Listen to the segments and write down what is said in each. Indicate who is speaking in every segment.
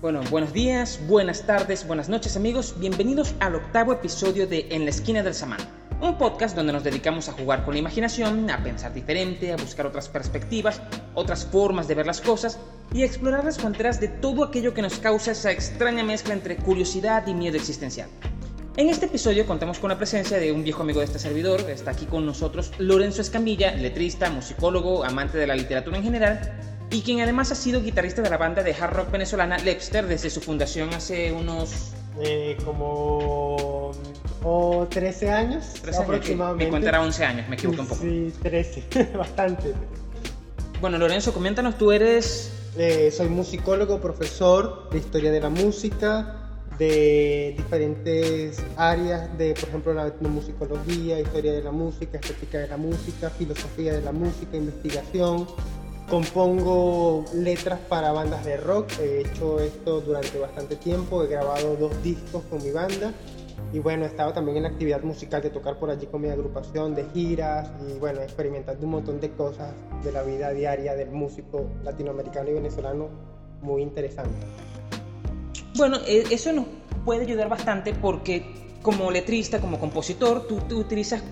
Speaker 1: Bueno, buenos días, buenas tardes, buenas noches amigos, bienvenidos al octavo episodio de En la esquina del samán, un podcast donde nos dedicamos a jugar con la imaginación, a pensar diferente, a buscar otras perspectivas, otras formas de ver las cosas y a explorar las fronteras de todo aquello que nos causa esa extraña mezcla entre curiosidad y miedo existencial. En este episodio contamos con la presencia de un viejo amigo de este servidor, está aquí con nosotros Lorenzo Escamilla, letrista, musicólogo, amante de la literatura en general y quien además ha sido guitarrista de la banda de hard rock venezolana Lepster desde su fundación hace unos...
Speaker 2: Eh, como o 13 años
Speaker 1: 13 aproximadamente. Mi cuenta era 11 años, me equivoqué un poco.
Speaker 2: Sí, 13, bastante.
Speaker 1: Bueno, Lorenzo, coméntanos, tú eres...
Speaker 2: Eh, soy musicólogo, profesor de historia de la música, de diferentes áreas de, por ejemplo, la etnomusicología, historia de la música, estética de la música, filosofía de la música, investigación, Compongo letras para bandas de rock, he hecho esto durante bastante tiempo, he grabado dos discos con mi banda. Y bueno, he estado también en la actividad musical de tocar por allí con mi agrupación, de giras y bueno, experimentando un montón de cosas de la vida diaria del músico latinoamericano y venezolano muy interesante.
Speaker 1: Bueno, e, eso nos puede ayudar bastante porque como letrista, como compositor, tú, utilizas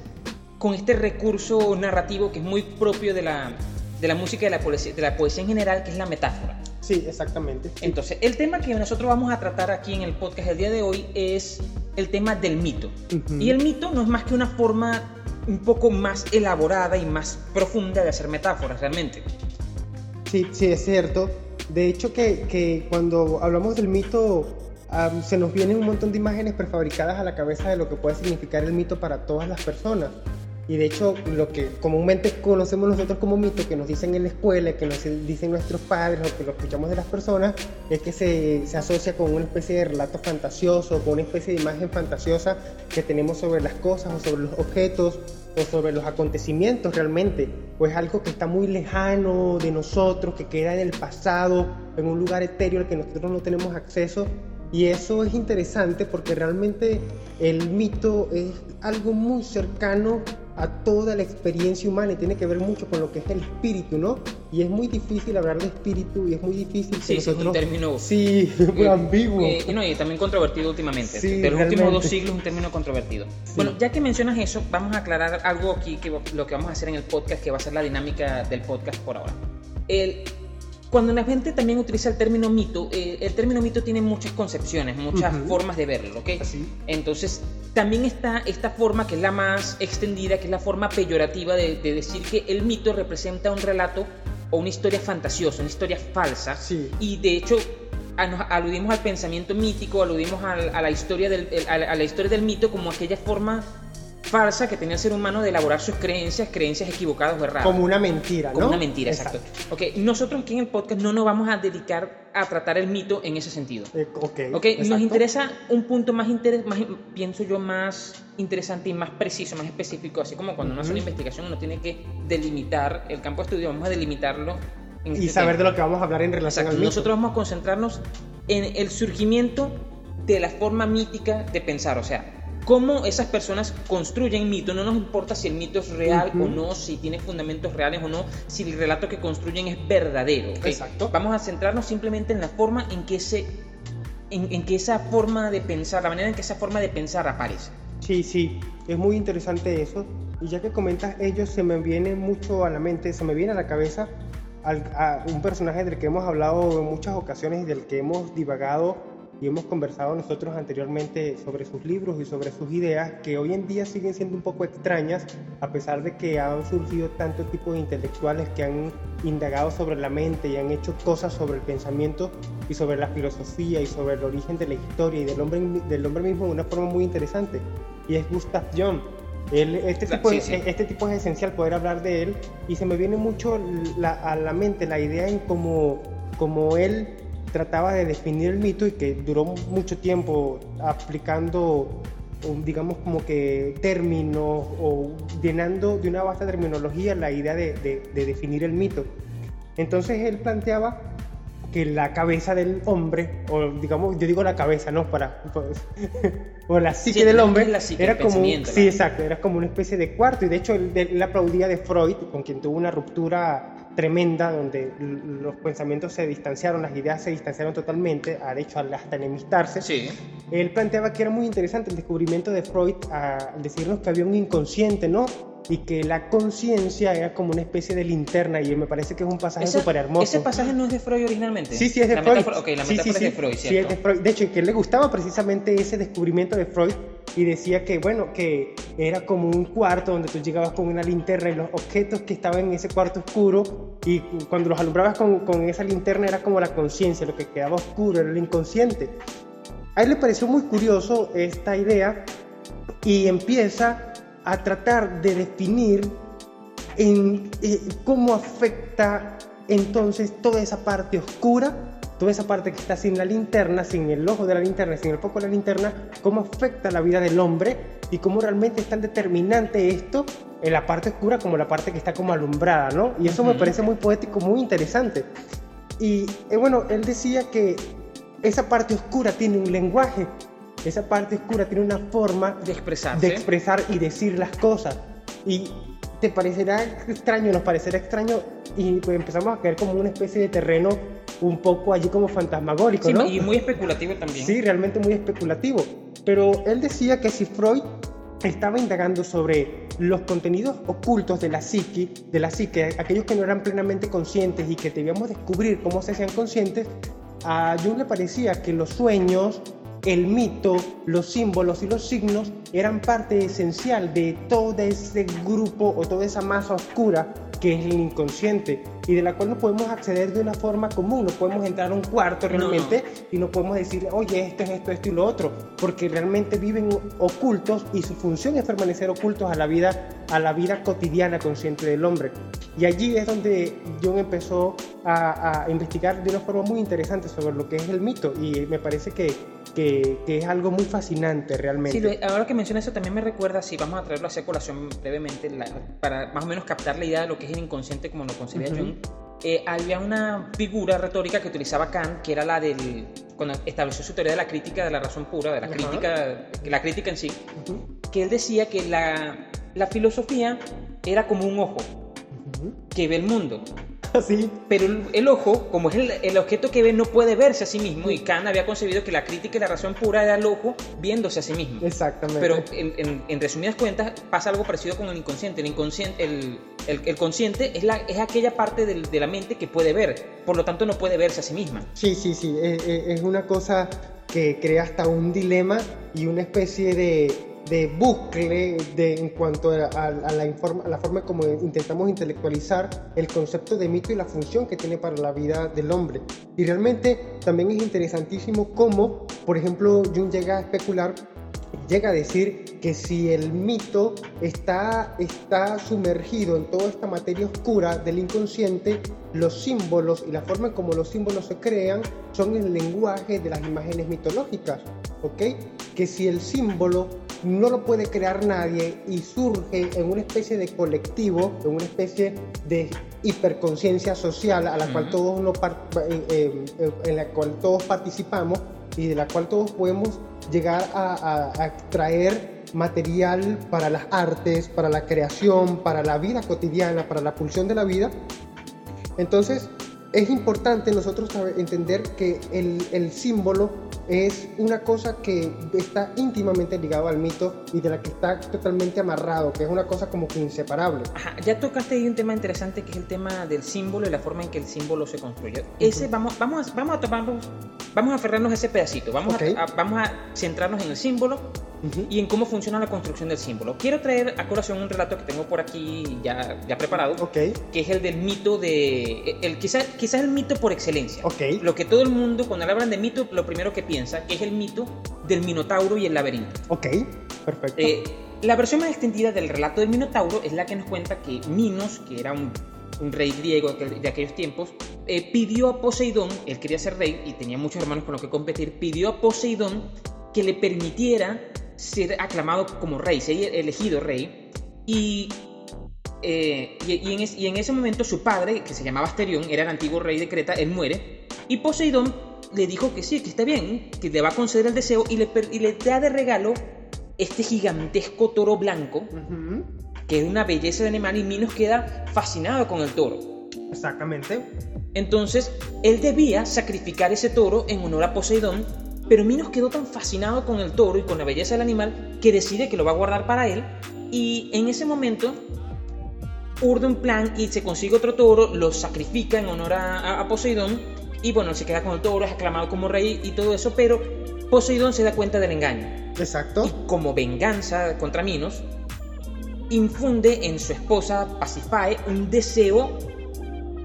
Speaker 1: con este recurso narrativo que es muy propio de la, de la música y de la, poesía, de la poesía en general, que es la metáfora.
Speaker 2: Sí, exactamente.
Speaker 1: Entonces, el tema que nosotros vamos a tratar aquí en el podcast el día de hoy es el tema del mito. Y el mito no es más que una forma un poco más elaborada y más profunda de hacer metáforas realmente.
Speaker 2: Sí, sí, es cierto. De hecho, que, que cuando hablamos del mito, se nos vienen un montón de imágenes prefabricadas a la cabeza de lo que puede significar el mito para todas las personas. Y de hecho, lo que comúnmente conocemos nosotros como mito, que nos dicen en la escuela, que nos dicen nuestros padres o que lo escuchamos de las personas, es que se, se, asocia con una especie de relato fantasioso, con una especie de imagen fantasiosa que tenemos sobre las cosas o sobre los objetos o sobre los acontecimientos realmente. O es algo que está muy lejano de nosotros, que queda en el pasado, en un lugar etéreo al que nosotros no tenemos acceso y eso es interesante porque realmente el mito es algo muy cercano a toda la experiencia humana y tiene que ver mucho con lo que es el espíritu, ¿no? Y es muy difícil hablar de espíritu y es muy difícil
Speaker 1: sí, nosotros... es un término
Speaker 2: sí, muy ambiguo.
Speaker 1: y, no, y también controvertido últimamente. Sí, de los últimos dos siglos un término controvertido. Bueno, ya que mencionas eso, vamos a aclarar algo aquí que lo que vamos a hacer en el podcast, que va a ser la dinámica del podcast por ahora. El, cuando la gente también utiliza el término mito, eh, el término mito tiene muchas concepciones, muchas formas de verlo, ¿ok? Entonces, también está esta forma que es la más extendida, que es la forma peyorativa de, decir que el mito representa un relato o una historia fantasiosa, una historia falsa.
Speaker 2: Sí.
Speaker 1: Y de hecho, aludimos al pensamiento mítico, aludimos a, la historia del, a la historia del mito como aquella forma falsa que tenía el ser humano de elaborar sus creencias, creencias equivocadas o erradas.
Speaker 2: Como una mentira, ¿no?
Speaker 1: Como una mentira, exacto. Ok, nosotros aquí en el podcast no nos vamos a dedicar a tratar el mito en ese sentido.
Speaker 2: Eh, ok.
Speaker 1: Ok, nos interesa un punto más, más, pienso yo, más interesante y más preciso, más específico, así como cuando uno hace una investigación uno tiene que delimitar el campo de estudio, vamos a delimitarlo.
Speaker 2: En y este saber de lo que vamos a hablar en relación al mito.
Speaker 1: Nosotros vamos a concentrarnos en el surgimiento de la forma mítica de pensar, o sea, cómo esas personas construyen mito. No nos importa si el mito es real o no, si tiene fundamentos reales o no, si el relato que construyen es verdadero.
Speaker 2: Exacto.
Speaker 1: Vamos a centrarnos simplemente en la forma en que, ese, en, que esa forma de pensar, la manera en que esa forma de pensar aparece.
Speaker 2: Sí, sí, es muy interesante eso. Y ya que comentas ellos, se me viene mucho a la mente, se me viene a la cabeza a un personaje del que hemos hablado en muchas ocasiones y del que hemos divagado y hemos conversado nosotros anteriormente sobre sus libros y sobre sus ideas que hoy en día siguen siendo un poco extrañas a pesar de que han surgido tantos tipos de intelectuales que han indagado sobre la mente y han hecho cosas sobre el pensamiento y sobre la filosofía y sobre el origen de la historia y del hombre, del hombre mismo de una forma muy interesante y es Gustav Jung. Este, tipo, este tipo es esencial poder hablar de él y se me viene mucho a la mente la idea en cómo, cómo él trataba de definir el mito y que duró mucho tiempo aplicando, digamos, como que términos o llenando de una vasta terminología la idea de, definir el mito. Entonces él planteaba que la cabeza del hombre, o digamos, yo digo la cabeza, ¿no? Para, pues, o la psique del hombre, era como, sí, exacto, era como una especie de cuarto, y de hecho él, él, aplaudía de Freud, con quien tuvo una ruptura tremenda donde los pensamientos se distanciaron, las ideas se distanciaron totalmente, ha hecho hasta enemistarse.
Speaker 1: Sí.
Speaker 2: Él planteaba que era muy interesante el descubrimiento de Freud al decirnos que había un inconsciente, ¿no? y que la conciencia era como una especie de linterna y me parece que es un pasaje súper hermoso.
Speaker 1: ¿Ese pasaje no es de Freud originalmente?
Speaker 2: Sí, sí, es de Freud.
Speaker 1: ok, la metáfora es de Freud, ¿cierto?
Speaker 2: Sí, es de Freud. De hecho, que le gustaba precisamente ese descubrimiento de Freud y decía que, bueno, que era como un cuarto donde tú llegabas con una linterna y los objetos que estaban en ese cuarto oscuro y cuando los alumbrabas con, con esa linterna era como la conciencia, lo que quedaba oscuro era el inconsciente. A él le pareció muy curioso esta idea y empieza a tratar de definir en, eh, cómo afecta entonces toda esa parte oscura, toda esa parte que está sin la linterna, sin el ojo de la linterna, sin el foco de la linterna, cómo afecta la vida del hombre y cómo realmente es tan determinante esto en la parte oscura como la parte que está como alumbrada, ¿no? Y eso me parece muy poético, muy interesante. Y eh, bueno, él decía que esa parte oscura tiene un lenguaje esa parte oscura tiene una forma
Speaker 1: de expresar,
Speaker 2: de expresar y decir las cosas. Y te parecerá extraño, nos parecerá extraño y pues empezamos a caer como una especie de terreno un poco allí como fantasmagórico, ¿no?
Speaker 1: Y muy especulativo también.
Speaker 2: Sí, realmente muy especulativo. Pero él decía que si Freud estaba indagando sobre los contenidos ocultos de la psique, de la psique, aquellos que no eran plenamente conscientes y que debíamos descubrir cómo se hacían conscientes, a Jung le parecía que los sueños, el mito, los símbolos y los signos eran parte esencial de todo ese grupo o toda esa masa oscura que es el inconsciente y de la cual no podemos acceder de una forma común, no podemos entrar a un cuarto realmente y no podemos decir, oye, esto es esto, esto y lo otro, porque realmente viven ocultos y su función es permanecer ocultos a la vida, a la vida cotidiana consciente del hombre. Y allí es donde Jung empezó a, a investigar de una forma muy interesante sobre lo que es el mito y me parece que que, es algo muy fascinante realmente.
Speaker 1: Sí, ahora que mencionas eso también me recuerda, si vamos a traerlo a colación brevemente, para más o menos captar la idea de lo que es el inconsciente como lo concebía Jung, eh, había una figura retórica que utilizaba Kant, que era la del, cuando estableció su teoría de la crítica de la razón pura, de la crítica, la crítica en sí, que él decía que la, la filosofía era como un ojo que ve el mundo. Pero el, ojo, como es el, objeto que ve, no puede verse a sí mismo. Y Kant había concebido que la crítica y la razón pura era el ojo viéndose a sí mismo.
Speaker 2: Exactamente.
Speaker 1: Pero en, resumidas cuentas, pasa algo parecido con el inconsciente. El, inconsciente, el, consciente es, la, es aquella parte de la mente que puede ver. Por lo tanto, no puede verse a sí misma.
Speaker 2: Sí, sí, sí. es una cosa que crea hasta un dilema y una especie de de bucle de, en cuanto a, la, informa, a la forma como intentamos intelectualizar el concepto de mito y la función que tiene para la vida del hombre. Y realmente también es interesantísimo cómo, por ejemplo, Jung llega a especular llega a decir que si el mito está, está sumergido en toda esta materia oscura del inconsciente, los símbolos y la forma en como los símbolos se crean son el lenguaje de las imágenes mitológicas, ¿ok? Que si el símbolo no lo puede crear nadie y surge en una especie de colectivo, en una especie de hiperconciencia social a la cual todos eh, eh, en la cual todos participamos y de la cual todos podemos llegar a, extraer material para las artes, para la creación, para la vida cotidiana, para la pulsión de la vida. Entonces, es importante nosotros entender que el, el símbolo es una cosa que está íntimamente ligado al mito y de la que está totalmente amarrado, que es una cosa como que inseparable.
Speaker 1: Ajá, ya tocaste ahí un tema interesante que es el tema del símbolo y la forma en que el símbolo se construye. Ese vamos, vamos, a, vamos a tomarnos, vamos a aferrarnos a ese pedacito, vamos, a, vamos a centrarnos en el símbolo y en cómo funciona la construcción del símbolo. Quiero traer a colación un relato que tengo por aquí ya, ya preparado,
Speaker 2: okay.
Speaker 1: que es el del mito de, el, quizás quizá el mito por excelencia.
Speaker 2: Okay.
Speaker 1: Lo que todo el mundo, cuando hablan de mito, lo primero que piensa es el mito del Minotauro y el laberinto.
Speaker 2: Ok, perfecto.
Speaker 1: Eh, la versión más extendida del relato del Minotauro es la que nos cuenta que Minos, que era un, rey griego de aquellos tiempos, eh, pidió a Poseidón, él quería ser rey y tenía muchos hermanos con los que competir, pidió a Poseidón que le permitiera ser aclamado como rey, ser elegido rey. Y, eh, y, en ese momento su padre, que se llamaba Asterión, era el antiguo rey de Creta, él muere. Y Poseidón le dijo que sí, que está bien, que le va a conceder el deseo y le, y le da de regalo este gigantesco toro blanco, que es una belleza de animal y Minos queda fascinado con el toro.
Speaker 2: Exactamente.
Speaker 1: Entonces, él debía sacrificar ese toro en honor a Poseidón, pero Minos quedó tan fascinado con el toro y con la belleza del animal que decide que lo va a guardar para él y en ese momento urde un plan y se consigue otro toro, lo sacrifica en honor a, a Poseidón y bueno, se queda con el toro, es aclamado como rey y todo eso, pero Poseidón se da cuenta del engaño.
Speaker 2: Exacto.
Speaker 1: Y como venganza contra Minos, infunde en su esposa Pasifae un deseo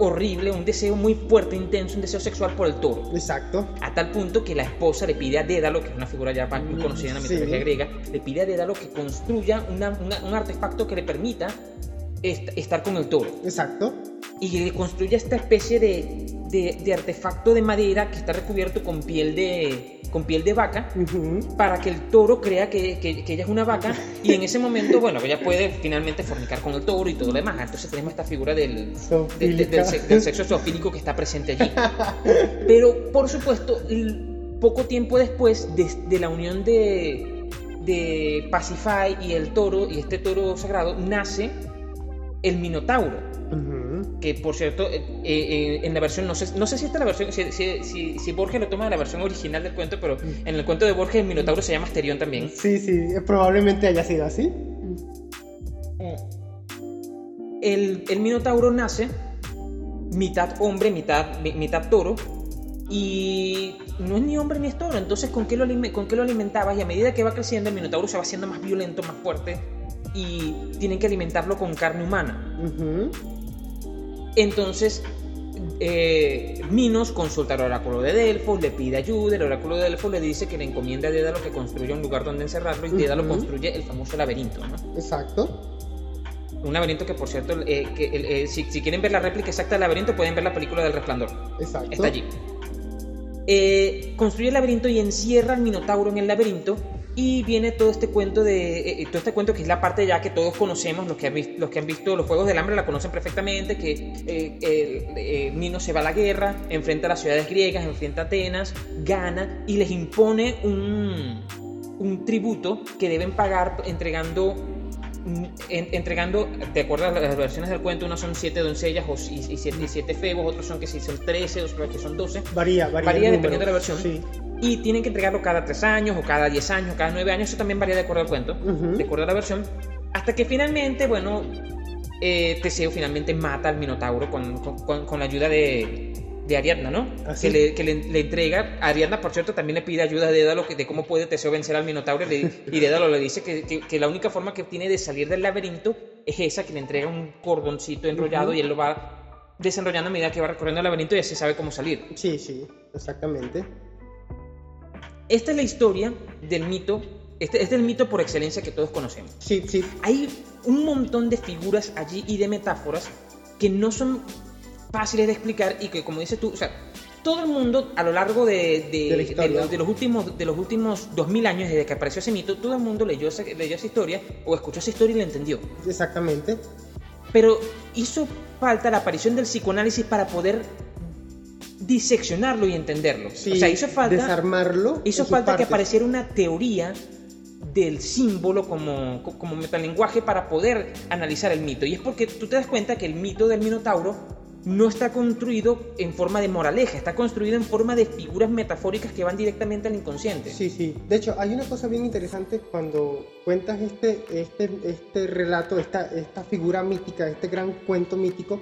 Speaker 1: horrible, un deseo muy fuerte, intenso, un deseo sexual por el toro.
Speaker 2: Exacto.
Speaker 1: A tal punto que la esposa le pide a Dédalo, que es una figura ya muy
Speaker 2: Mm,
Speaker 1: conocida en la
Speaker 2: sí.
Speaker 1: mitología griega, le pide a Dédalo que construya una- una- un artefacto que le permita est- estar con el toro.
Speaker 2: Exacto.
Speaker 1: Y construye esta especie de, de- de artefacto de madera que está recubierto con piel de, con piel de vaca para que el toro crea que, que- que ella es una vaca y en ese momento, bueno, ella puede finalmente fornicar con el toro y todo lo demás. Entonces tenemos esta figura del, de- de-
Speaker 2: Zoofílica.
Speaker 1: del, se- del sexo zoofílico que está presente allí. Pero, por supuesto, poco tiempo después de, de la unión de, de Pacify y el toro, y este toro sagrado, nace el Minotauro que por cierto, eh, eh, en la versión, no sé, no sé si esta es la versión, si, si, si, si Borges lo toma de la versión original del cuento, pero en el cuento de Borges el Minotauro se llama Asterión también.
Speaker 2: Sí, sí, eh, probablemente haya sido así.
Speaker 1: El, el Minotauro nace mitad hombre, mitad, mi- mitad toro, y no es ni hombre ni es toro, entonces ¿con qué, lo, ¿con qué lo alimentabas? Y a medida que va creciendo, el Minotauro se va haciendo más violento, más fuerte, y tienen que alimentarlo con carne humana. Entonces, eh, Minos consulta al oráculo de Delfos, le pide ayuda, el oráculo de Delfos le dice que le encomienda a Dédalo que construya un lugar donde encerrarlo y Dédalo construye el famoso laberinto, ¿no?
Speaker 2: Exacto.
Speaker 1: Un laberinto que, por cierto, eh, que, eh, si, si quieren ver la réplica exacta del laberinto, pueden ver la película del resplandor.
Speaker 2: Exacto.
Speaker 1: Está allí. Construye el laberinto y encierra al Minotauro en el laberinto. Y viene todo este cuento de. eh, todo este cuento que es la parte ya que todos conocemos, los que han, vis- los que han visto los Juegos del Hambre la conocen perfectamente: que eh, eh, eh, Minos se va a la guerra, enfrenta a las ciudades griegas, enfrenta a Atenas, gana y les impone un, un tributo que deben pagar entregando en- entregando, de acuerdo a las versiones del cuento, unas son siete doncellas o, y, y siete, y siete febos, otros son que sí son 13, otros que son 12,
Speaker 2: Varía, varía.
Speaker 1: Varía dependiendo de la versión.
Speaker 2: Sí.
Speaker 1: y tienen que entregarlo cada 3 años, o cada 10 años, o cada 9 años, eso también varía de acuerdo al cuento, de acuerdo a la versión, hasta que finalmente, bueno, eh, Teseo finalmente mata al Minotauro con, con- con- con la ayuda de, de Ariadna, ¿no?
Speaker 2: Así.
Speaker 1: Que, le, que le- le entrega, Ariadna, por cierto, también le pide ayuda a Dédalo que- de cómo puede Teseo vencer al Minotauro, y Dédalo le dice que, que- que la única forma que tiene de salir del laberinto es esa, que le entrega un cordoncito enrollado y él lo va desenrollando a medida que va recorriendo el laberinto y así sabe cómo salir.
Speaker 2: Sí, sí, exactamente.
Speaker 1: Esta es la historia del mito, este, este es el mito por excelencia que todos conocemos.
Speaker 2: Sí, sí.
Speaker 1: Hay un montón de figuras allí y de metáforas que no son fáciles de explicar y que, como dices tú, o sea, todo el mundo a lo largo de, de-
Speaker 2: De la historia.
Speaker 1: de- de los últimos, de los últimos 2000 años desde que apareció ese mito, todo el mundo leyó esa, leyó esa historia o escuchó esa historia y la entendió.
Speaker 2: Exactamente.
Speaker 1: Pero hizo falta la aparición del psicoanálisis para poder diseccionarlo y entenderlo.
Speaker 2: Sí,
Speaker 1: o sea, hizo falta
Speaker 2: desarmarlo.
Speaker 1: Hizo falta que apareciera una teoría del símbolo como, co- como metalenguaje para poder analizar el mito. Y es porque tú te das cuenta que el mito del Minotauro no está construido en forma de moraleja, está construido en forma de figuras metafóricas que van directamente al inconsciente.
Speaker 2: Sí, sí. De hecho, hay una cosa bien interesante cuando cuentas este, este, este relato, esta, esta figura mítica, este gran cuento mítico.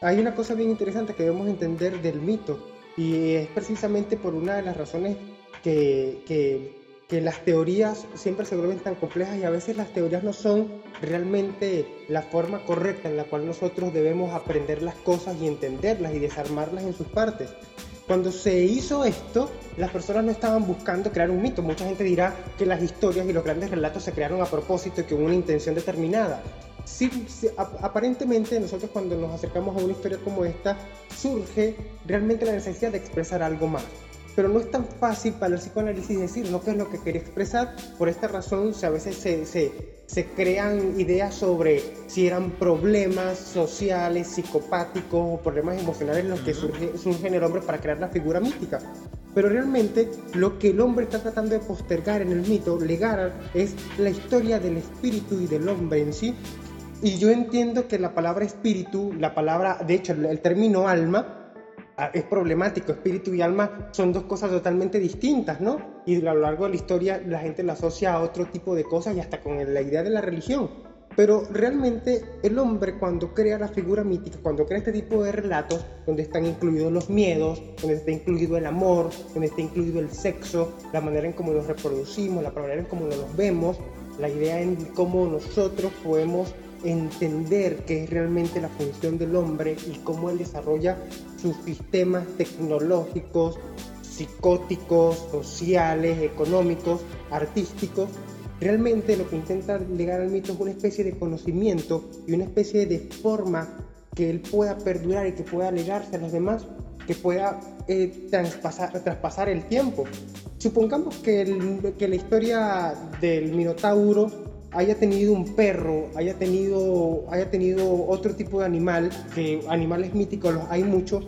Speaker 2: Hay una cosa bien interesante que debemos entender del mito. Y es precisamente por una de las razones que, que, que las teorías siempre se vuelven tan complejas y a veces las teorías no son realmente la forma correcta en la cual nosotros debemos aprender las cosas y entenderlas y desarmarlas en sus partes. Cuando se hizo esto, las personas no estaban buscando crear un mito. Mucha gente dirá que las historias y los grandes relatos se crearon a propósito y que hubo una intención determinada. Sí, sí, ap- aparentemente nosotros cuando nos acercamos a una historia como esta, surge realmente la necesidad de expresar algo más. Pero no es tan fácil para el psicoanálisis decir lo que es lo que quería expresar. Por esta razón, a veces se, se, se crean ideas sobre si eran problemas sociales, psicopáticos o problemas emocionales los que
Speaker 1: Ujú.
Speaker 2: surge, surge en el hombre para crear la figura mítica. Pero realmente lo que el hombre está tratando de postergar en el mito, legar, es la historia del espíritu y del hombre en sí. Y yo entiendo que la palabra espíritu, la palabra, de hecho, el, término alma, es problemático. Espíritu y alma son dos cosas totalmente distintas, ¿no? Y a lo largo de la historia la gente la asocia a otro tipo de cosas y hasta con la idea de la religión. Pero realmente el hombre cuando crea la figura mítica, cuando crea este tipo de relatos, donde están incluidos los miedos, donde está incluido el amor, donde está incluido el sexo, la manera en cómo nos reproducimos, la manera en cómo nos vemos, la idea en cómo nosotros podemos entender qué es realmente la función del hombre y cómo él desarrolla sus sistemas tecnológicos, psicóticos, sociales, económicos, artísticos. Realmente lo que intenta legar al mito es una especie de conocimiento y una especie de forma que él pueda perdurar y que pueda legarse a los demás, que pueda eh, traspasar, el tiempo. Supongamos que, que la historia del Minotauro haya tenido un perro, haya tenido, haya tenido otro tipo de animal, que animales míticos los hay muchos,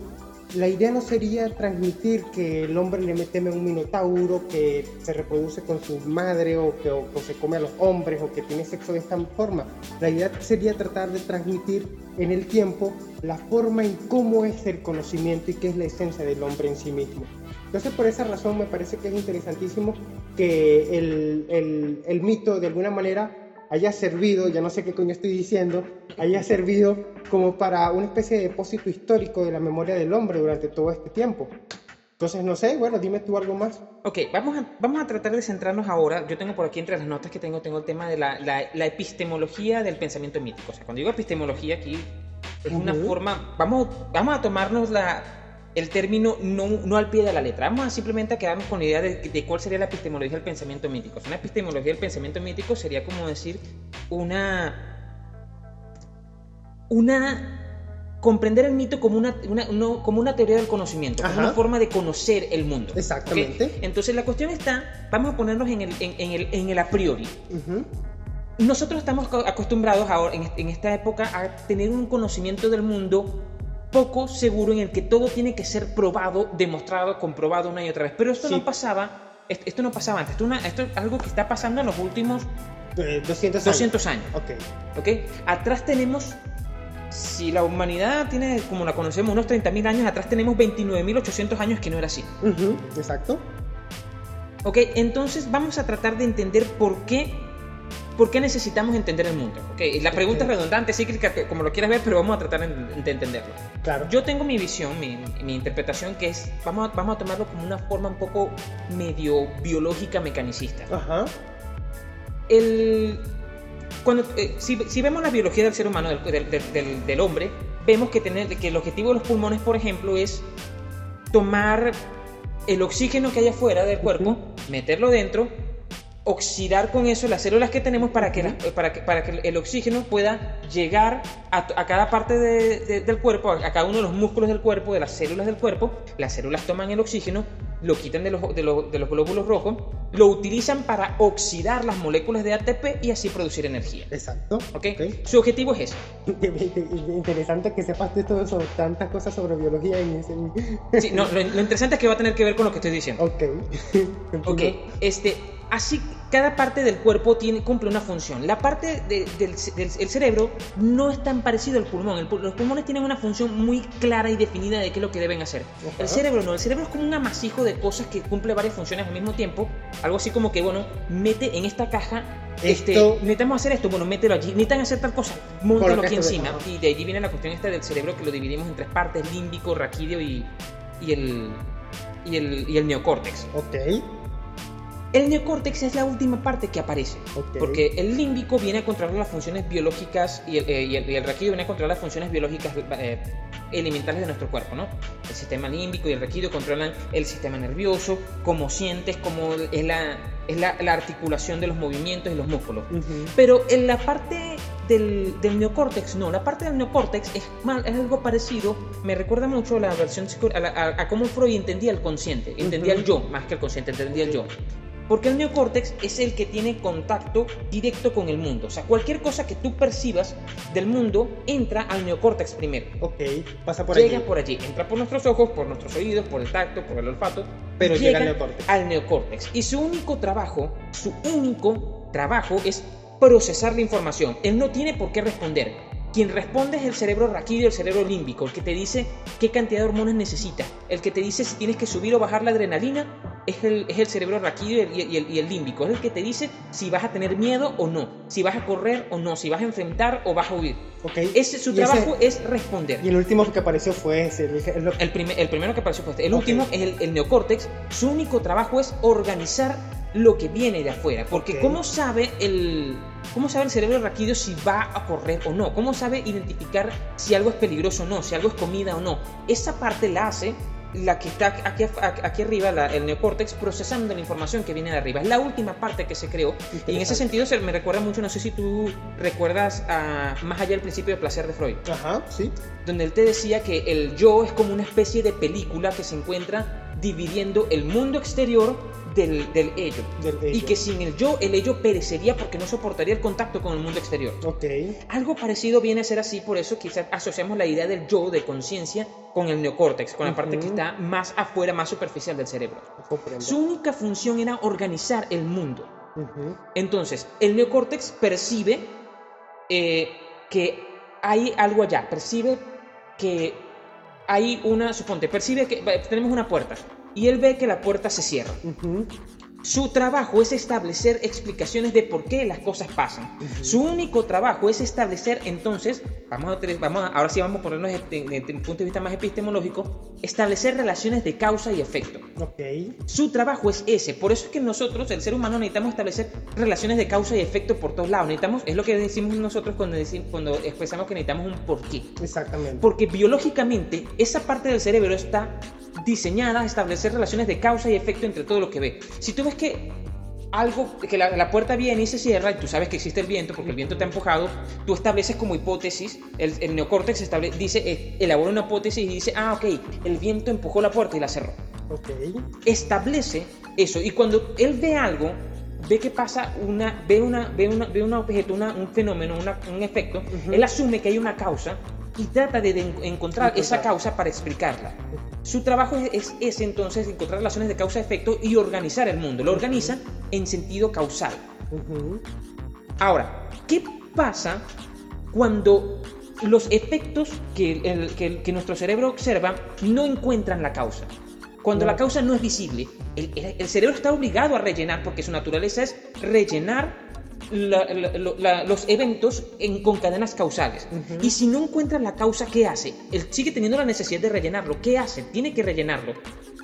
Speaker 2: la idea no sería transmitir que el hombre le teme a un minotauro, que se reproduce con su madre o que o, se come a los hombres o que tiene sexo de esta forma. La idea sería tratar de transmitir en el tiempo la forma en cómo es el conocimiento y qué es la esencia del hombre en sí mismo. Entonces por esa razón me parece que es interesantísimo que el, el, el mito de alguna manera haya servido, ya no sé qué coño estoy diciendo, haya servido como para una especie de depósito histórico de la memoria del hombre durante todo este tiempo. Entonces, no sé, bueno, dime tú algo más.
Speaker 1: Ok, vamos a, vamos a tratar de centrarnos ahora. Yo tengo por aquí entre las notas que tengo, tengo el tema de la, la, la epistemología del pensamiento mítico. O sea, cuando digo epistemología aquí, es una
Speaker 2: Ujú.
Speaker 1: forma, vamos, vamos a tomarnos la, el término no, no al pie de la letra. Vamos a simplemente a quedarnos con la idea de, de cuál sería la epistemología del pensamiento mítico. Una epistemología del pensamiento mítico sería como decir una. Una. Comprender el mito como una, una- no, como una teoría del conocimiento, como una forma de conocer el mundo.
Speaker 2: Exactamente.
Speaker 1: Entonces la cuestión está, vamos a ponernos en el, en, en el, en el a priori. Nosotros estamos co- acostumbrados ahora, en, en esta época a tener un conocimiento del mundo poco seguro en el que todo tiene que ser probado, demostrado, comprobado una y otra vez. Pero esto
Speaker 2: Sí.
Speaker 1: no pasaba, est- esto no pasaba antes, esto, es una- esto es algo que está pasando en los últimos
Speaker 2: Eh, 200 años.
Speaker 1: 200 años.
Speaker 2: Ok.
Speaker 1: ¿ok? Atrás tenemos, si la humanidad tiene, como la conocemos, unos 30.000 años, atrás tenemos 29.800 años que no era así.
Speaker 2: Ujú, Exacto.
Speaker 1: ¿Ok? Entonces vamos a tratar de entender por qué, por qué necesitamos entender el mundo. ¿ok? Y La pregunta es redundante, cíclica, que- como lo quieras ver, pero vamos a tratar de, de entenderlo.
Speaker 2: Claro.
Speaker 1: Yo tengo mi visión, mi, mi interpretación, que es, vamos a, vamos a tomarlo como una forma un poco medio biológica, mecanicista.
Speaker 2: Ajá.
Speaker 1: El, cuando, eh, si, si vemos la biología del ser humano, del, del- del- del- del hombre, vemos que, tener, que el objetivo de los pulmones, por ejemplo, es tomar el oxígeno que hay afuera del cuerpo, meterlo dentro, oxidar con eso las células que tenemos para que, las- para que, para que el oxígeno pueda llegar a, a cada parte de- de- del cuerpo, a, a cada uno de los músculos del cuerpo, de las células del cuerpo. Las células toman el oxígeno, lo quitan de los, de los, de los glóbulos rojos, lo utilizan para oxidar las moléculas de ATP y así producir energía.
Speaker 2: Exacto.
Speaker 1: ¿ok? Su objetivo es ese.
Speaker 2: Interesante que sepas de todo eso, tantas cosas sobre biología y ese...
Speaker 1: Sí, no, lo, lo interesante es que va a tener que ver con lo que estoy diciendo.
Speaker 2: Ok.
Speaker 1: Ok, este, así cada parte del cuerpo tiene, cumple una función. La parte de- del, del- el cerebro no es tan parecido al pulmón. El los pulmones tienen una función muy clara y definida de qué es lo que deben hacer. El cerebro no, el cerebro es como un amasijo de cosas que cumple varias funciones al mismo tiempo. Algo así como que, bueno, mete en esta caja. Este,
Speaker 2: Esto-
Speaker 1: necesitamos hacer esto, bueno, mételo allí. Necesitan hacer tal cosa,
Speaker 2: Coloca
Speaker 1: aquí
Speaker 2: de-
Speaker 1: encima. Y de allí viene la cuestión esta del cerebro que lo dividimos en tres partes: límbico, raquídeo y, y el, y, el, y el neocórtex.
Speaker 2: Ok.
Speaker 1: El neocórtex es la última parte que aparece. Porque el límbico viene a controlar las funciones biológicas y el, eh, y el, y el raquídeo viene a controlar las funciones biológicas eh, elementales de nuestro cuerpo, ¿no? El sistema límbico y el raquídeo controlan el sistema nervioso, cómo sientes, cómo es la, es la, la articulación de los movimientos y los músculos. Pero en la parte del, del neocórtex, no, la parte del neocórtex es, mal- es algo parecido, me recuerda mucho a la versión a, la- a- a cómo Freud entendía el consciente, entendía el yo, más que el consciente, entendía el yo. Porque el neocórtex es el que tiene contacto directo con el mundo. O sea, cualquier cosa que tú percibas del mundo entra al neocórtex primero.
Speaker 2: Ok. Pasa por
Speaker 1: llega
Speaker 2: allí.
Speaker 1: por allí, entra por nuestros ojos, por nuestros oídos, por el tacto, por el olfato.
Speaker 2: Pero llega al neocórtex.
Speaker 1: al neocórtex. Y su único trabajo, su único trabajo es procesar la información. Él no tiene por qué responder. Quien responde es el cerebro raquídeo, el cerebro límbico, el que te dice qué cantidad de hormonas necesitas. El que te dice si tienes que subir o bajar la adrenalina es el, es el cerebro raquídeo y el, y, el, y el límbico. Es el que te dice si vas a tener miedo o no, si vas a correr o no, si vas a enfrentar o vas a huir.
Speaker 2: Okay.
Speaker 1: Ese, su trabajo
Speaker 2: ese-
Speaker 1: es responder.
Speaker 2: Y el último que apareció fue ese. el- el-
Speaker 1: primer- el primero que apareció fue este. El último es el, el neocórtex. Su único trabajo es organizar lo que viene de afuera. Porque. ¿cómo sabe el... ¿Cómo sabe el cerebro raquídeo si va a correr o no? ¿Cómo sabe identificar si algo es peligroso o no? Si algo es comida o no? Esa parte la hace la que está aquí, aquí arriba, la- el neocórtex, procesando la información que viene de arriba. Es la última parte que se creó. Y en ese sentido se me recuerda mucho, no sé si tú recuerdas a Más allá del principio de placer de Freud
Speaker 2: Ajá, sí.
Speaker 1: donde él te decía que el yo es como una especie de película que se encuentra dividiendo el mundo exterior del, del ello.
Speaker 2: Del
Speaker 1: Y que sin el yo, el ello perecería porque no soportaría el contacto con el mundo exterior.
Speaker 2: Ok.
Speaker 1: Algo parecido viene a ser así, por eso quizás asociamos la idea del yo, de conciencia, con el neocórtex, con la parte que está más afuera, más superficial del cerebro.
Speaker 2: Comprendo.
Speaker 1: Su única función era organizar el mundo. Entonces, el neocórtex percibe eh, que hay algo allá, percibe que hay una, suponte, percibe que tenemos una puerta y él ve que la puerta se cierra.
Speaker 2: Ujú.
Speaker 1: Su trabajo es establecer explicaciones de por qué las cosas pasan. Su único trabajo es establecer, entonces, vamos a, vamos a- ahora sí vamos a ponernos desde un punto de vista más epistemológico, establecer relaciones de causa y efecto.
Speaker 2: Ok.
Speaker 1: Su trabajo es ese. Por eso es que nosotros, el ser humano, necesitamos establecer relaciones de causa y efecto por todos lados. Necesitamos, es lo que decimos nosotros cuando, decimos, cuando expresamos que necesitamos un porqué.
Speaker 2: Exactamente.
Speaker 1: Porque biológicamente esa parte del cerebro está diseñada a establecer relaciones de causa y efecto entre todo lo que ve. Si tú ves que algo, que la, la puerta viene y se cierra, y tú sabes que existe el viento porque el viento te ha empujado, tú estableces como hipótesis, el, el neocórtex estable- dice, eh, elabora una hipótesis y dice, ah, ok, el viento empujó la puerta y la cerró establece eso y cuando él ve algo ve que pasa una ve una ve una ve un objeto una- un fenómeno una- un efecto
Speaker 2: Ujú.
Speaker 1: él asume que hay una causa y trata de, de en- encontrar esa
Speaker 2: Encontrar.
Speaker 1: causa para explicarla su trabajo es, entonces encontrar relaciones de causa-efecto y organizar el mundo lo organiza en sentido causal. Ahora, ¿qué pasa cuando los efectos que, el- que el- que nuestro cerebro observa no encuentran la causa? Cuando
Speaker 2: No.
Speaker 1: la causa no es visible, el, el- el cerebro está obligado a rellenar porque su naturaleza es rellenar la- la- los eventos en- con cadenas causales. Y si no encuentra la causa, ¿qué hace? Él sigue teniendo la necesidad de rellenarlo. ¿Qué hace? Tiene que rellenarlo.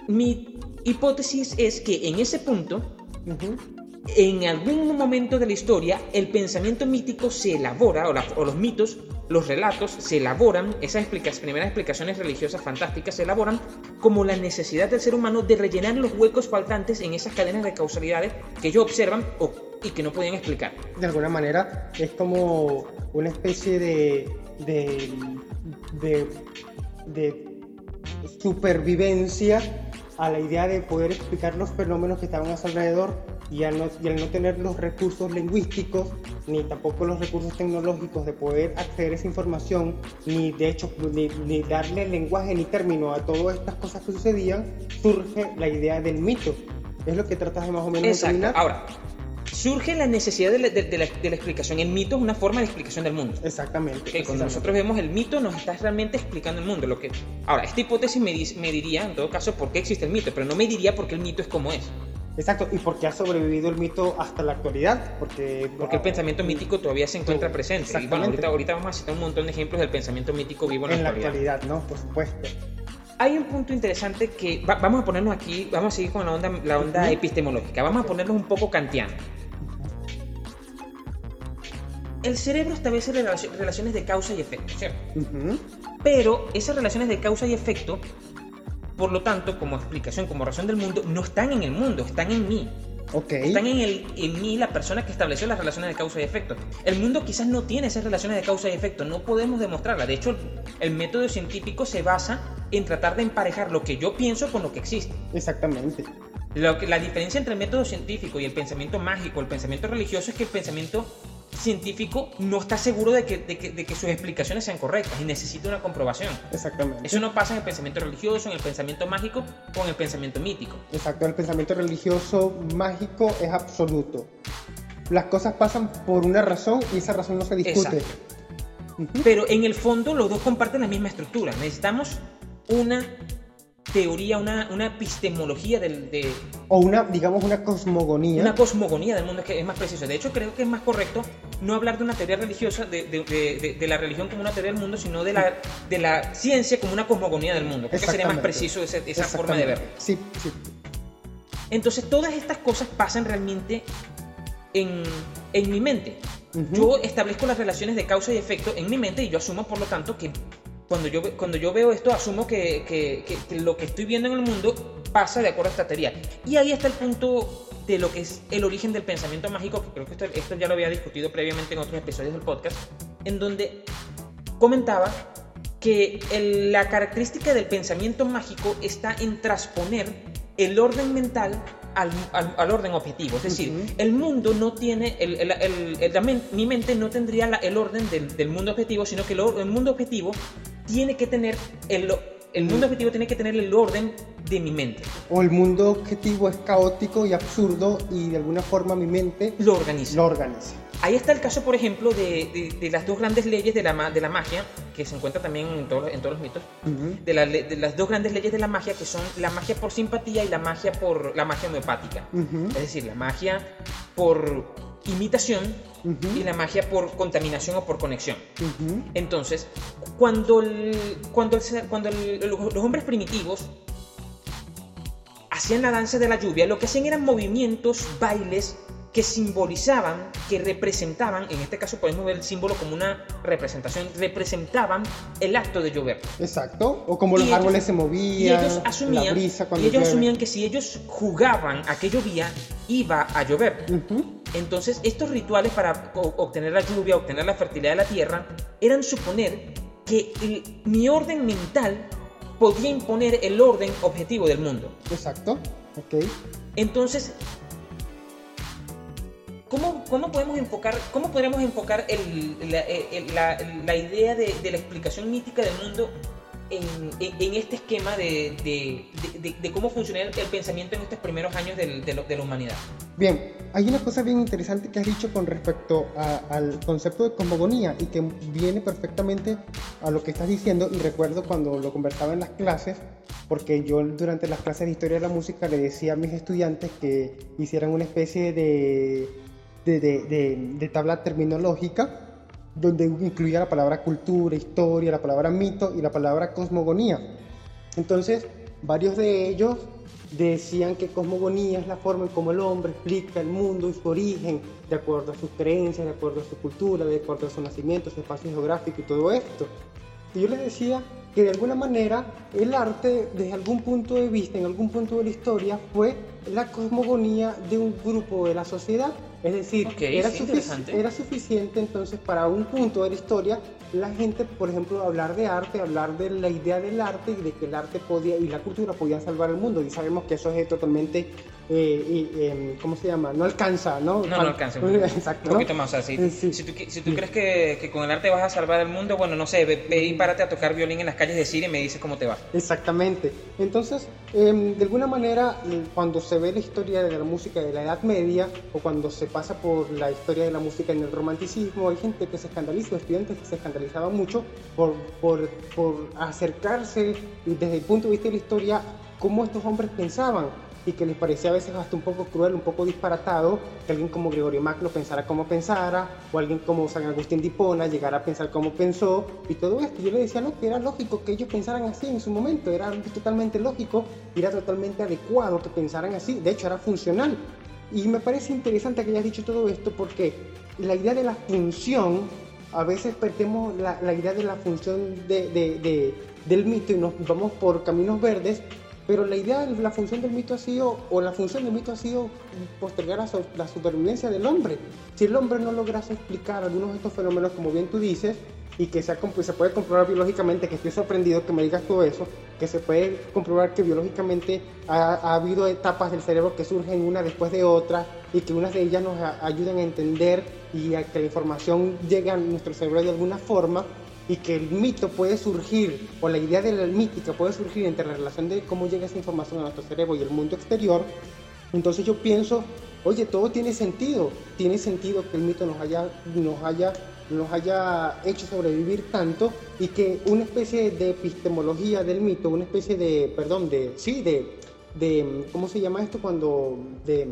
Speaker 1: Mi hipótesis es que en ese punto en algún momento de la historia el pensamiento mítico se elabora, o, la- o los mitos, los relatos se elaboran, esas primeras explicaciones religiosas fantásticas se elaboran como la necesidad del ser humano de rellenar los huecos faltantes en esas cadenas de causalidades que ellos observan o- y que no podían explicar.
Speaker 2: de alguna manera es como una especie de, de, de, de supervivencia a la idea de poder explicar los fenómenos que estaban a su alrededor y al, no, y al no tener los recursos lingüísticos ni tampoco los recursos tecnológicos de poder acceder a esa información ni de hecho ni, ni darle lenguaje ni término a todas estas cosas que sucedían surge la idea del mito es lo que tratas de más o menos
Speaker 1: Exacto.
Speaker 2: determinar
Speaker 1: Ahora, surge la necesidad de la, de- de la- de la explicación. El mito es una forma de explicación del mundo.
Speaker 2: exactamente
Speaker 1: Ok, cuando nosotros vemos el mito, nos está realmente explicando el mundo. Lo que... Ahora, esta hipótesis me, me diría, en todo caso, por qué existe el mito, pero no me diría por qué el mito es como es.
Speaker 2: Exacto, y porque ha sobrevivido el mito hasta la actualidad, porque...
Speaker 1: Porque el pensamiento mítico todavía se encuentra presente. Y bueno, ahorita, ahorita vamos a citar un montón de ejemplos del pensamiento mítico vivo en,
Speaker 2: En la
Speaker 1: actualidad.
Speaker 2: actualidad, ¿no? Por supuesto.
Speaker 1: Hay un punto interesante que va- vamos a ponernos aquí, vamos a seguir con la onda, la onda epistemológica, vamos a ponernos un poco kantiano. El cerebro establece relaci- relaciones de causa y efecto, ¿cierto? Pero esas relaciones de causa y efecto, por lo tanto, como explicación, como razón del mundo, no están en el mundo, están en mí.
Speaker 2: Ok.
Speaker 1: Están en, el, en mí la persona que estableció las relaciones de causa y efecto. El mundo quizás no tiene esas relaciones de causa y efecto, no podemos demostrarlas. De hecho, el, el método científico se basa en tratar de emparejar lo que yo pienso con lo que existe.
Speaker 2: Exactamente.
Speaker 1: Lo que, la diferencia entre el método científico y el pensamiento mágico, el pensamiento religioso, es que el pensamiento científico no está seguro de que, de que- de que sus explicaciones sean correctas y necesita una comprobación.
Speaker 2: Exactamente.
Speaker 1: Eso no pasa en el pensamiento religioso, en el pensamiento mágico o en el pensamiento mítico.
Speaker 2: Exacto, el pensamiento religioso mágico es absoluto. las cosas pasan por una razón y esa razón no se discute.
Speaker 1: Exacto. Pero en el fondo los dos comparten la misma estructura. Necesitamos una teoría, una, una epistemología del, de...
Speaker 2: O una, digamos, una cosmogonía.
Speaker 1: Una cosmogonía del mundo, que es más preciso. De hecho, creo que es más correcto no hablar de una teoría religiosa, de, de, de, de la religión como una teoría del mundo, sino de la, de la ciencia como una cosmogonía del mundo. Creo que sería más preciso esa, esa forma de verlo.
Speaker 2: Sí, sí.
Speaker 1: Entonces, todas estas cosas pasan realmente en, en mi mente. Uh -huh. Yo establezco las relaciones de causa y efecto en mi mente y yo asumo, por lo tanto, que cuando yo, cuando yo veo esto, asumo que, que, que, que, lo que estoy viendo en el mundo pasa de acuerdo a esta teoría. Y ahí está el punto de lo que es el origen del pensamiento mágico, que creo que esto, esto ya lo había discutido previamente en otros episodios del podcast, en donde comentaba que el, la característica del pensamiento mágico está en transponer el orden mental al, al, al, orden objetivo. Es decir, uh -huh. el mundo no tiene, el, el, mi mente no tendría la, el orden del, del, mundo objetivo, sino que el mundo objetivo tiene que tener el, el mundo objetivo tiene que tener el orden de mi mente.
Speaker 2: O el mundo objetivo es caótico y absurdo y de alguna forma mi mente
Speaker 1: lo organiza.
Speaker 2: Lo organiza.
Speaker 1: Ahí está el caso, por ejemplo, de, de, de, las dos grandes leyes de la, de la magia, que se encuentra también en, todo, en todos los mitos, uh -huh. de, la, de, las dos grandes leyes de la magia, que son la magia por simpatía y la magia por la magia homeopática. Uh -huh. Es decir, la magia por imitación uh -huh. y la magia por contaminación o por conexión. Uh -huh. Entonces, cuando, el, cuando, el, cuando el, los hombres primitivos hacían la danza de la lluvia, lo que hacían eran movimientos, bailes que simbolizaban, que representaban, en este caso podemos ver el símbolo como una representación, representaban el acto de llover.
Speaker 2: Exacto, o como y los ellos, árboles se movían,
Speaker 1: y ellos asumían, la brisa cuando y ellos asumían que si ellos jugaban a que llovía, iba a llover. Uh -huh. Entonces, estos rituales para obtener la lluvia, obtener la fertilidad de la tierra, eran suponer que el, mi orden mental podía imponer el orden objetivo del mundo.
Speaker 2: Exacto, ok.
Speaker 1: Entonces, ¿Cómo, ¿Cómo, podemos enfocar, cómo podríamos enfocar el, la, el, la, la, idea de, de, la explicación mítica del mundo en, en, en este esquema de, de, de, cómo funciona el, el, pensamiento en estos primeros años de, la humanidad?
Speaker 2: Bien, hay una cosa bien interesante que has dicho con respecto a, al concepto de cosmogonía y que viene perfectamente a lo que estás diciendo y recuerdo cuando lo conversaba en las clases porque yo durante las clases de historia de la música le decía a mis estudiantes que hicieran una especie de de, de, de, tabla terminológica donde incluía la palabra cultura, historia, la palabra mito y la palabra cosmogonía. Entonces, varios de ellos decían que cosmogonía es la forma en cómo el hombre explica el mundo y su origen, de acuerdo a sus creencias, de acuerdo a su cultura, de acuerdo a su nacimiento, su espacio geográfico y todo esto. Y yo les decía que de alguna manera el arte, desde algún punto de vista, en algún punto de la historia, fue la cosmogonía de un grupo de la sociedad es decir,
Speaker 1: okay,
Speaker 2: era,
Speaker 1: sí,
Speaker 2: sufic era, suficiente entonces para un punto de la historia la gente, por ejemplo, hablar de arte, hablar de la idea del arte y de que el arte podía y la cultura podían salvar el mundo. Y sabemos que eso es totalmente, eh, eh, ¿cómo se llama? No alcanza, ¿no?
Speaker 1: No, no alcanza.
Speaker 2: Exacto.
Speaker 1: Un poquito más. O sea, si, sí. si, tú, si tú crees que, que, con el arte vas a salvar el mundo, bueno, no sé, ve, ve y párate a tocar violín en las calles de Siria y me dices cómo te va.
Speaker 2: Exactamente. Entonces, eh, de alguna manera, cuando se ve la historia de la música de la Edad Media o cuando se pasa por la historia de la música en el romanticismo, hay gente que se escandaliza, estudiantes que se escandalizan mucho por, por, por acercarse desde el punto de vista de la historia cómo estos hombres pensaban y que les parecía a veces hasta un poco cruel, un poco disparatado que alguien como Gregorio Magno pensara como pensara, o alguien como San Agustín de Hipona llegara a pensar como pensó, y todo esto. Yo le decía, no, que era lógico que ellos pensaran así en su momento, era totalmente lógico, era totalmente adecuado que pensaran así, de hecho era funcional. Y me parece interesante que hayas dicho todo esto porque la idea de la función a veces perdemos la, la idea de la función de, de, de, del mito y nos vamos por caminos verdes, pero la idea de la función del mito ha sido, o la función del mito ha sido postergar la, la supervivencia del hombre. Si el hombre no lograse explicar algunos de estos fenómenos, como bien tú dices, y que se, puede comprobar biológicamente, que estoy sorprendido que me digas todo eso, que se puede comprobar que biológicamente ha, ha, habido etapas del cerebro que surgen una después de otra y que unas de ellas nos ayudan a entender y a que la información llegue a nuestro cerebro de alguna forma y que el mito puede surgir, o la idea de la mítica puede surgir entre la relación de cómo llega esa información a nuestro cerebro y el mundo exterior, entonces yo pienso oye, todo tiene sentido. Tiene sentido que el mito nos haya, nos haya, nos haya hecho sobrevivir tanto y que una especie de epistemología del mito, una especie de, perdón, de, sí, de, de ¿cómo se llama esto cuando, de,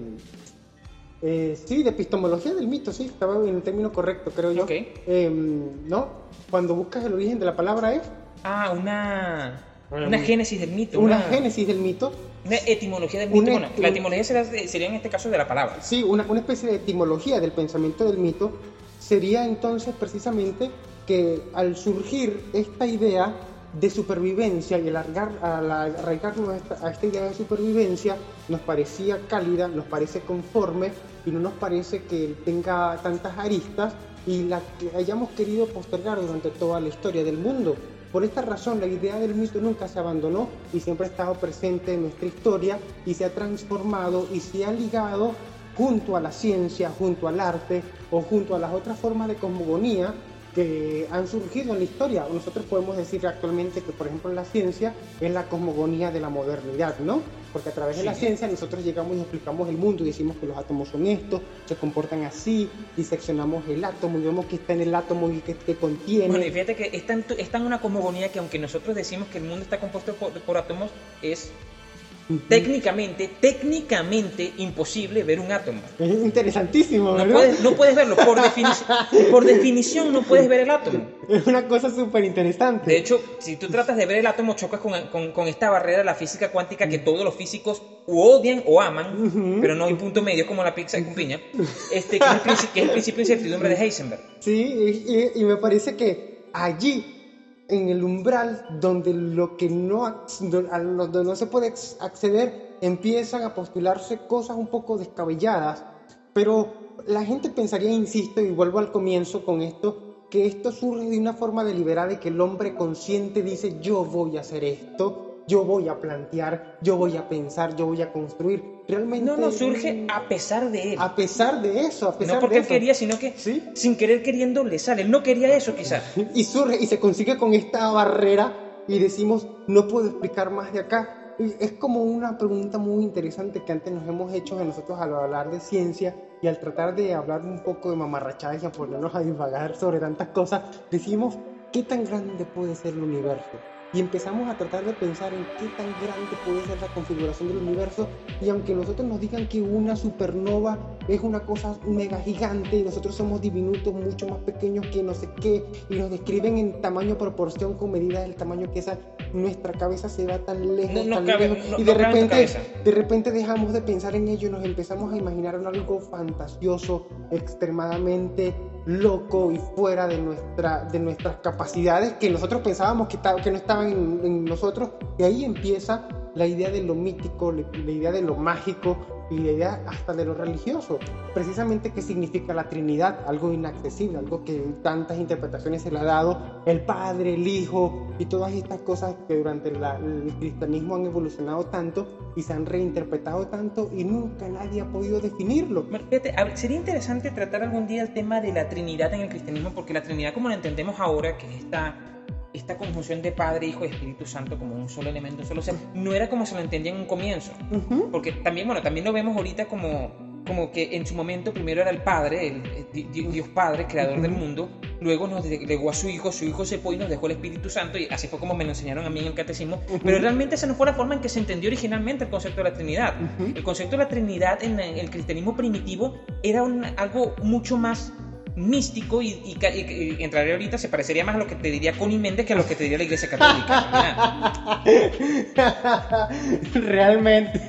Speaker 2: eh, sí, de epistemología del mito, sí, estaba en el término correcto, creo yo.
Speaker 1: Ok.
Speaker 2: Em, ¿No? Cuando buscas el origen de la palabra es
Speaker 1: Ah, una, una génesis del mito.
Speaker 2: una
Speaker 1: Una,
Speaker 2: génesis del mito.
Speaker 1: una etimología del mito.
Speaker 2: Una
Speaker 1: bueno, la etimología sería, sería en este caso de la palabra.
Speaker 2: Sí, una, una especie de etimología del pensamiento del mito sería entonces precisamente que al surgir esta idea de supervivencia y alargar, al arraigarnos a esta, a esta idea de supervivencia, nos parecía cálida, nos parece conforme y no nos parece que tenga tantas aristas y la que hayamos querido postergar durante toda la historia del mundo. Por esta razón, la idea del mito nunca se abandonó y siempre ha estado presente en nuestra historia y se ha transformado y se ha ligado junto a la ciencia, junto al arte o junto a las otras formas de cosmogonía que han surgido en la historia. Nosotros podemos decir actualmente que, por ejemplo, la ciencia es la cosmogonía de la modernidad, ¿no? Porque a través de la ciencia nosotros llegamos y explicamos el mundo y decimos que los átomos son estos, se comportan así, diseccionamos el átomo y vemos que está en el átomo y que, que contiene.
Speaker 1: Bueno, y fíjate que es tan, es tan una cosmogonía que aunque nosotros decimos que el mundo está compuesto por, por átomos, es Técnicamente, técnicamente imposible ver un átomo.
Speaker 2: Es interesantísimo,
Speaker 1: No
Speaker 2: ¿verdad?
Speaker 1: puedes, no puedes verlo, por, defini- por definición no puedes ver el átomo.
Speaker 2: Es una cosa súper interesante.
Speaker 1: De hecho, si tú tratas de ver el átomo, chocas con, con- con esta barrera de la física cuántica que todos los físicos odian o aman,
Speaker 2: Ujú.
Speaker 1: pero no hay punto medio como la pizza con piña, este, que, es el, que es el principio de incertidumbre de Heisenberg.
Speaker 2: Sí, y- y me parece que allí, en el umbral donde lo que no, a lo- no se puede acceder, empiezan a postularse cosas un poco descabelladas. Pero la gente pensaría, insisto, y vuelvo al comienzo con esto, que esto surge de una forma deliberada y que el hombre consciente dice, yo voy a hacer esto, yo voy a plantear, yo voy a pensar, yo voy a construir. Realmente...
Speaker 1: No, no, surge a pesar de él.
Speaker 2: A pesar de eso, a pesar
Speaker 1: No porque
Speaker 2: de
Speaker 1: él
Speaker 2: eso.
Speaker 1: quería, sino que
Speaker 2: Sí.
Speaker 1: sin querer queriendo le sale. Él no quería eso quizás.
Speaker 2: y surge y se consigue con esta barrera y decimos, no puedo explicar más de acá. Y es como una pregunta muy interesante que antes nos hemos hecho a nosotros al hablar de ciencia y al tratar de hablar un poco de mamarrachadas y a ponernos a divagar sobre tantas cosas, decimos, ¿qué tan grande puede ser el universo? Y empezamos a tratar de pensar en qué tan grande puede ser la configuración del universo y aunque nosotros nos digan que una supernova es una cosa mega gigante y nosotros somos diminutos mucho más pequeños que no sé qué y nos describen en tamaño proporción con medida del tamaño que esa nuestra cabeza se va tan lejos,
Speaker 1: No- no
Speaker 2: tan
Speaker 1: cabe-
Speaker 2: lejos
Speaker 1: no-
Speaker 2: y de repente de repente dejamos de pensar en ello y nos empezamos a imaginar algo fantasioso, extremadamente loco y fuera de, nuestra, de nuestras capacidades que nosotros pensábamos que, que no estaban en, nosotros. Y ahí empieza la idea de lo mítico, la idea de lo mágico y la idea hasta de lo religioso. Precisamente qué significa la Trinidad, algo inaccesible, algo que tantas interpretaciones se le ha dado, el Padre, el Hijo y todas estas cosas que durante la- el cristianismo han evolucionado tanto y se han reinterpretado tanto y nunca nadie ha podido definirlo.
Speaker 1: Fíjate, sería interesante tratar algún día el tema de la Trinidad en el cristianismo, porque la Trinidad, como la entendemos ahora, que es esta, esta conjunción de Padre, Hijo y Espíritu Santo como un solo elemento, un solo ser, no era como se lo entendía en un comienzo. Porque también, bueno, también lo vemos ahorita como, como que en su momento primero era el Padre, el, Dios Padre, creador del mundo, luego nos legó a su Hijo, su Hijo se fue y nos dejó el Espíritu Santo, y así fue como me lo enseñaron a mí en el catecismo, pero realmente esa no fue la forma en que se entendió originalmente el concepto de la Trinidad. El concepto de la Trinidad en el cristianismo primitivo era un- algo mucho más místico y, y ca- y- y entraría ahorita se parecería más a lo que te diría Connie Méndez que a lo que te diría la Iglesia Católica.
Speaker 2: Realmente.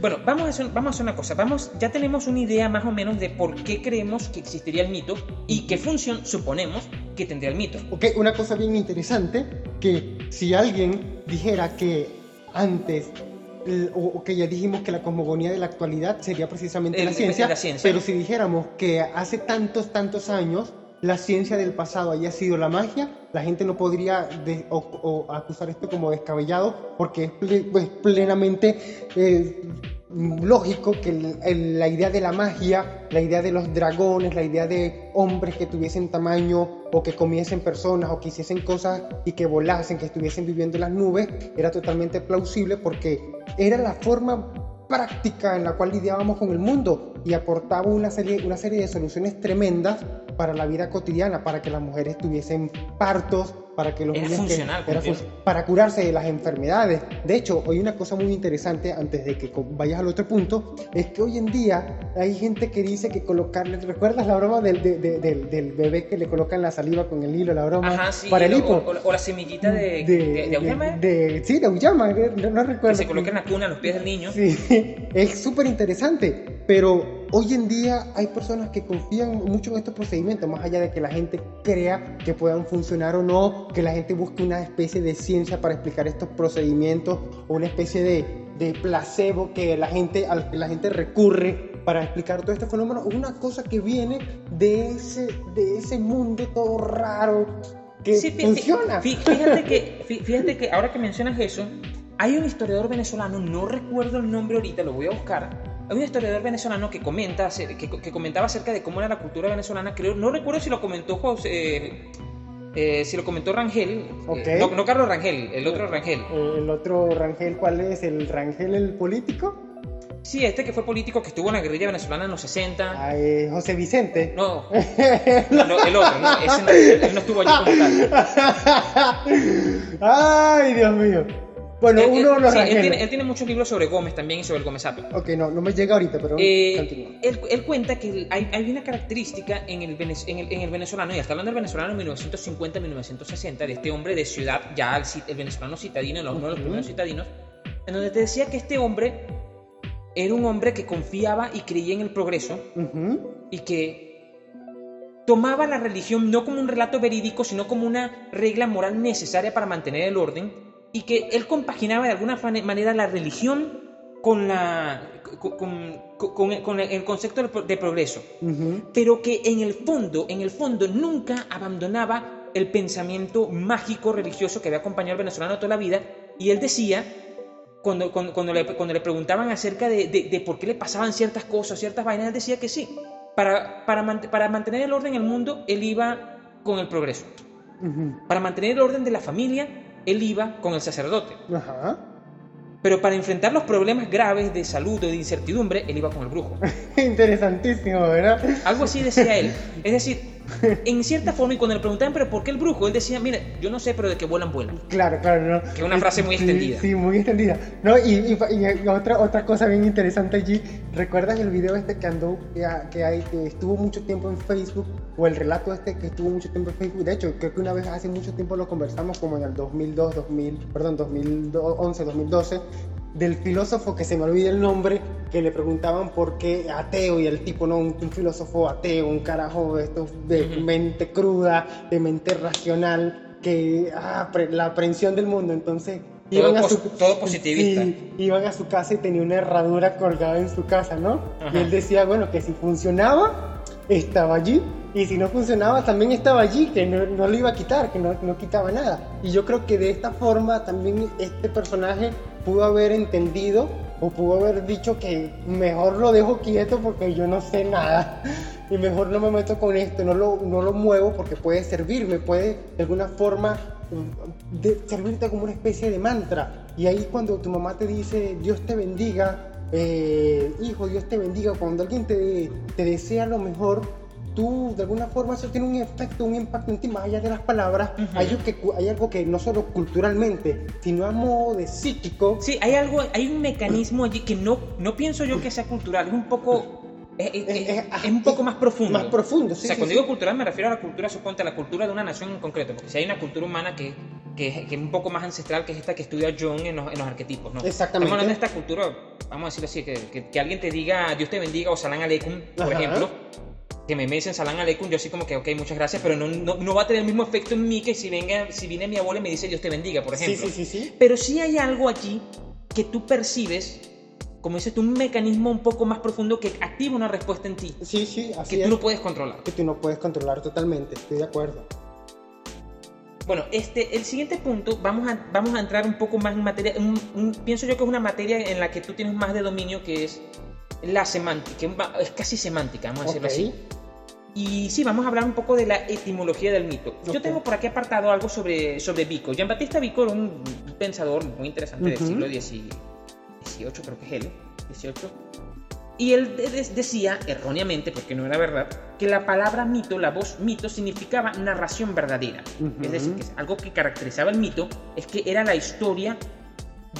Speaker 1: Bueno, vamos a, hacer, vamos a hacer una cosa. Vamos, ya tenemos una idea más o menos de por qué creemos que existiría el mito y qué función suponemos que tendría el mito.
Speaker 2: Ok, una cosa bien interesante, que si alguien dijera que antes, o, que ya dijimos que la cosmogonía de la actualidad sería precisamente
Speaker 1: El-
Speaker 2: la ciencia,
Speaker 1: la ciencia.
Speaker 2: pero si dijéramos que hace tantos, tantos años la ciencia del pasado haya sido la magia, la gente no podría de- o, o acusar esto como descabellado, porque es pues, plenamente eh, lógico que la idea de la magia, la idea de los dragones, la idea de hombres que tuviesen tamaño o que comiesen personas o que hiciesen cosas y que volasen, que estuviesen viviendo en las nubes, era totalmente plausible porque era la forma práctica en la cual lidiábamos con el mundo y aportaba una serie de soluciones tremendas para la vida cotidiana, para que las mujeres tuviesen partos, para que los
Speaker 1: Era
Speaker 2: niños que- era para curarse de las enfermedades. De hecho, hoy una cosa muy interesante antes de que vayas al otro punto es que hoy en día hay gente que dice que colocarle, ¿recuerdas la broma del, de- de- del, del bebé que le colocan la saliva con el hilo, la broma
Speaker 1: Ajá, sí.
Speaker 2: para el hipo?
Speaker 1: o- o la semillita de,
Speaker 2: de,
Speaker 1: de, de
Speaker 2: sí, de auyama, eh, no, no
Speaker 1: que
Speaker 2: recuerdo.
Speaker 1: se coloca en la cuna a los pies del niño.
Speaker 2: Sí, es súper interesante, pero hoy en día hay personas que confían mucho en estos procedimientos, más allá de que la gente crea que puedan funcionar o no, que la gente busque una especie de ciencia para explicar estos procedimientos o una especie de, de placebo que la gente, al que la gente recurre para explicar todo este fenómeno, una cosa que viene de ese, de ese mundo todo raro que
Speaker 1: Sí,
Speaker 2: funciona.
Speaker 1: fí- Fíjate que, fí- fíjate que ahora que mencionas eso, hay un historiador venezolano, no recuerdo el nombre ahorita, lo voy a buscar. Hay un historiador venezolano que comenta, que, que comentaba acerca de cómo era la cultura venezolana. Creo, no recuerdo si lo comentó José, eh, eh, si lo comentó Rangel, eh,
Speaker 2: Ok.
Speaker 1: no, no Carlos Rangel, el otro Rangel.
Speaker 2: El otro Rangel, ¿cuál es? ¿El Rangel el político?
Speaker 1: Sí, este que fue político que estuvo en la guerrilla venezolana en los 60.
Speaker 2: Ah, eh, José Vicente.
Speaker 1: No, no, el otro, no, ese no, él, él no estuvo allí como tal.
Speaker 2: Ay, Dios mío. Bueno,
Speaker 1: Él-
Speaker 2: uno
Speaker 1: él-
Speaker 2: los
Speaker 1: sí, él, tiene, él tiene muchos libros sobre Gómez también y sobre el Gómez Apio.
Speaker 2: Ok, no, no me llega ahorita, pero
Speaker 1: Eh, él, cuenta que hay, hay una característica en el, en, el, en el venezolano, y está hablando del venezolano en 1950-1960, de este hombre de ciudad, ya el, el venezolano citadino, uno de los primeros citadinos, en donde te decía que este hombre era un hombre que confiaba y creía en el progreso
Speaker 2: Ujú.
Speaker 1: y que tomaba la religión no como un relato verídico, sino como una regla moral necesaria para mantener el orden y que él compaginaba de alguna manera la religión con, la, con, con- con- el concepto de pro- de progreso,
Speaker 2: Ujú.
Speaker 1: pero que en el fondo, en el fondo nunca abandonaba el pensamiento mágico religioso que había acompañado al venezolano toda la vida y él decía cuando, cuando, cuando le, cuando le preguntaban acerca de, de- de por qué le pasaban ciertas cosas, ciertas vainas, él decía que sí. Para, para, mant- para mantener el orden en el mundo, él iba con el progreso.
Speaker 2: Ujú.
Speaker 1: Para mantener el orden de la familia, él iba con el sacerdote.
Speaker 2: Ajá.
Speaker 1: Pero para enfrentar los problemas graves de salud o de incertidumbre, él iba con el brujo.
Speaker 2: Interesantísimo, ¿verdad?
Speaker 1: Algo así decía él. Es decir, en cierta forma, y cuando le preguntaban, ¿pero por qué el brujo? Él decía, mira, yo no sé, pero de que vuelan, vuelan.
Speaker 2: Claro, claro, ¿no?
Speaker 1: Que es una frase muy
Speaker 2: Sí,
Speaker 1: extendida.
Speaker 2: Sí, muy extendida. No, y, y- y otra, otra cosa bien interesante allí, ¿recuerdas el video este que andó, que hay, que estuvo mucho tiempo en Facebook, o el relato este que estuvo mucho tiempo en Facebook? De hecho, creo que una vez hace mucho tiempo lo conversamos, como en el 2002, 2000, perdón, 2011, 2012, del filósofo que se me olvida el nombre, que le preguntaban por qué ateo, y el tipo, no, un, un filósofo ateo, un carajo de estos de
Speaker 1: Ujú.
Speaker 2: mente cruda, de mente racional, que ah, pre- la aprehensión del mundo, entonces
Speaker 1: Todo
Speaker 2: iban a su
Speaker 1: todo positivista.
Speaker 2: iban a su casa y tenía una herradura colgada en su casa, ¿no?
Speaker 1: Ajá.
Speaker 2: Y él decía, bueno, que si funcionaba, estaba allí, y si no funcionaba, también estaba allí, que no, no lo iba a quitar, que no, no quitaba nada. Y yo creo que de esta forma también este personaje pudo haber entendido o pudo haber dicho que mejor lo dejo quieto porque yo no sé nada y mejor no me meto con esto, no lo, no lo muevo porque puede servirme, puede de alguna forma mm, servirte como una especie de mantra. Y ahí cuando tu mamá te dice Dios te bendiga, eh, hijo, Dios te bendiga, cuando alguien te, te desea lo mejor, tú de alguna forma eso tiene un efecto, un impacto en ti más allá de las palabras.
Speaker 1: Ujú.
Speaker 2: hay, algo que, hay algo que no solo culturalmente, sino a modo de psíquico.
Speaker 1: Sí, hay algo, hay un mecanismo allí que no, no pienso yo que sea cultural, es un poco, es- Es-
Speaker 2: es- es
Speaker 1: un poco más profundo.
Speaker 2: Más profundo, sí.
Speaker 1: o sea,
Speaker 2: sí,
Speaker 1: cuando
Speaker 2: sí.
Speaker 1: digo cultural me refiero a la cultura, suponte, a la cultura de una nación en concreto, porque si hay una cultura humana que, que, que es un poco más ancestral, que es esta que estudia Jung en los, en los arquetipos, ¿no?
Speaker 2: Exactamente.
Speaker 1: Estamos hablando de esta cultura, vamos a decirlo así, que, que, que alguien te diga Dios te bendiga o Salam Aleikum, por
Speaker 2: Ajá.
Speaker 1: ejemplo, que me dicen Salam Aleikum, yo así como que, ok, muchas gracias, pero no, no, no va a tener el mismo efecto en mí que si, venga, si viene mi abuela y me dice Dios te bendiga, por
Speaker 2: Sí,
Speaker 1: ejemplo.
Speaker 2: sí, sí, sí.
Speaker 1: Pero sí hay algo allí que tú percibes, como dices tú, un mecanismo un poco más profundo que activa una respuesta en ti,
Speaker 2: Sí, sí, así
Speaker 1: que
Speaker 2: es.
Speaker 1: tú no puedes controlar.
Speaker 2: Que tú no puedes controlar totalmente, estoy de acuerdo.
Speaker 1: Bueno, este, el siguiente punto, vamos a, vamos a entrar un poco más en materia, un- un- pienso yo que es una materia en la que tú tienes más de dominio, que es la semántica, es casi semántica, vamos a decirlo así. Y sí, vamos a hablar un poco de la etimología del mito. Yo tengo por aquí apartado algo sobre, sobre Vico. Jean-Baptiste Vico era un pensador muy interesante del siglo XVIII, creo que es él. 18. Y él decía, erróneamente, porque no era verdad, que la palabra mito, la voz mito, significaba narración verdadera. Es decir, que algo que caracterizaba el mito es que era la historia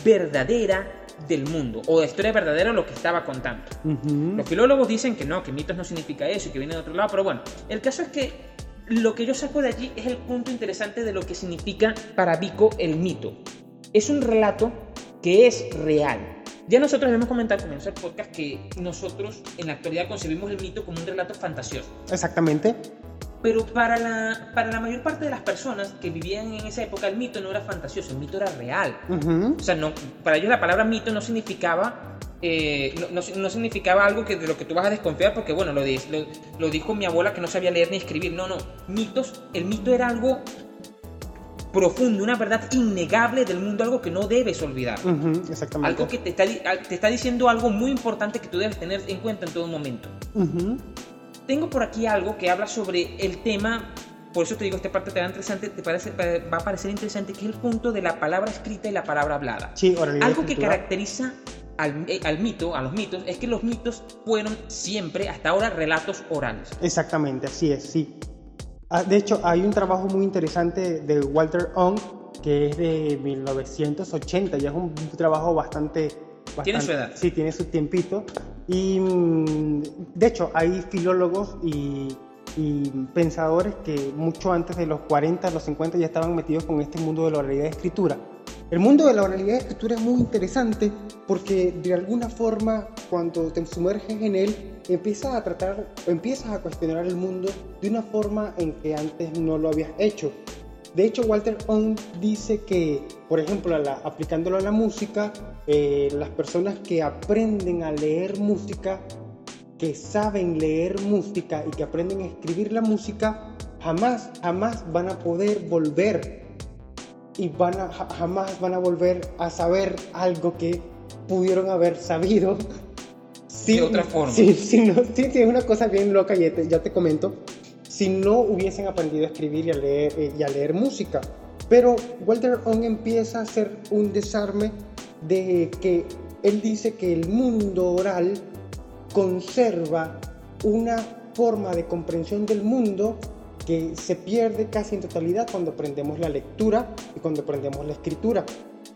Speaker 1: verdadera del mundo, o la historia verdadera de lo que estaba contando. Los filólogos dicen que no, que mitos no significa eso y que viene de otro lado, pero bueno, el caso es que lo que yo saco de allí es el punto interesante de lo que significa para Vico el mito. Es un relato que es real, ya nosotros hemos comentado al comienzo del podcast que nosotros en la actualidad concebimos el mito como un relato fantasioso.
Speaker 2: Exactamente.
Speaker 1: Pero para la, para la mayor parte de las personas que vivían en esa época, el mito no era fantasioso, el mito era real. O sea, no, para ellos la palabra mito no significaba eh, no, no, significaba algo que de lo que tú vas a desconfiar porque, bueno, lo, lo, lo, dijo mi abuela que no sabía leer ni escribir. No, no. Mitos, el mito era algo profundo, una verdad innegable del mundo, algo que no debes olvidar.
Speaker 2: exactamente.
Speaker 1: Algo que te está, te está, diciendo algo muy importante que tú debes tener en cuenta en todo momento. Tengo por aquí algo que habla sobre el tema, por eso te digo, esta parte te va, interesante, te parece, va a parecer interesante, que es el punto de la palabra escrita y la palabra hablada.
Speaker 2: Sí,
Speaker 1: algo que caracteriza al, eh, al, mito, a los mitos, es que los mitos fueron siempre, hasta ahora, relatos orales.
Speaker 2: Exactamente, así es, sí. Ah, de hecho, hay un trabajo muy interesante de Walter Ong que es de 1980, ya es un trabajo bastante...
Speaker 1: tiene su edad.
Speaker 2: Sí, tiene su tiempito. Y mm, de hecho, hay filólogos y, y, pensadores que mucho antes de los 40, los 50 ya estaban metidos con este mundo de la realidad de escritura. El mundo de la oralidad de escritura es muy interesante porque de alguna forma cuando te sumerges en él empiezas a tratar, empiezas a cuestionar el mundo de una forma en que antes no lo habías hecho. De hecho, Walter Ong dice que, por ejemplo, aplicándolo a la música, eh, las personas que aprenden a leer música, que saben leer música y que aprenden a escribir la música, jamás, jamás van a poder volver y van a, jamás van a volver a saber algo que pudieron haber sabido.
Speaker 1: de otra forma.
Speaker 2: Sí, sí, no, sí, es una cosa bien loca, ya te, ya te comento. Si no hubiesen aprendido a escribir y a leer, eh, y a leer música. Pero Walter Ong empieza a hacer un desarme de que él dice que el mundo oral conserva una forma de comprensión del mundo que se pierde casi en totalidad cuando aprendemos la lectura y cuando aprendemos la escritura.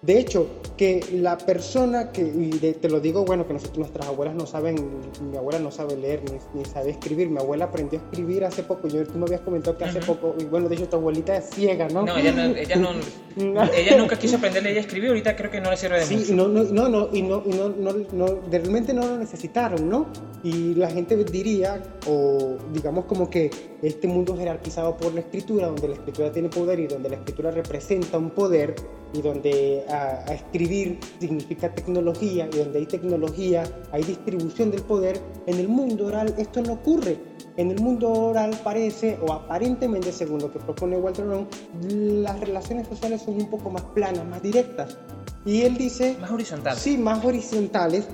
Speaker 2: De hecho, que la persona que, y te lo digo, bueno, que nosotros, nuestras abuelas no saben, mi abuela no sabe leer ni, sabe escribir, mi abuela aprendió a escribir hace poco, yo, tú me habías comentado que hace poco, y bueno, de hecho tu abuelita es ciega, ¿no?
Speaker 1: No, ella, no, ella, no, ella nunca quiso aprender a leer y escribir, ahorita creo que no le sirve de
Speaker 2: sí,
Speaker 1: mucho.
Speaker 2: Sí, no, no, no, no, y no, no, no, no, realmente no lo necesitaron, ¿no? Y la gente diría, o digamos como que este mundo jerarquizado por la escritura, donde la escritura tiene poder y donde la escritura representa un poder, y donde a, escribir significa tecnología y donde hay tecnología hay distribución del poder, en el mundo oral esto no ocurre. En el mundo oral parece, o aparentemente según lo que propone Walter Ron, las relaciones sociales son un poco más planas, más directas. Y él dice...
Speaker 1: Más horizontales.
Speaker 2: Sí, más horizontales.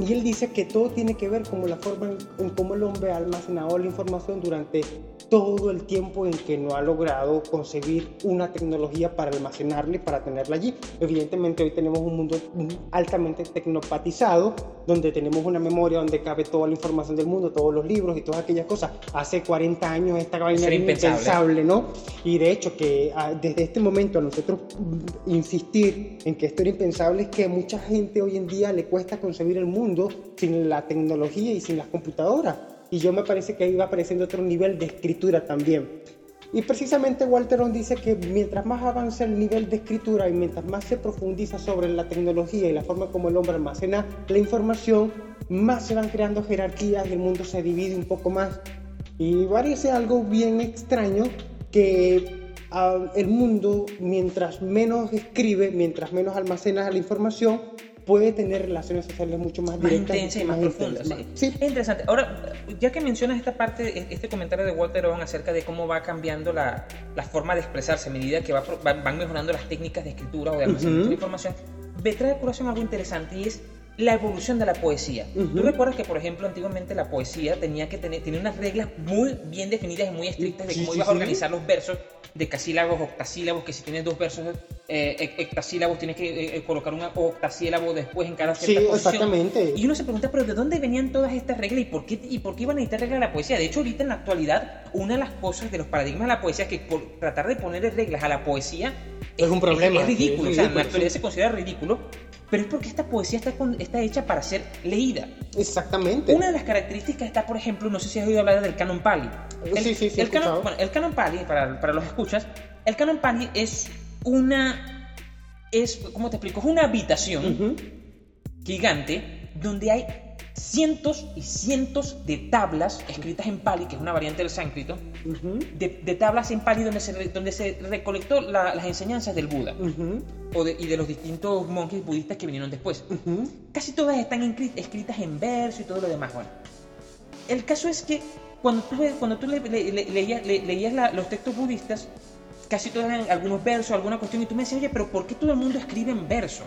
Speaker 2: Y él dice que todo tiene que ver con la forma en cómo el hombre ha almacenado la información durante todo el tiempo en que no ha logrado concebir una tecnología para almacenarla y para tenerla allí. Evidentemente hoy tenemos un mundo altamente tecnopatizado, donde tenemos una memoria donde cabe toda la información del mundo, todos los libros y todas aquellas cosas. Hace 40 años esta vaina era impensable, ¿no? Y de hecho que ah, desde este momento a nosotros insistir en que esto era impensable es que mucha gente hoy en día le cuesta concebir el mundo sin la tecnología y sin las computadoras y yo me parece que va apareciendo otro nivel de escritura también. Y precisamente Walter dice que mientras más avanza el nivel de escritura y mientras más se profundiza sobre la tecnología y la forma como el hombre almacena la información, más se van creando jerarquías y el mundo se divide un poco más. Y parece algo bien extraño que ah, el mundo, mientras menos escribe, mientras menos almacena la información, puede tener relaciones sociales mucho más,
Speaker 1: más intensas y más, profundas. Sí. Es interesante. Ahora, ya que mencionas esta parte, este comentario de Walter Owen acerca de cómo va cambiando la, la forma de expresarse a medida que va, van mejorando las técnicas de escritura o de almacenamiento de información, me trae a colación algo interesante y es la evolución de la poesía. Tú recuerdas que, por ejemplo, antiguamente la poesía tenía que tener tenía unas reglas muy bien definidas y muy estrictas de cómo ibas a organizar los versos decasílabos, octasílabos, que si tienes dos versos eh, hectasílabos tienes que eh, eh, colocar un octasílabo después en cada
Speaker 2: cierta sí, exactamente.
Speaker 1: Y uno se pregunta, pero ¿de dónde venían todas estas reglas y por qué, y por qué iban a necesitar reglas de la poesía? De hecho, ahorita en la actualidad, una de las cosas de los paradigmas de la poesía es que por tratar de ponerle reglas a la poesía
Speaker 2: es, un problema.
Speaker 1: Es, ridículo, o sea, en la actualidad se considera ridículo pero es porque esta poesía está, está hecha para ser leída.
Speaker 2: Exactamente.
Speaker 1: Una de las características está, por ejemplo, no sé si has oído hablar del canon Pali.
Speaker 2: sí, sí, sí.
Speaker 1: El canon, bueno, el canon Pali, para, para los escuchas, el canon Pali es una. Es, ¿Cómo te explico? Es una habitación gigante donde hay cientos y cientos de tablas escritas en Pali, que es una variante del sánscrito, de, tablas en Pali donde se, donde se recolectó las enseñanzas del Buda o y de los distintos monjes budistas que vinieron después. Casi todas están escritas en verso y todo lo demás. Bueno, el caso es que cuando tú, cuando tú leías, los textos budistas, casi todos eran algunos versos, alguna cuestión, y tú me decías, oye, pero ¿por qué todo el mundo escribe en verso?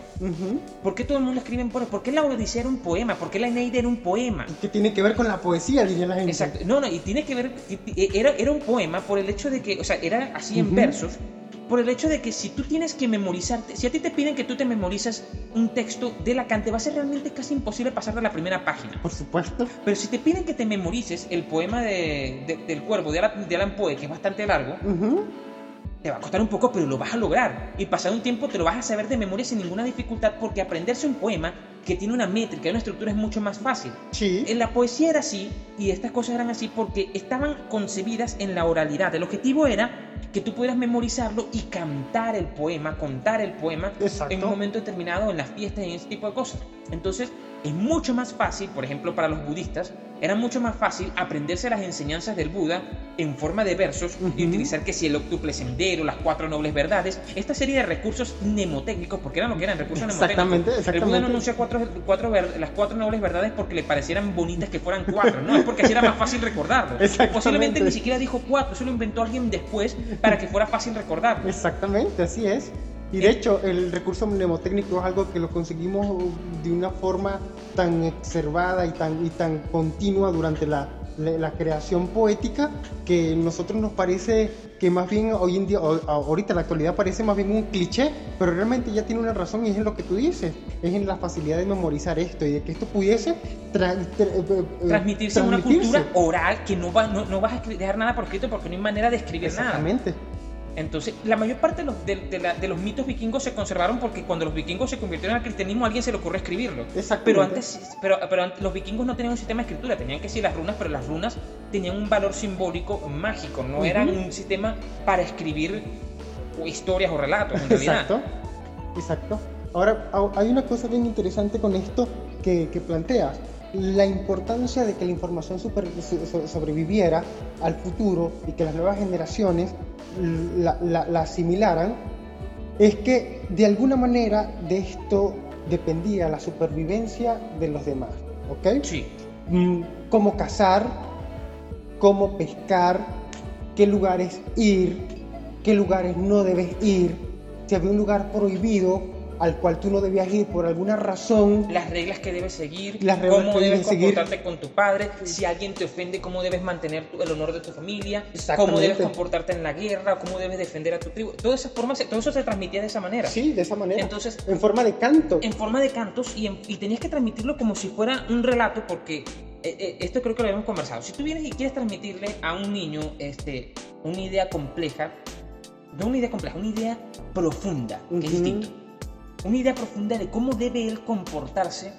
Speaker 1: ¿Por qué todo el mundo escribe en verso? ¿Por qué la Odisea era un poema? ¿Por qué la Eneida era un poema?
Speaker 2: ¿Qué tiene que ver con la poesía, diría la gente?
Speaker 1: Exacto. No, no, y tiene que ver, era, era un poema por el hecho de que, o sea, era así en versos, por el hecho de que si tú tienes que memorizarte, si a ti te piden que tú te memorizas un texto de la Cante, va a ser realmente casi imposible pasar de la primera página.
Speaker 2: Por supuesto.
Speaker 1: Pero si te piden que te memorices el poema de, del cuervo de Alan, Poe, que es bastante largo, te va a costar un poco, pero lo vas a lograr. Y pasado un tiempo te lo vas a saber de memoria sin ninguna dificultad porque aprenderse un poema que tiene una métrica y una estructura es mucho más fácil.
Speaker 2: Sí.
Speaker 1: En la poesía era así y estas cosas eran así porque estaban concebidas en la oralidad. El objetivo era que tú pudieras memorizarlo y cantar el poema, contar el poema en un momento determinado en las fiestas y ese tipo de cosas. Entonces, es mucho más fácil, por ejemplo, para los budistas, era mucho más fácil aprenderse las enseñanzas del Buda en forma de versos y utilizar que si el octuple sendero, las cuatro nobles verdades, esta serie de recursos mnemotécnicos, porque eran lo que eran recursos
Speaker 2: exactamente,
Speaker 1: mnemotécnicos.
Speaker 2: Exactamente.
Speaker 1: El Buda no anuncia cuatro, cuatro las cuatro nobles verdades porque le parecieran bonitas que fueran cuatro, no, es porque así era más fácil recordarlo. Posiblemente ni siquiera dijo cuatro, eso lo inventó alguien después para que fuera fácil recordarlo.
Speaker 2: Exactamente, así es. Y de hecho, el recurso mnemotécnico es algo que lo conseguimos de una forma tan exacerbada y tan, y tan continua durante la, la, creación poética que a nosotros nos parece que más bien hoy en día, ahorita en la actualidad parece más bien un cliché, pero realmente ya tiene una razón y es en lo que tú dices, es en la facilidad de memorizar esto y de que esto pudiese eh,
Speaker 1: eh, transmitirse, en una cultura oral que no, va, no, no vas a dejar nada por escrito porque no hay manera de escribir
Speaker 2: nada. Exactamente.
Speaker 1: Entonces, la mayor parte de los, de, los, mitos vikingos se conservaron porque cuando los vikingos se convirtieron al cristianismo, a alguien se le ocurrió escribirlo. Pero antes, pero, pero los vikingos no tenían un sistema de escritura, tenían que decir las runas, pero las runas tenían un valor simbólico mágico, no eran un sistema para escribir historias o relatos, en realidad.
Speaker 2: Exacto, exacto. Ahora, hay una cosa bien interesante con esto que, que planteas la importancia de que la información sobreviviera al futuro y que las nuevas generaciones la, asimilaran, es que de alguna manera de esto dependía la supervivencia de los demás. ¿Ok?
Speaker 1: Sí.
Speaker 2: Mm, cómo cazar, cómo pescar, qué lugares ir, qué lugares no debes ir, si había un lugar prohibido, al cual tú no debías ir por alguna razón.
Speaker 1: Las reglas que debes seguir,
Speaker 2: las
Speaker 1: cómo
Speaker 2: debes
Speaker 1: comportarte con tu padre, si alguien te ofende, cómo debes mantener el honor de tu familia, cómo debes comportarte en la guerra, cómo debes defender a tu tribu. Todas esas formas, todo eso se transmitía de esa manera.
Speaker 2: Sí, de esa manera.
Speaker 1: Entonces,
Speaker 2: en forma de canto.
Speaker 1: En forma de cantos y, y tenías que transmitirlo como si fuera un relato porque eh, eh, esto creo que lo habíamos conversado. Si tú vienes y quieres transmitirle a un niño este, una idea compleja, no una idea compleja, una idea profunda, que es distinto una idea profunda de cómo debe él comportarse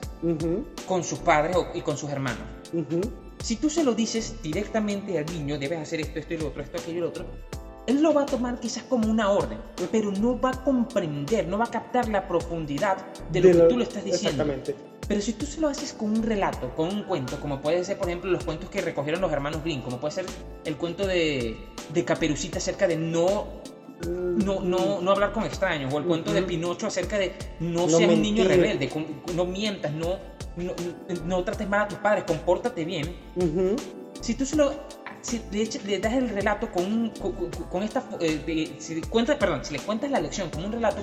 Speaker 1: con sus padres y con sus hermanos. Si tú se lo dices directamente al niño, debes hacer esto, esto y lo otro, esto, aquello y lo otro, él lo va a tomar quizás como una orden, pero no va a comprender, no va a captar la profundidad de lo, que tú le estás diciendo.
Speaker 2: Exactamente.
Speaker 1: Pero si tú se lo haces con un relato, con un cuento, como puede ser, por ejemplo, los cuentos que recogieron los hermanos Green, como puede ser el cuento de, de Caperucita acerca de no no, no, no hablar con extraños, o el cuento de Pinocho acerca de no, seas un niño rebelde, no mientas, no, no, trates mal a tus padres, compórtate bien. Si tú se lo, si le, das el relato con, con, esta, eh, si, cuentas, perdón, si le cuentas la lección con un relato,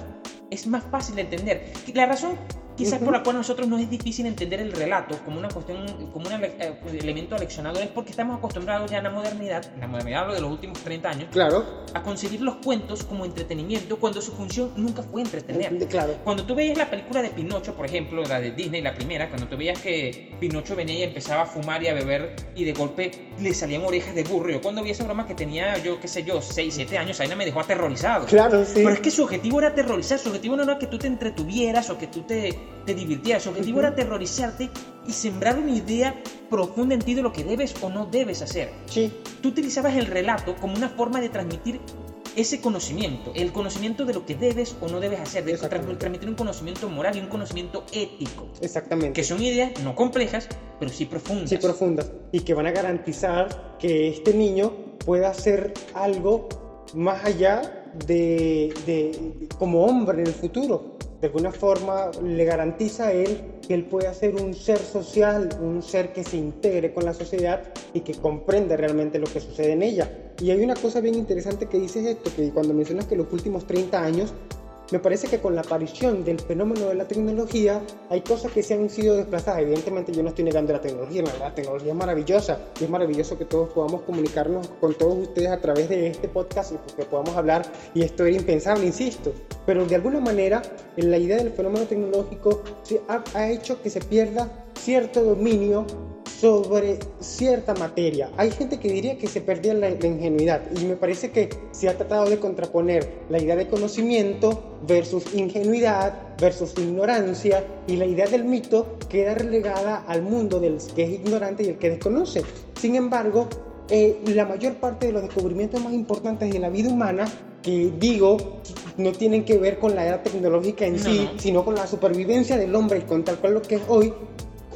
Speaker 1: es más fácil de entender. La razón quizás por la cual a nosotros nos es difícil entender el relato como una cuestión, como un eh, elemento aleccionador, es porque estamos acostumbrados ya en la modernidad, en la modernidad de los últimos 30 años,
Speaker 2: claro.
Speaker 1: a concebir los cuentos como entretenimiento cuando su función nunca fue entretener.
Speaker 2: Claro.
Speaker 1: Cuando tú veías la película de Pinocho, por ejemplo, la de Disney, la primera, cuando tú veías que Pinocho venía y empezaba a fumar y a beber y de golpe le salían orejas de burro, yo cuando vi esa broma que tenía yo, qué sé yo, 6, 7 años, ahí no me dejó aterrorizado.
Speaker 2: Claro, sí.
Speaker 1: Pero es que su objetivo era aterrorizar, su objetivo no era que tú te entretuvieras o que tú te, te divirtieras, su objetivo era aterrorizarte y sembrar una idea profunda en ti de lo que debes o no debes hacer.
Speaker 2: Sí.
Speaker 1: Tú utilizabas el relato como una forma de transmitir ese conocimiento, el conocimiento de lo que debes o no debes hacer, de transmitir un conocimiento moral y un conocimiento ético.
Speaker 2: Exactamente.
Speaker 1: Que son ideas no complejas, pero sí profundas.
Speaker 2: Sí, profundas. Y que van a garantizar que este niño pueda hacer algo más allá de, de como hombre en el futuro de alguna forma le garantiza a él que él puede ser un ser social, un ser que se integre con la sociedad y que comprenda realmente lo que sucede en ella. Y hay una cosa bien interesante que dices esto, que cuando mencionas que los últimos 30 años me parece que con la aparición del fenómeno de la tecnología hay cosas que se han sido desplazadas. Evidentemente yo no estoy negando la tecnología, la tecnología es maravillosa es maravilloso que todos podamos comunicarnos con todos ustedes a través de este podcast y que podamos hablar y esto era impensable, insisto. Pero de alguna manera la idea del fenómeno tecnológico ha hecho que se pierda cierto dominio sobre cierta materia. Hay gente que diría que se perdía la, ingenuidad y me parece que se ha tratado de contraponer la idea de conocimiento versus ingenuidad versus ignorancia y la idea del mito queda relegada al mundo del que es ignorante y el que desconoce. Sin embargo, eh, la mayor parte de los descubrimientos más importantes de la vida humana que digo no tienen que ver con la edad tecnológica en sí, sino con la supervivencia del hombre y con tal cual lo que es hoy,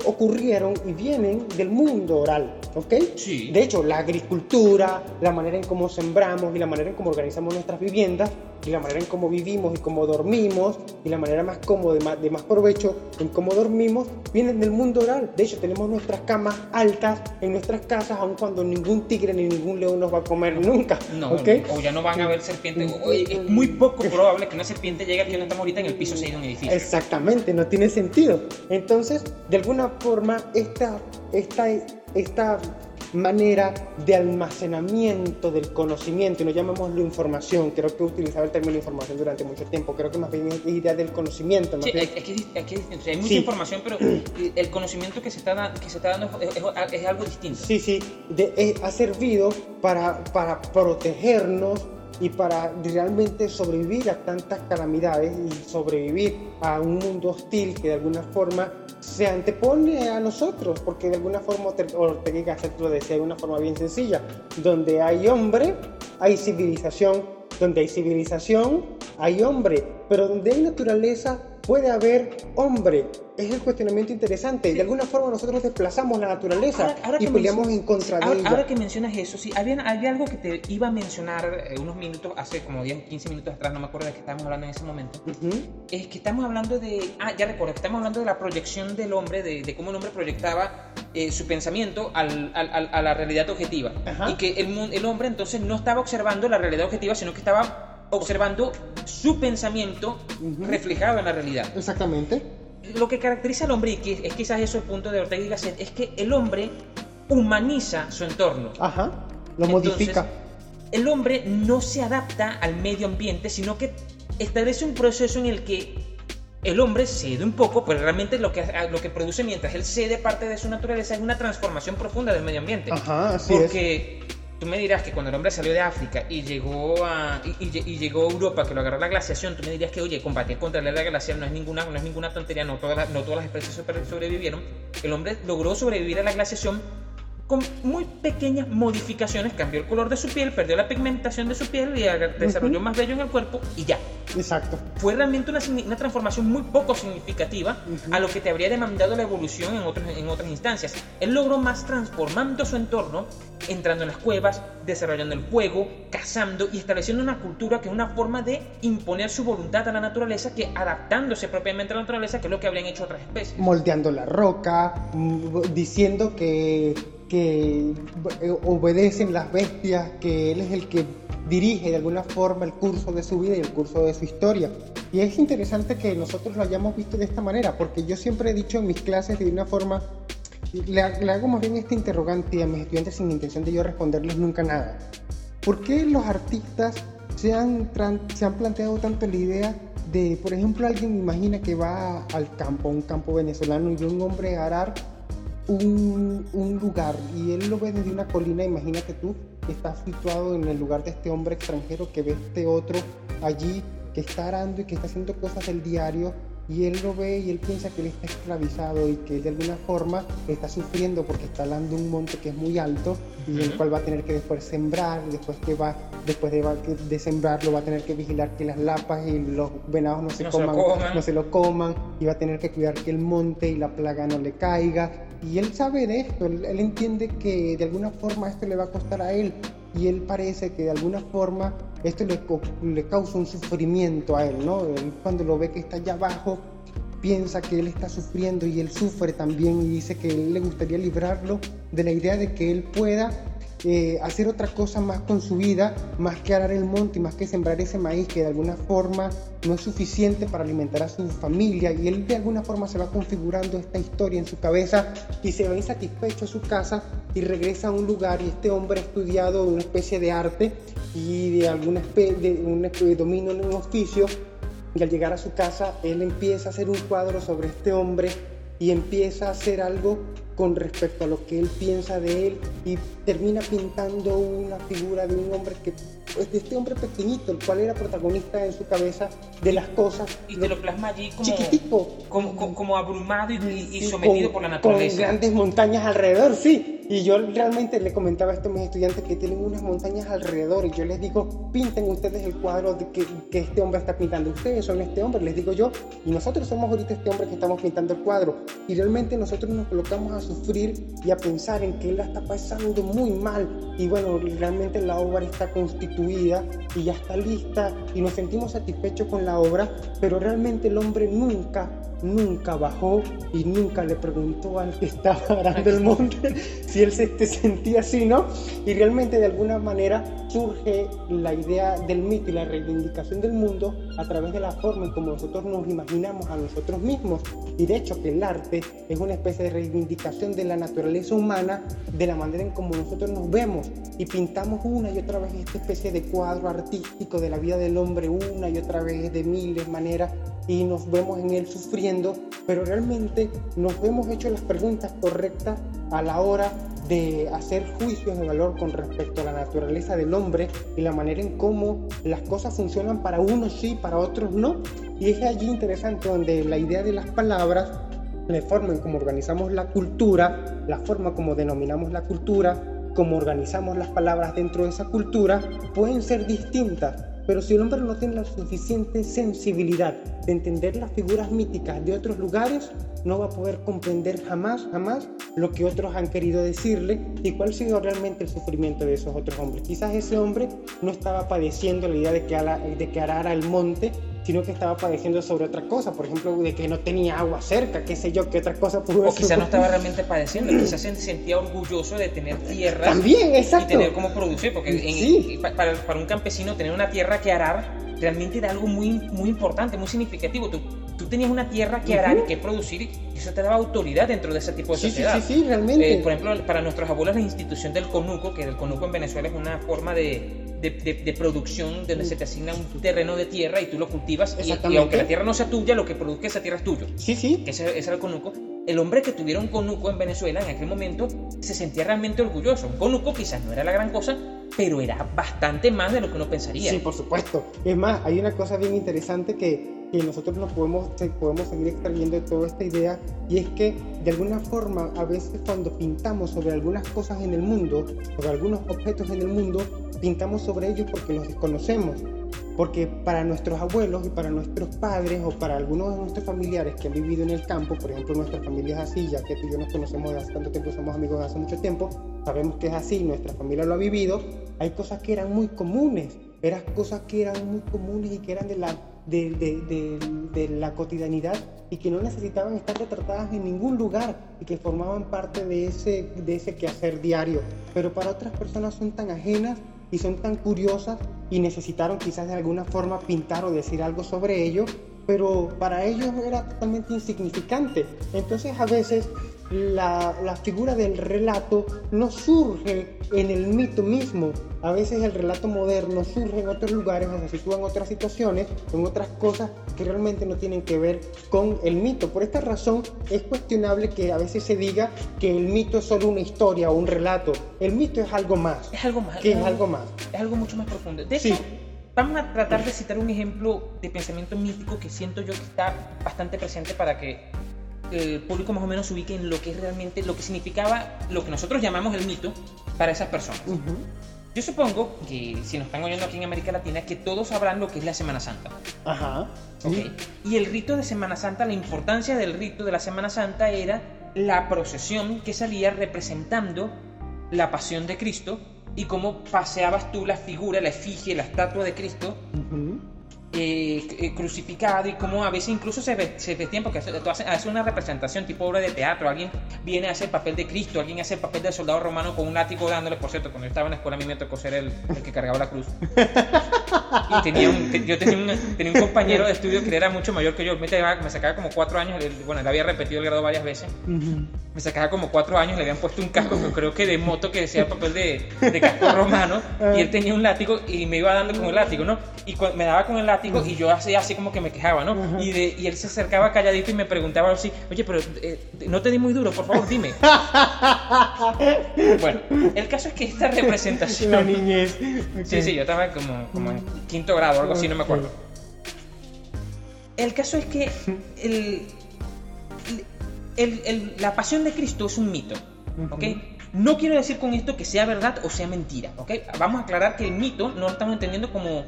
Speaker 2: ocurrieron y vienen del mundo oral, ¿ok?
Speaker 1: Sí.
Speaker 2: De hecho, la agricultura, la manera en cómo sembramos y la manera en cómo organizamos nuestras viviendas y la manera en cómo vivimos y cómo dormimos y la manera más cómoda, de más, de más provecho en cómo dormimos, vienen del mundo oral. De hecho, tenemos nuestras camas altas en nuestras casas, aun cuando ningún tigre ni ningún león nos va a comer nunca.
Speaker 1: No, o ya no van a haber serpientes. es muy poco probable que una serpiente llegue aquí donde estamos ahorita en el piso 6 de un edificio.
Speaker 2: Exactamente, no tiene sentido. Entonces, de alguna forma, esta, esta, esta manera de almacenamiento del conocimiento, y no llamémoslo información, creo que he utilizado el término información durante mucho tiempo, creo que más bien es idea del conocimiento.
Speaker 1: Sí, es, que, hay mucha información, pero el conocimiento que se está, que se está dando es, algo distinto.
Speaker 2: Sí, sí, ha servido para, para protegernos y para realmente sobrevivir a tantas calamidades y sobrevivir a un mundo hostil que de alguna forma se antepone a nosotros, porque de alguna forma Ortega y Gasset lo decía de una forma bien sencilla, donde hay hombre, hay civilización, donde hay civilización, hay hombre, pero donde hay naturaleza, puede haber hombre. Es el cuestionamiento interesante. De alguna forma nosotros desplazamos la naturaleza y peleamos en contra de ella.
Speaker 1: Ahora que mencionas eso, sí, había, había algo que te iba a mencionar eh, unos minutos, hace como 10, 15 minutos atrás, no me acuerdo de qué estábamos hablando en ese momento. Es que estamos hablando de, ah, ya recuerdo, estamos hablando de la proyección del hombre, de, cómo el hombre proyectaba eh, su pensamiento al, al, a la realidad objetiva. Y que el, el hombre entonces no estaba observando la realidad objetiva, sino que estaba observando su pensamiento reflejado en la realidad.
Speaker 2: Exactamente.
Speaker 1: Lo que caracteriza al hombre, y es quizás eso el punto de Ortega y Gasset, es que el hombre humaniza su entorno.
Speaker 2: Ajá, lo modifica.
Speaker 1: El hombre no se adapta al medio ambiente, sino que establece un proceso en el que el hombre cede un poco, pero realmente lo que, lo que produce mientras él cede parte de su naturaleza es una transformación profunda del medio ambiente.
Speaker 2: Ajá, así
Speaker 1: Porque tú me dirás que cuando el hombre salió de África y llegó a, y, llegó a Europa, que lo agarró la glaciación, tú me dirías que, oye, combatir contra la glacial no es ninguna, no es ninguna tontería, no todas, no todas las especies sobrevivieron. El hombre logró sobrevivir a la glaciación con muy pequeñas modificaciones, cambió el color de su piel, perdió la pigmentación de su piel y desarrolló más vello en el cuerpo y ya.
Speaker 2: Exacto.
Speaker 1: Fue realmente una, una transformación muy poco significativa a lo que te habría demandado la evolución en, otros, en otras instancias. Él logró más transformando su entorno, entrando en las cuevas, desarrollando el juego, cazando y estableciendo una cultura que es una forma de imponer su voluntad a la naturaleza que adaptándose propiamente a la naturaleza, que es lo que habrían hecho otras especies.
Speaker 2: Moldeando la roca, mm, diciendo que que eh, obedecen las bestias, que él es el que dirige de alguna forma el curso de su vida y el curso de su historia. Y es interesante que nosotros lo hayamos visto de esta manera, porque yo siempre he dicho en mis clases de una forma, le, hago más bien este interrogante a mis estudiantes sin intención de yo responderles nunca nada. ¿Por qué los artistas se han, se han planteado tanto la idea de, por ejemplo, alguien imagina que va al campo, un campo venezolano, y un hombre arar un, un, lugar y él lo ve desde una colina, imagínate tú, que está situado en el lugar de este hombre extranjero que ve este otro allí que está arando y que está haciendo cosas del diario y él lo ve y él piensa que él está esclavizado y que él de alguna forma está sufriendo porque está hablando un monte que es muy alto y el cual va a tener que después sembrar, después que va, después de, de sembrarlo va a tener que vigilar que las lapas y los venados no, se, coman, no se lo coman y va a tener que cuidar que el monte y la plaga no le caiga. Y él sabe de esto, él, él entiende que de alguna forma esto le va a costar a él y él parece que de alguna forma esto le, le causa un sufrimiento a él, ¿no? Él cuando lo ve que está allá abajo, piensa que él está sufriendo y él sufre también y dice que él le gustaría librarlo de la idea de que él pueda eh, hacer otra cosa más con su vida, más que arar el monte y más que sembrar ese maíz que de alguna forma no es suficiente para alimentar a su familia. Y él de alguna forma se va configurando esta historia en su cabeza y se va insatisfecho a su casa y regresa a un lugar y este hombre ha estudiado una especie de arte y de alguna especie de un dominio en un oficio y al llegar a su casa él empieza a hacer un cuadro sobre este hombre y empieza a hacer algo con respecto a lo que él piensa de él y termina pintando una figura de un hombre que pues, de este hombre pequeñito, el cual era protagonista en su cabeza de las cosas.
Speaker 1: Y te lo plasma allí como, chiquitico, como, como, abrumado y, sometido por la naturaleza.
Speaker 2: Con grandes montañas alrededor, sí. Y yo realmente le comentaba a estos mis estudiantes que tienen unas montañas alrededor y yo les digo, pinten ustedes el cuadro que, que, este hombre está pintando. Ustedes son este hombre, les digo yo, y nosotros somos ahorita este hombre que estamos pintando el cuadro. Y realmente nosotros nos colocamos a sufrir y a pensar en que él la está pasando muy mal. Y bueno, realmente la obra está constituida y ya está lista y nos sentimos satisfechos con la obra, pero realmente el hombre nunca nunca bajó y nunca le preguntó al que estaba arando el monte si él se sentía así, ¿no? Y realmente de alguna manera surge la idea del mito y la reivindicación del mundo a través de la forma en como nosotros nos imaginamos a nosotros mismos. Y de hecho que el arte es una especie de reivindicación de la naturaleza humana, de la manera en como nosotros nos vemos. Y pintamos una y otra vez esta especie de cuadro artístico de la vida del hombre una y otra vez de miles maneras y nos vemos en él sufriendo, pero realmente nos hemos hecho las preguntas correctas a la hora de hacer juicios de valor con respecto a la naturaleza del hombre y la manera en cómo las cosas funcionan para unos sí, para otros no. Y es allí interesante donde la idea de las palabras, la forma en cómo organizamos la cultura, la forma como denominamos la cultura, cómo organizamos las palabras dentro de esa cultura, pueden ser distintas pero si el hombre no tiene la suficiente sensibilidad de entender las figuras míticas de otros lugares, no va a poder comprender jamás, jamás lo que otros han querido decirle y cuál ha sido realmente el sufrimiento de esos otros hombres. Quizás ese hombre no estaba padeciendo la idea de que, de que arara el monte, sino que estaba padeciendo sobre otra cosa, por ejemplo, de que no tenía agua cerca, qué sé yo, qué otra cosa pudo
Speaker 1: O quizás no estaba realmente padeciendo, quizás se sentía orgulloso de tener tierra.
Speaker 2: También, exacto.
Speaker 1: Y tener cómo producir, porque para, para, un campesino tener una tierra que arar realmente era algo muy, muy importante, muy significativo. Tú, tú tenías una tierra que arar y que producir y eso te daba autoridad dentro de ese tipo de sociedad.
Speaker 2: Sí, sí, sí, realmente.
Speaker 1: Eh, por ejemplo, para nuestros abuelos la institución del conuco, que el conuco en Venezuela es una forma de de, producción donde se te asigna un terreno de tierra y tú lo cultivas y, aunque la tierra no sea tuya, lo que produzca esa tierra es tuyo.
Speaker 2: Sí, sí.
Speaker 1: ese, era el conuco. El hombre que tuviera un conuco en Venezuela en aquel momento se sentía realmente orgulloso. Un conuco quizás no era la gran cosa, pero era bastante más de lo que uno pensaría.
Speaker 2: Sí, por supuesto. Es más, hay una cosa bien interesante que que nosotros nos podemos, podemos seguir extrayendo de toda esta idea y es que de alguna forma a veces cuando pintamos sobre algunas cosas en el mundo, sobre algunos objetos en el mundo, pintamos sobre ellos porque los desconocemos. Porque para nuestros abuelos y para nuestros padres o para algunos de nuestros familiares que han vivido en el campo, por ejemplo nuestra familia es así, ya que tú y yo nos conocemos desde hace tanto tiempo, somos amigos desde hace mucho tiempo, sabemos que es así, nuestra familia lo ha vivido, hay cosas que eran muy comunes, eran cosas que eran muy comunes y que eran de la de, la cotidianidad y que no necesitaban estar retratadas en ningún lugar y que formaban parte de ese, de ese quehacer diario. Pero para otras personas son tan ajenas y son tan curiosas y necesitaron quizás de alguna forma pintar o decir algo sobre ello, pero para ellos era totalmente insignificante. Entonces a veces la, la, figura del relato no surge en el mito mismo. A veces el relato moderno surge en otros lugares, o se sitúa en otras situaciones, en otras cosas que realmente no tienen que ver con el mito. Por esta razón es cuestionable que a veces se diga que el mito es solo una historia o un relato. El mito es algo más.
Speaker 1: Es algo más.
Speaker 2: Que es, algo más.
Speaker 1: Es algo mucho más profundo. De hecho, vamos a tratar de citar un ejemplo de pensamiento mítico que siento yo que está bastante presente para que el público más o menos se ubique en lo que es realmente, lo que significaba lo que nosotros llamamos el mito para esas personas. Yo supongo que si nos están oyendo aquí en América Latina, que todos sabrán lo que es la Semana Santa.
Speaker 2: Ajá.
Speaker 1: Y el rito de Semana Santa, la importancia del rito de la Semana Santa era la procesión que salía representando la pasión de Cristo y cómo paseabas tú la figura, la efigie, la estatua de Cristo eh, eh, crucificado y como a veces incluso se, vestían porque hace, hace, una representación tipo obra de teatro, alguien viene a hacer el papel de Cristo, alguien hace el papel del soldado romano con un látigo dándole, por cierto, cuando yo estaba en la escuela a mí me tocó ser el, el que cargaba la cruz. Y tenía un, yo tenía un, tenía un, compañero de estudio que era mucho mayor que yo, me, me sacaba como cuatro años, bueno, él había repetido el grado varias veces, me sacaba como cuatro años, le habían puesto un casco, que creo que de moto que decía el papel de, de casco romano, y él tenía un látigo y me iba dando con el látigo, ¿no? Y me daba con el látigo y yo así, así como que me quejaba, ¿no? y, de, y, él se acercaba calladito y me preguntaba así, oye, pero eh, no te di muy duro, por favor, dime. bueno, el caso es que esta representación...
Speaker 2: La niñez.
Speaker 1: Sí, sí, yo estaba como, como en quinto grado o algo así, no me acuerdo. El caso es que el, el, el, la pasión de Cristo es un mito, ¿ok? No quiero decir con esto que sea verdad o sea mentira, ¿ok? Vamos a aclarar que el mito no lo estamos entendiendo como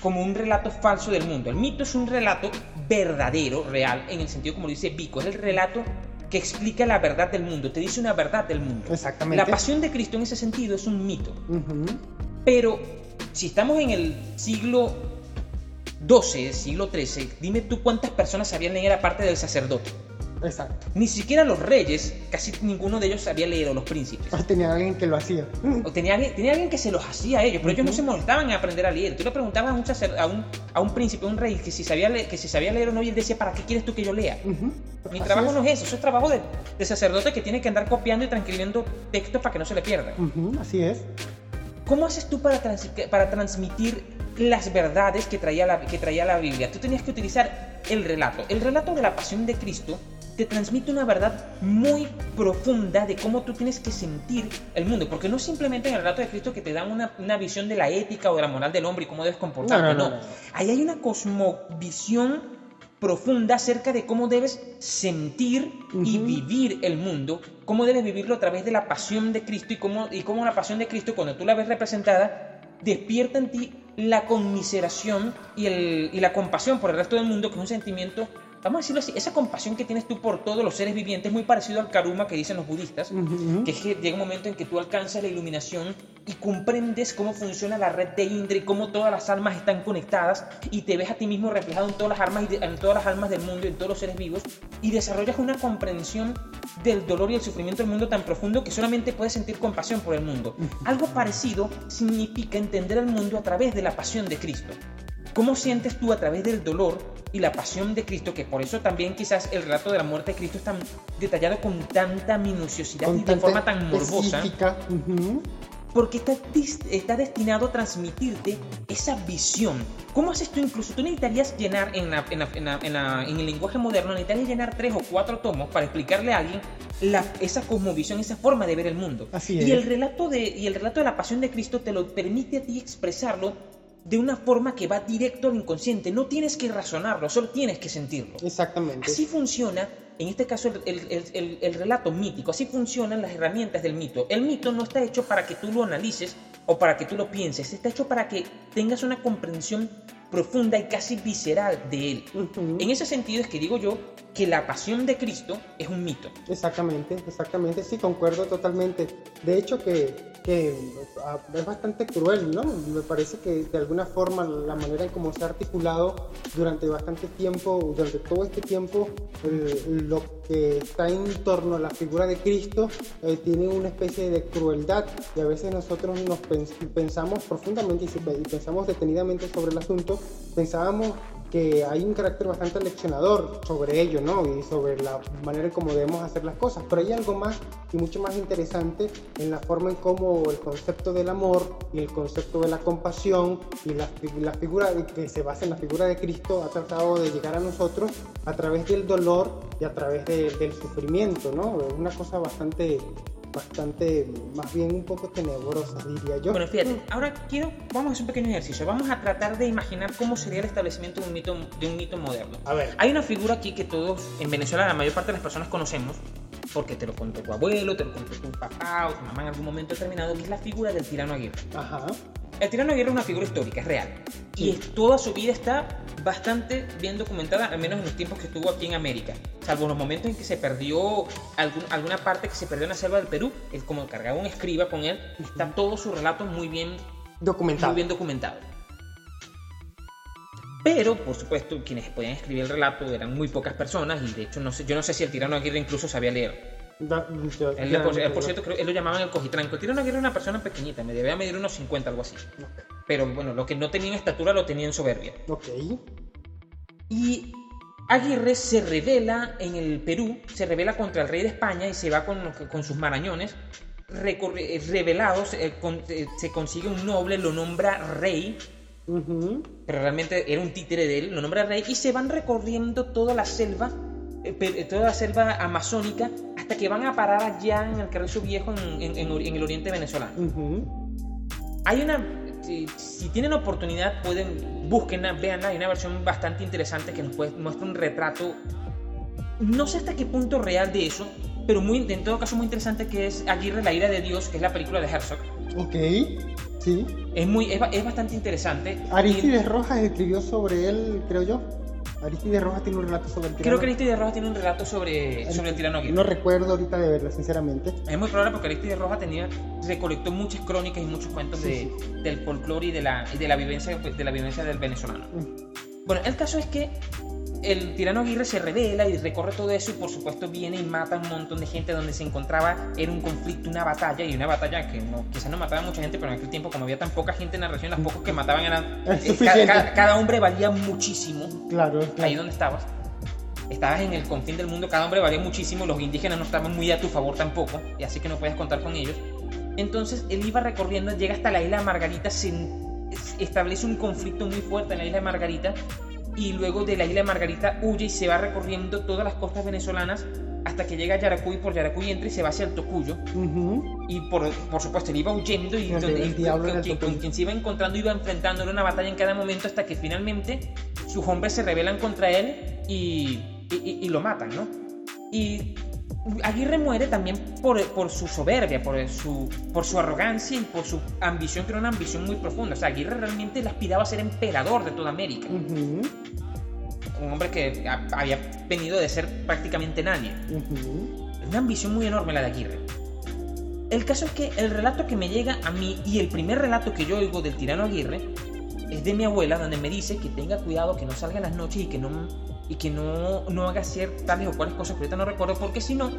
Speaker 1: como un relato falso del mundo. El mito es un relato verdadero, real, en el sentido como dice Vico, es el relato que explica la verdad del mundo, te dice una verdad del mundo.
Speaker 2: Exactamente.
Speaker 1: La pasión de Cristo en ese sentido es un mito. Pero si estamos en el siglo XII, siglo XIII, dime tú cuántas personas sabían leer aparte del sacerdote.
Speaker 2: Exacto.
Speaker 1: Ni siquiera los reyes, casi ninguno de ellos sabía leer, o los príncipes.
Speaker 2: O tenía alguien que lo hacía.
Speaker 1: O tenía, tenía alguien que se los hacía a ellos, pero ellos no se molestaban en aprender a leer. Tú le preguntabas a un, a un, a un príncipe, a un rey, que si, sabía leer, que si sabía leer o no, y él decía, ¿para qué quieres tú que yo lea? Mi trabajo no es eso, eso es trabajo de, de, sacerdote que tiene que andar copiando y transcribiendo textos para que no se le pierda.
Speaker 2: Así es.
Speaker 1: ¿Cómo haces tú para, para transmitir las verdades que traía, la, que traía la Biblia? Tú tenías que utilizar el relato. El relato de la pasión de Cristo te transmite una verdad muy profunda de cómo tú tienes que sentir el mundo, porque no es simplemente en el relato de Cristo que te dan una, una visión de la ética o de la moral del hombre y cómo debes comportarte, no, Ahí hay una cosmovisión profunda acerca de cómo debes sentir y vivir el mundo, cómo debes vivirlo a través de la pasión de Cristo y cómo, y cómo la pasión de Cristo, cuando tú la ves representada, despierta en ti la conmiseración y, el, y la compasión por el resto del mundo, que es un sentimiento vamos a decirlo así, esa compasión que tienes tú por todos los seres vivientes es muy parecido al karuma que dicen los budistas, que es que llega un momento en que tú alcanzas la iluminación y comprendes cómo funciona la red de Indra y cómo todas las almas están conectadas y te ves a ti mismo reflejado en todas las almas, en todas las almas del mundo y en todos los seres vivos y desarrollas una comprensión del dolor y el sufrimiento del mundo tan profundo que solamente puedes sentir compasión por el mundo. Algo parecido significa entender el mundo a través de la pasión de Cristo. ¿Cómo sientes tú a través del dolor y la pasión de Cristo, que por eso también quizás el relato de la muerte de Cristo es tan detallado con tanta minuciosidad y de forma tan morbosa? Porque está, está, destinado a transmitirte esa visión. ¿Cómo haces tú incluso? Tú necesitarías llenar en, en, el lenguaje moderno, necesitarías llenar tres o cuatro tomos para explicarle a alguien la, esa cosmovisión, esa forma de ver el mundo.
Speaker 2: Así
Speaker 1: es. Y el, relato de, y el relato de la pasión de Cristo te lo permite a ti expresarlo de una forma que va directo al inconsciente. No tienes que razonarlo, solo tienes que sentirlo.
Speaker 2: Exactamente.
Speaker 1: Así funciona, en este caso, el, relato mítico. Así funcionan las herramientas del mito. El mito no está hecho para que tú lo analices o para que tú lo pienses. Está hecho para que tengas una comprensión profunda y casi visceral de él. En ese sentido es que digo yo que la pasión de Cristo es un mito.
Speaker 2: Exactamente, exactamente, sí, concuerdo totalmente. De hecho que que ah, es bastante cruel, ¿no? Me parece que de alguna forma la manera en cómo se ha articulado durante bastante tiempo, durante todo este tiempo, lo que está en torno a la figura de Cristo eh, tiene una especie de crueldad y a veces nosotros nos pensamos profundamente y pensamos detenidamente sobre el asunto, pensábamos que hay un carácter bastante leccionador sobre ello, ¿no? Y sobre la manera en cómo debemos hacer las cosas. Pero hay algo más y mucho más interesante en la forma en cómo el concepto del amor y el concepto de la compasión y la, la figura que se basa en la figura de Cristo ha tratado de llegar a nosotros a través del dolor y a través del sufrimiento, ¿no? Es una cosa bastante bastante, más bien un poco tenebrosa, diría yo.
Speaker 1: Bueno, fíjate, ahora quiero, vamos a hacer un pequeño ejercicio. Vamos a tratar de imaginar cómo sería el establecimiento de un mito, de un mito moderno.
Speaker 2: A ver.
Speaker 1: Hay una figura aquí que todos, en Venezuela, la mayor parte de las personas conocemos, porque te lo contó tu abuelo, te lo contó tu papá o tu mamá en algún momento determinado, que es la figura del tirano Aguirre.
Speaker 2: Ajá.
Speaker 1: El tirano Aguirre es una figura histórica, es real. Y toda su vida está bastante bien documentada, al menos en los tiempos que estuvo aquí en América. Salvo los momentos en que se perdió alguna parte que se perdió en la selva del Perú, él como cargaba un escriba con él, está todo su relato muy bien
Speaker 2: documentado.
Speaker 1: Muy bien documentado. Pero, por supuesto, quienes podían escribir el relato eran muy pocas personas y de hecho no sé, yo no sé si el tirano Aguirre incluso sabía leer él, por, cierto, él lo llamaban el cojitranco. El Aguirre era una persona pequeñita, me debía medir unos 50, algo así. Pero bueno, lo que no tenía en estatura lo tenía en soberbia.
Speaker 2: Ok.
Speaker 1: Y Aguirre se revela en el Perú, se revela contra el rey de España y se va con, con sus marañones revelados. Eh, eh, se consigue un noble, lo nombra rey. Pero realmente era un títere de él, lo nombra rey y se van recorriendo toda la selva eh, toda la selva amazónica hasta que van a parar allá en el Carrizo Viejo en, el oriente venezolano. Hay una, si, tienen oportunidad pueden, búsquenla, veanla, hay una versión bastante interesante que nos muestra un retrato, no sé hasta qué punto real de eso, pero muy, en todo caso muy interesante que es Aguirre, la ira de Dios, que es la película de Herzog.
Speaker 2: Ok, sí.
Speaker 1: Es, muy, es, bastante interesante.
Speaker 2: Aristides Rojas escribió sobre él, creo yo. Aristides Rojas tiene un relato sobre el tirano.
Speaker 1: Creo que Aristides Rojas tiene un relato sobre el, sobre el tirano
Speaker 2: No recuerdo ahorita de verlo, sinceramente.
Speaker 1: Es muy probable porque Aristides Rojas tenía, recolectó muchas crónicas y muchos cuentos de, del folclore y de la, de la vivencia, de la vivencia del venezolano. Mm. Bueno, el caso es que el tirano Aguirre se revela y recorre todo eso y por supuesto viene y mata a un montón de gente donde se encontraba, era un conflicto, una batalla y una batalla que no, quizás no mataba a mucha gente, pero en aquel tiempo como había tan poca gente en la región, las pocos que mataban eran... Eh, cada, hombre valía muchísimo.
Speaker 2: Claro,
Speaker 1: Ahí donde estabas. Estabas en el confín del mundo, cada hombre valía muchísimo, los indígenas no estaban muy a tu favor tampoco, y así que no puedes contar con ellos. Entonces él iba recorriendo, llega hasta la isla de Margarita, se establece un conflicto muy fuerte en la isla de Margarita y luego de la isla de Margarita huye y se va recorriendo todas las costas venezolanas hasta que llega a Yaracuy, por Yaracuy entra y se va hacia el Tocuyo. Y por, por, supuesto, él iba huyendo y, con, quien se iba encontrando iba enfrentando una batalla en cada momento hasta que finalmente sus hombres se rebelan contra él y, y lo matan, ¿no? Y Aguirre muere también por, por, su soberbia, por su, por su arrogancia y por su ambición, que era una ambición muy profunda. O sea, Aguirre realmente le aspiraba a ser emperador de toda América. Un hombre que había venido de ser prácticamente nadie. Una ambición muy enorme la de Aguirre. El caso es que el relato que me llega a mí y el primer relato que yo oigo del tirano Aguirre es de mi abuela, donde me dice que tenga cuidado, que no salga en las noches y que no y que no, no haga hacer tales o cuales cosas que ahorita no recuerdo, porque si no,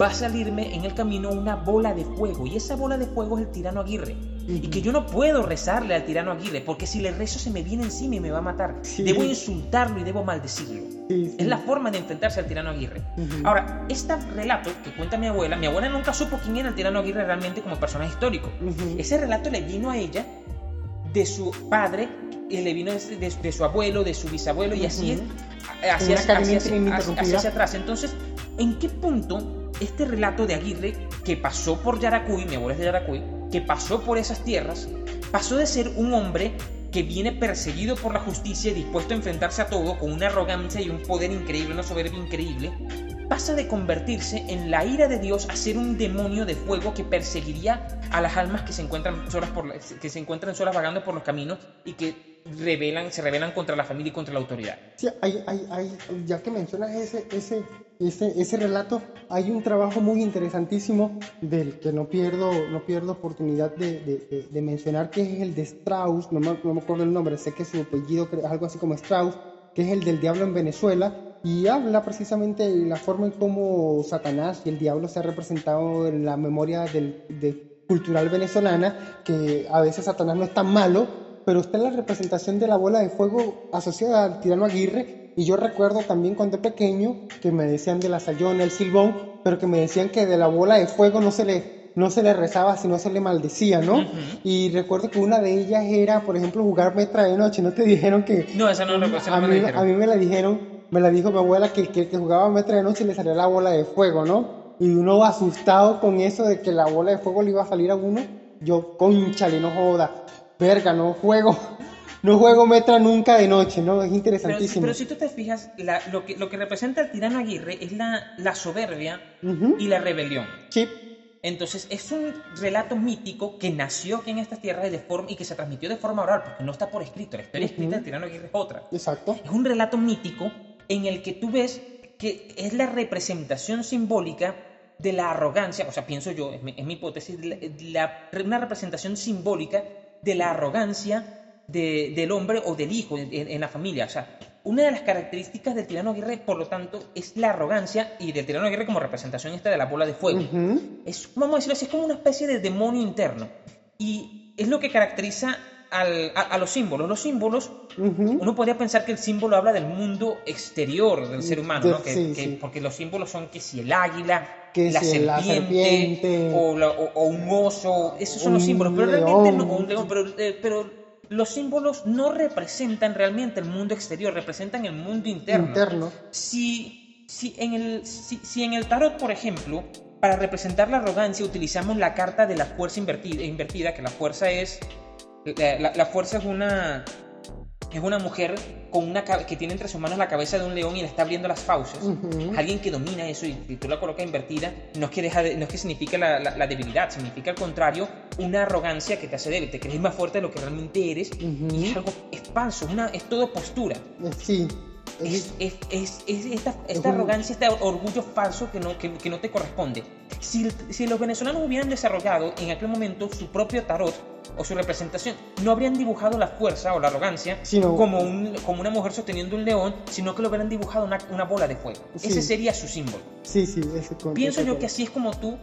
Speaker 1: va a salirme en el camino una bola de fuego. Y esa bola de fuego es el tirano Aguirre. Y que yo no puedo rezarle al tirano Aguirre, porque si le rezo se me viene encima y me va a matar. Debo insultarlo y debo maldecirlo. Es la forma de enfrentarse al tirano Aguirre. Ahora, este relato que cuenta mi abuela, mi abuela nunca supo quién era el tirano Aguirre realmente como personaje histórico. Ese relato le vino a ella de su padre, y le vino de, de, su abuelo, de su bisabuelo, y así es hacia, hacia, atrás. Entonces, ¿en qué punto este relato de Aguirre, que pasó por Yaracuy, mi abuelo es de Yaracuy, que pasó por esas tierras, pasó de ser un hombre que viene perseguido por la justicia, dispuesto a enfrentarse a todo, con una arrogancia y un poder increíble, una soberbia increíble, pasa de convertirse en la ira de Dios a ser un demonio de fuego que perseguiría a las almas que se encuentran solas, por que se encuentran solas vagando por los caminos y que rebelan, se rebelan contra la familia y contra la autoridad.
Speaker 2: Sí, hay, hay, hay, ya que mencionas ese, ese, ese, ese relato hay un trabajo muy interesantísimo del que no pierdo, no pierdo oportunidad de, de, de mencionar, que es el de Strauss, no me, no me, acuerdo el nombre, sé que su apellido es algo así como Strauss, que es el del diablo en Venezuela, y habla precisamente de la forma en cómo Satanás y el diablo se ha representado en la memoria del, de, cultural venezolana, que a veces Satanás no es tan malo, pero está en la representación de la bola de fuego asociada al tirano Aguirre, y yo recuerdo también cuando pequeño que me decían de la sayona, el silbón, pero que me decían que de la bola de fuego no se le, no se le rezaba, sino se le maldecía, ¿no? Y recuerdo que una de ellas era, por ejemplo, jugar metra de noche. ¿No te dijeron que.?
Speaker 1: No, esa no lo
Speaker 2: a, mí, a mí me la dijeron, me la dijo mi abuela que el que, que, jugaba metra de noche le salía la bola de fuego, ¿no? Y uno asustado con eso de que la bola de fuego le iba a salir a uno. Yo, conchale, no joda. Verga, no juego no juego metra nunca de noche, ¿no? Es interesantísimo.
Speaker 1: Pero, si tú te fijas, lo, que, lo que representa el tirano Aguirre es la, la soberbia y la rebelión.
Speaker 2: Sí.
Speaker 1: Entonces, es un relato mítico que nació aquí en estas tierras de forma, y que se transmitió de forma oral, porque no está por escrito. La historia escrita del tirano Aguirre es otra.
Speaker 2: Exacto.
Speaker 1: Es un relato mítico en el que tú ves que es la representación simbólica de la arrogancia, o sea, pienso yo, es mi, mi hipótesis, la, una representación simbólica de la arrogancia del hombre o del hijo en, la familia. O sea, una de las características del tirano Aguirre, por lo tanto, es la arrogancia y del tirano Aguirre como representación esta de la bola de fuego. Es, vamos a decirlo así, es como una especie de demonio interno. Y es lo que caracteriza a, los símbolos. Los símbolos, uno podría pensar que el símbolo habla del mundo exterior del ser humano, ¿no? Que, Porque los símbolos son que si el águila, que la, serpiente, O, un oso, esos son los símbolos. Pero realmente no, un león, pero, eh, pero los símbolos no representan realmente el mundo exterior, representan el mundo interno.
Speaker 2: interno.
Speaker 1: Si, si, en el, si, en el tarot, por ejemplo, para representar la arrogancia utilizamos la carta de la fuerza invertida, invertida que la fuerza es... la fuerza es una, es una mujer con una que tiene entre sus manos la cabeza de un león y le está abriendo las fauces. Alguien que domina eso y, tú la colocas invertida, no es que, deja no es que significa la, la, debilidad, significa al contrario una arrogancia que te hace débil, te crees más fuerte de lo que realmente eres y es algo, es falso, una, es todo postura.
Speaker 2: Sí.
Speaker 1: Es, es, es, esta, esta arrogancia, este orgullo falso que no, que, que no te corresponde. Si, si los venezolanos hubieran desarrollado en aquel momento su propio tarot, o su representación. No habrían dibujado la fuerza o la arrogancia como, un, como una mujer sosteniendo un león, sino que lo hubieran dibujado una, una bola de fuego. Ese sería su símbolo.
Speaker 2: Sí, sí, ese
Speaker 1: Pienso yo que así es como tú,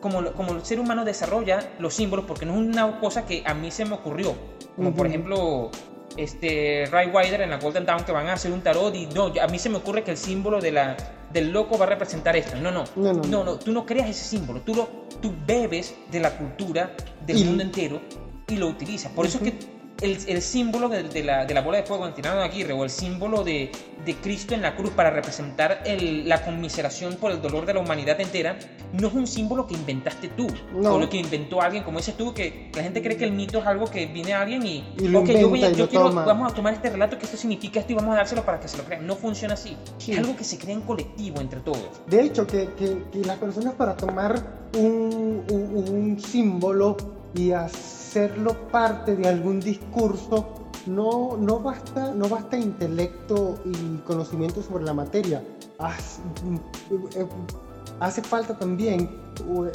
Speaker 1: como, como el ser humano desarrolla los símbolos, porque no es una cosa que a mí se me ocurrió. Como por ejemplo, este Ray Wider en la Golden Dawn que van a hacer un tarot y no, a mí se me ocurre que el símbolo de la, del loco va a representar esto. No, no, no, no, no, tú no creas ese símbolo, tú, lo, tú bebes de la cultura del mundo entero y lo utilizas. Por eso es que el, el símbolo de, de, la, de, la, bola de fuego en Tirano de Aguirre o el símbolo de, de Cristo en la cruz para representar el, la conmiseración por el dolor de la humanidad entera, no es un símbolo que inventaste tú, o lo que inventó alguien, como dices tú, que la gente cree que el mito es algo que viene a alguien y,
Speaker 2: y yo,
Speaker 1: yo quiero, vamos a tomar este relato que esto significa esto y vamos a dárselo para que se lo crean. No funciona así. Es algo que se crea en colectivo entre todos.
Speaker 2: De hecho, que, que, que las personas para tomar un, un, un símbolo y hacer hacerlo parte de algún discurso, no, no, basta, no basta intelecto y conocimiento sobre la materia. Eh, hace falta también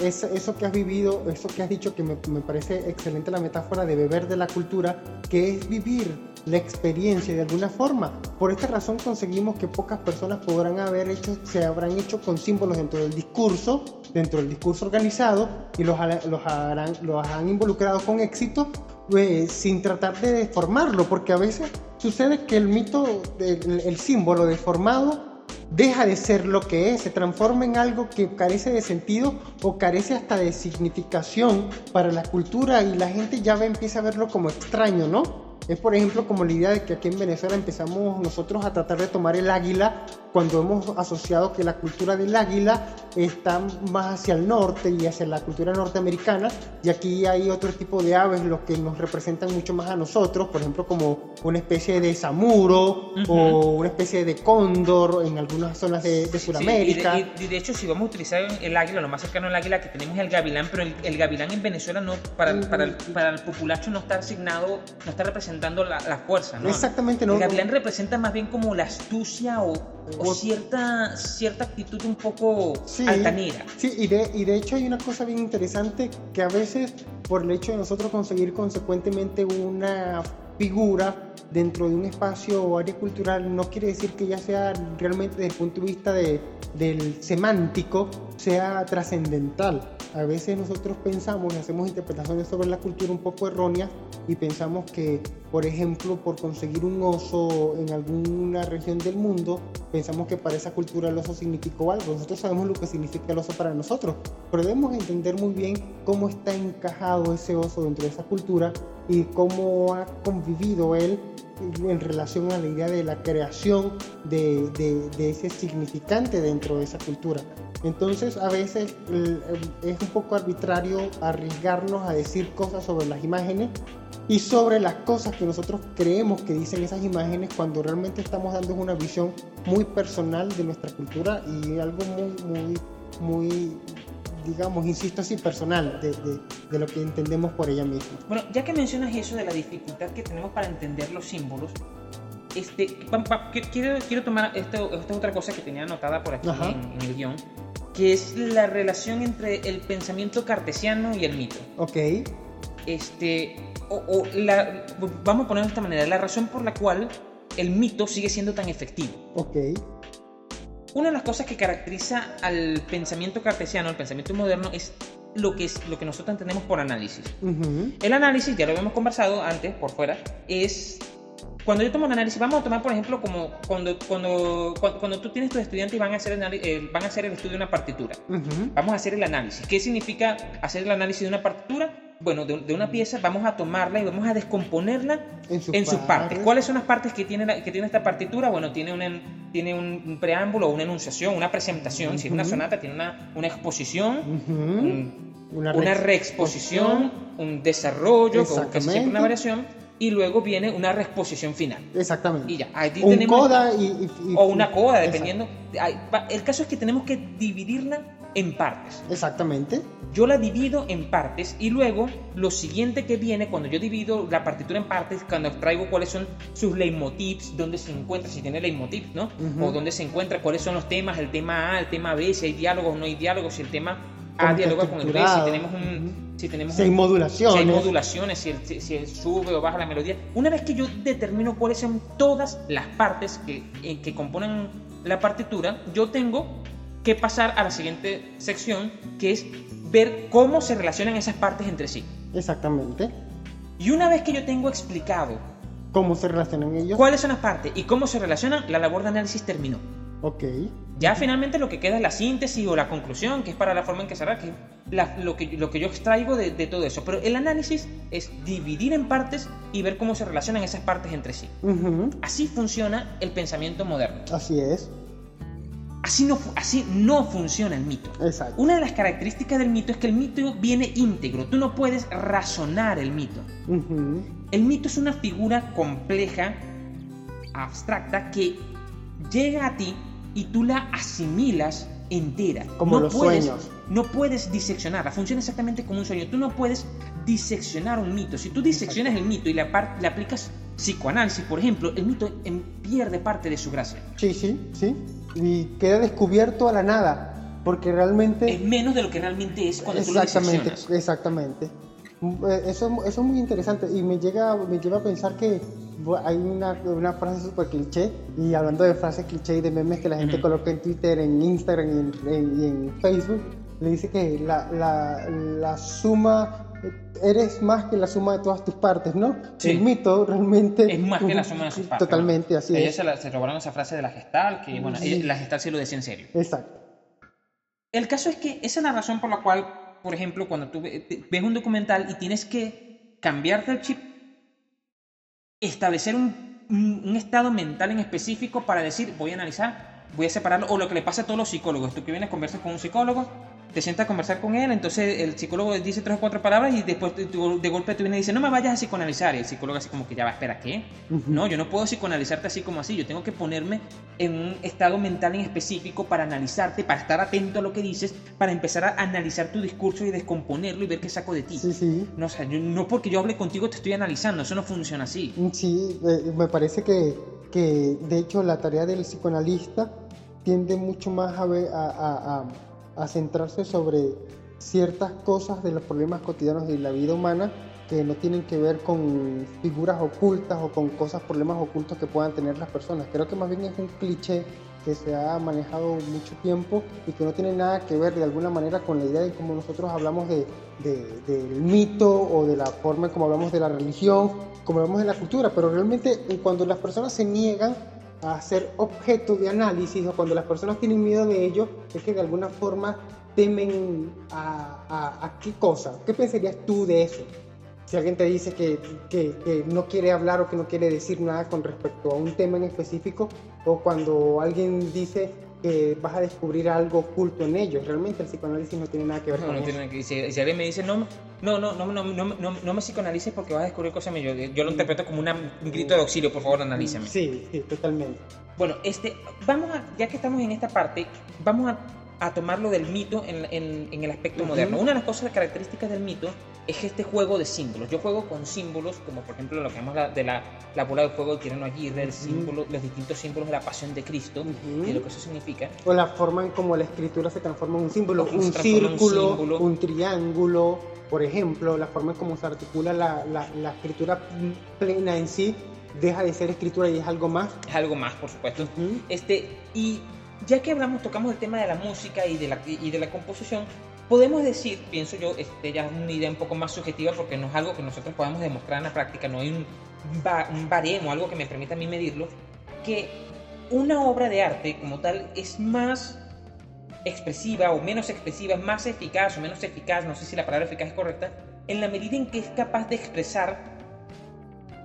Speaker 2: eso, que has vivido, eso que has dicho, que me, me, parece excelente la metáfora de beber de la cultura, que es vivir la experiencia de alguna forma. Por esta razón conseguimos que pocas personas podrán haber hecho, se habrán hecho con símbolos dentro del discurso, dentro del discurso organizado, y los, los, han involucrado con éxito pues, sin tratar de deformarlo, porque a veces sucede que el mito, el, el símbolo deformado, deja de ser lo que es, se transforma en algo que carece de sentido o carece hasta de significación para la cultura y la gente ya empieza a verlo como extraño, ¿no? Es por ejemplo como la idea de que aquí en Venezuela empezamos nosotros a tratar de tomar el águila cuando hemos asociado que la cultura del águila está más hacia el norte y hacia la cultura norteamericana y aquí hay otro tipo de aves los que nos representan mucho más a nosotros, por ejemplo como una especie de samuro o una especie de cóndor en algunas zonas de, Sudamérica.
Speaker 1: y, de, hecho si vamos a utilizar el águila, lo más cercano al águila que tenemos es el gavilán, pero el, gavilán en Venezuela no, para, para, el, para el populacho no está asignado, no está representado representando la, la fuerza, ¿no?
Speaker 2: Exactamente, no.
Speaker 1: El gavilán representa más bien como la astucia o, o
Speaker 2: O-
Speaker 1: cierta, cierta actitud un poco
Speaker 2: Sí.
Speaker 1: altanera.
Speaker 2: Sí, y de, y de hecho hay una cosa bien interesante que a veces por el hecho de nosotros conseguir consecuentemente una figura dentro de un espacio o área cultural no quiere decir que ya sea realmente desde el punto de vista de, del semántico sea trascendental. A veces nosotros pensamos y hacemos interpretaciones sobre la cultura un poco erróneas y pensamos que, por ejemplo, por conseguir un oso en alguna región del mundo, pensamos que para esa cultura el oso significó algo. Nosotros sabemos lo que significa el oso para nosotros, pero debemos entender muy bien cómo está encajado ese oso dentro de esa cultura y cómo ha convivido él en relación a la idea de la creación de, de- de ese significante dentro de esa cultura. Entonces a veces es un poco arbitrario arriesgarnos a decir cosas sobre las imágenes y sobre las cosas que nosotros creemos que dicen esas imágenes cuando realmente estamos dando una visión muy personal de nuestra cultura y algo muy, muy, muy, digamos, insisto así, personal de, de- de lo que entendemos por ella misma.
Speaker 1: Bueno, ya que mencionas eso de la dificultad que tenemos para entender los símbolos, este, pa- pa- quiero, quiero tomar esto, esta es otra cosa que tenía anotada por aquí en, en el guion, que es la relación entre el pensamiento cartesiano y el mito.
Speaker 2: Ok,
Speaker 1: Este, o, o la, vamos a ponerlo de esta manera, la razón por la cual el mito sigue siendo tan efectivo.
Speaker 2: ok,
Speaker 1: Una de las cosas que caracteriza al pensamiento cartesiano, al pensamiento moderno, es lo que, es, lo que nosotros entendemos por análisis. El análisis, ya lo habíamos conversado antes, por fuera, es cuando yo tomo un análisis, vamos a tomar por ejemplo como cuando, cuando, cuando, cuando tú tienes tus estudiantes y van a, hacer anali- eh, van a hacer el estudio de una partitura.
Speaker 2: ujú,
Speaker 1: Vamos a hacer el análisis. ¿Qué significa hacer el análisis de una partitura? Bueno, de, de una pieza vamos a tomarla y vamos a descomponerla
Speaker 2: En sus
Speaker 1: en sus partes.
Speaker 2: partes.
Speaker 1: ¿Cuáles son las partes que tiene, la- que tiene esta partitura? Bueno, tiene, una, tiene un, preámbulo, una enunciación, una presentación. Si es una sonata, tiene una, una exposición,
Speaker 2: ujú.
Speaker 1: un-
Speaker 2: Una,
Speaker 1: una
Speaker 2: reexposición.
Speaker 1: reexposición, un desarrollo, con casi siempre una variación, y luego viene una reexposición final.
Speaker 2: Exactamente.
Speaker 1: Y ya, ahí
Speaker 2: un
Speaker 1: tenemos...
Speaker 2: coda y, y- y-
Speaker 1: o una coda, dependiendo. El caso es que tenemos que dividirla en partes.
Speaker 2: Exactamente.
Speaker 1: Yo la divido en partes y luego lo siguiente que viene cuando yo divido la partitura en partes, cuando traigo cuáles son sus leitmotivs, dónde se encuentra, si tiene leitmotiv, ¿no? O dónde se encuentra, cuáles son los temas, el tema A, el tema B, si hay diálogos o no hay diálogos, si el tema A
Speaker 2: Cómo
Speaker 1: dialoga
Speaker 2: está
Speaker 1: con el B, si tenemos un... Si tenemos
Speaker 2: Si hay
Speaker 1: un-
Speaker 2: modulaciones.
Speaker 1: si hay modulaciones, si, el- si- si el sube o baja la melodía. Una vez que yo determino cuáles son todas las partes que, eh, que componen la partitura, yo tengo que pasar a la siguiente sección, que es ver cómo se relacionan esas partes entre sí.
Speaker 2: Exactamente.
Speaker 1: Y una vez que yo tengo explicado
Speaker 2: ¿Cómo se relacionan ellos?
Speaker 1: cuáles son las partes y cómo se relacionan, la labor de análisis terminó.
Speaker 2: Ok.
Speaker 1: Ya finalmente lo que queda es la síntesis o la conclusión, que es para la forma en que cerrar, que es la- lo, que, lo que yo extraigo de, de todo eso. Pero el análisis es dividir en partes y ver cómo se relacionan esas partes entre sí. Así funciona el pensamiento moderno.
Speaker 2: Así es.
Speaker 1: Así no, así no funciona el mito.
Speaker 2: Exacto.
Speaker 1: Una de las características del mito es que el mito viene íntegro. Tú no puedes razonar el mito. El mito es una figura compleja, abstracta, que llega a ti y tú la asimilas entera.
Speaker 2: Como
Speaker 1: no
Speaker 2: los
Speaker 1: puedes,
Speaker 2: sueños.
Speaker 1: No puedes diseccionarla. Funciona exactamente como un sueño. Tú no puedes diseccionar un mito. Si tú diseccionas el mito y le, le aplicas psicoanálisis, por ejemplo, el mito em, pierde parte de su gracia.
Speaker 2: Sí, sí, sí. Y queda descubierto a la nada. Porque realmente.
Speaker 1: Es menos de lo que realmente es cuando tú lo
Speaker 2: Exactamente, exactamente. Mm, eh, Eso, eso es muy interesante y me, llega, me lleva a pensar que hay una, una frase súper cliché y hablando de frases cliché y de memes que la gente coloca en Twitter, en Instagram y en, en- y en Facebook, le dice que la, la, la suma, eres más que la suma de todas tus partes, ¿no?
Speaker 1: Sí.
Speaker 2: El mito realmente...
Speaker 1: Es más que la suma de sus partes.
Speaker 2: Totalmente, así
Speaker 1: Ellos
Speaker 2: es.
Speaker 1: se, la- se robaron esa frase de la gestal, que bueno,
Speaker 2: Sí.
Speaker 1: la gestal se lo decía en serio.
Speaker 2: Exacto.
Speaker 1: El caso es que esa es la razón por la cual, por ejemplo, cuando tú ves un documental y tienes que cambiarte el chip, establecer un, un- estado mental en específico para decir, voy a analizar, voy a separarlo, o lo que le pasa a todos los psicólogos. Tú que vienes, conversas con un psicólogo te sientas a conversar con él, entonces el psicólogo dice tres o cuatro palabras y después de, de golpe tú vienes y dice, no me vayas a psicoanalizar. Y el psicólogo así como que ya va, espera, ¿qué? No, yo no puedo psicoanalizarte así como así, yo tengo que ponerme en un estado mental en específico para analizarte, para estar atento a lo que dices, para empezar a analizar tu discurso y descomponerlo y ver qué saco de ti.
Speaker 2: Sí, sí.
Speaker 1: No, o sea, yo- no porque yo hable contigo te estoy analizando, eso no funciona así.
Speaker 2: Sí, eh, me parece que, que de hecho la tarea del psicoanalista tiende mucho más a, ver- a, a- a- a centrarse sobre ciertas cosas de los problemas cotidianos de la vida humana que no tienen que ver con figuras ocultas o con cosas, problemas ocultos que puedan tener las personas. Creo que más bien es un cliché que se ha manejado mucho tiempo y que no tiene nada que ver de alguna manera con la idea de cómo nosotros hablamos de, de- del mito o de la forma en como hablamos de la religión, como hablamos de la cultura, pero realmente cuando las personas se niegan a ser objeto de análisis o cuando las personas tienen miedo de ello, es que de alguna forma temen a, qué cosa. ¿Qué pensarías tú de eso? Si alguien te dice que, que- que no quiere hablar o que no quiere decir nada con respecto a un tema en específico, o cuando alguien dice que vas a descubrir algo oculto en ellos. Realmente el psicoanálisis no tiene nada que ver
Speaker 1: no,
Speaker 2: con
Speaker 1: no
Speaker 2: eso.
Speaker 1: Que, y si, si, alguien me dice, no, no, no, no, no, no, no me psicoanalices porque vas a descubrir cosas mías, yo, yo, lo mm. interpreto como un grito de auxilio, por favor, analízame.
Speaker 2: Sí, sí, totalmente.
Speaker 1: Bueno, este, vamos a, ya que estamos en esta parte, vamos a a tomarlo del mito en, en- en el aspecto moderno. Una de las cosas características del mito es este juego de símbolos. Yo juego con símbolos, como por ejemplo lo que llamamos la, de la, la bola de fuego de Tirano Aguirre, el
Speaker 2: Ujú.
Speaker 1: símbolo, los distintos símbolos de la pasión de Cristo y lo que eso significa.
Speaker 2: O la forma en cómo la escritura se transforma en un símbolo, un círculo,
Speaker 1: símbolo.
Speaker 2: un triángulo, por ejemplo, la forma en cómo se articula la, la- la escritura plena en sí, deja de ser escritura y es algo más.
Speaker 1: Es algo más, por supuesto. Este, y ya que hablamos, tocamos el tema de la música y de la, y de la composición, podemos decir, pienso yo, este, ya es una idea un poco más subjetiva porque no es algo que nosotros podamos demostrar en la práctica, no hay un, un baremo, algo que me permita a mí medirlo, que una obra de arte como tal es más expresiva o menos expresiva, es más eficaz o menos eficaz, no sé si la palabra eficaz es correcta, en la medida en que es capaz de expresar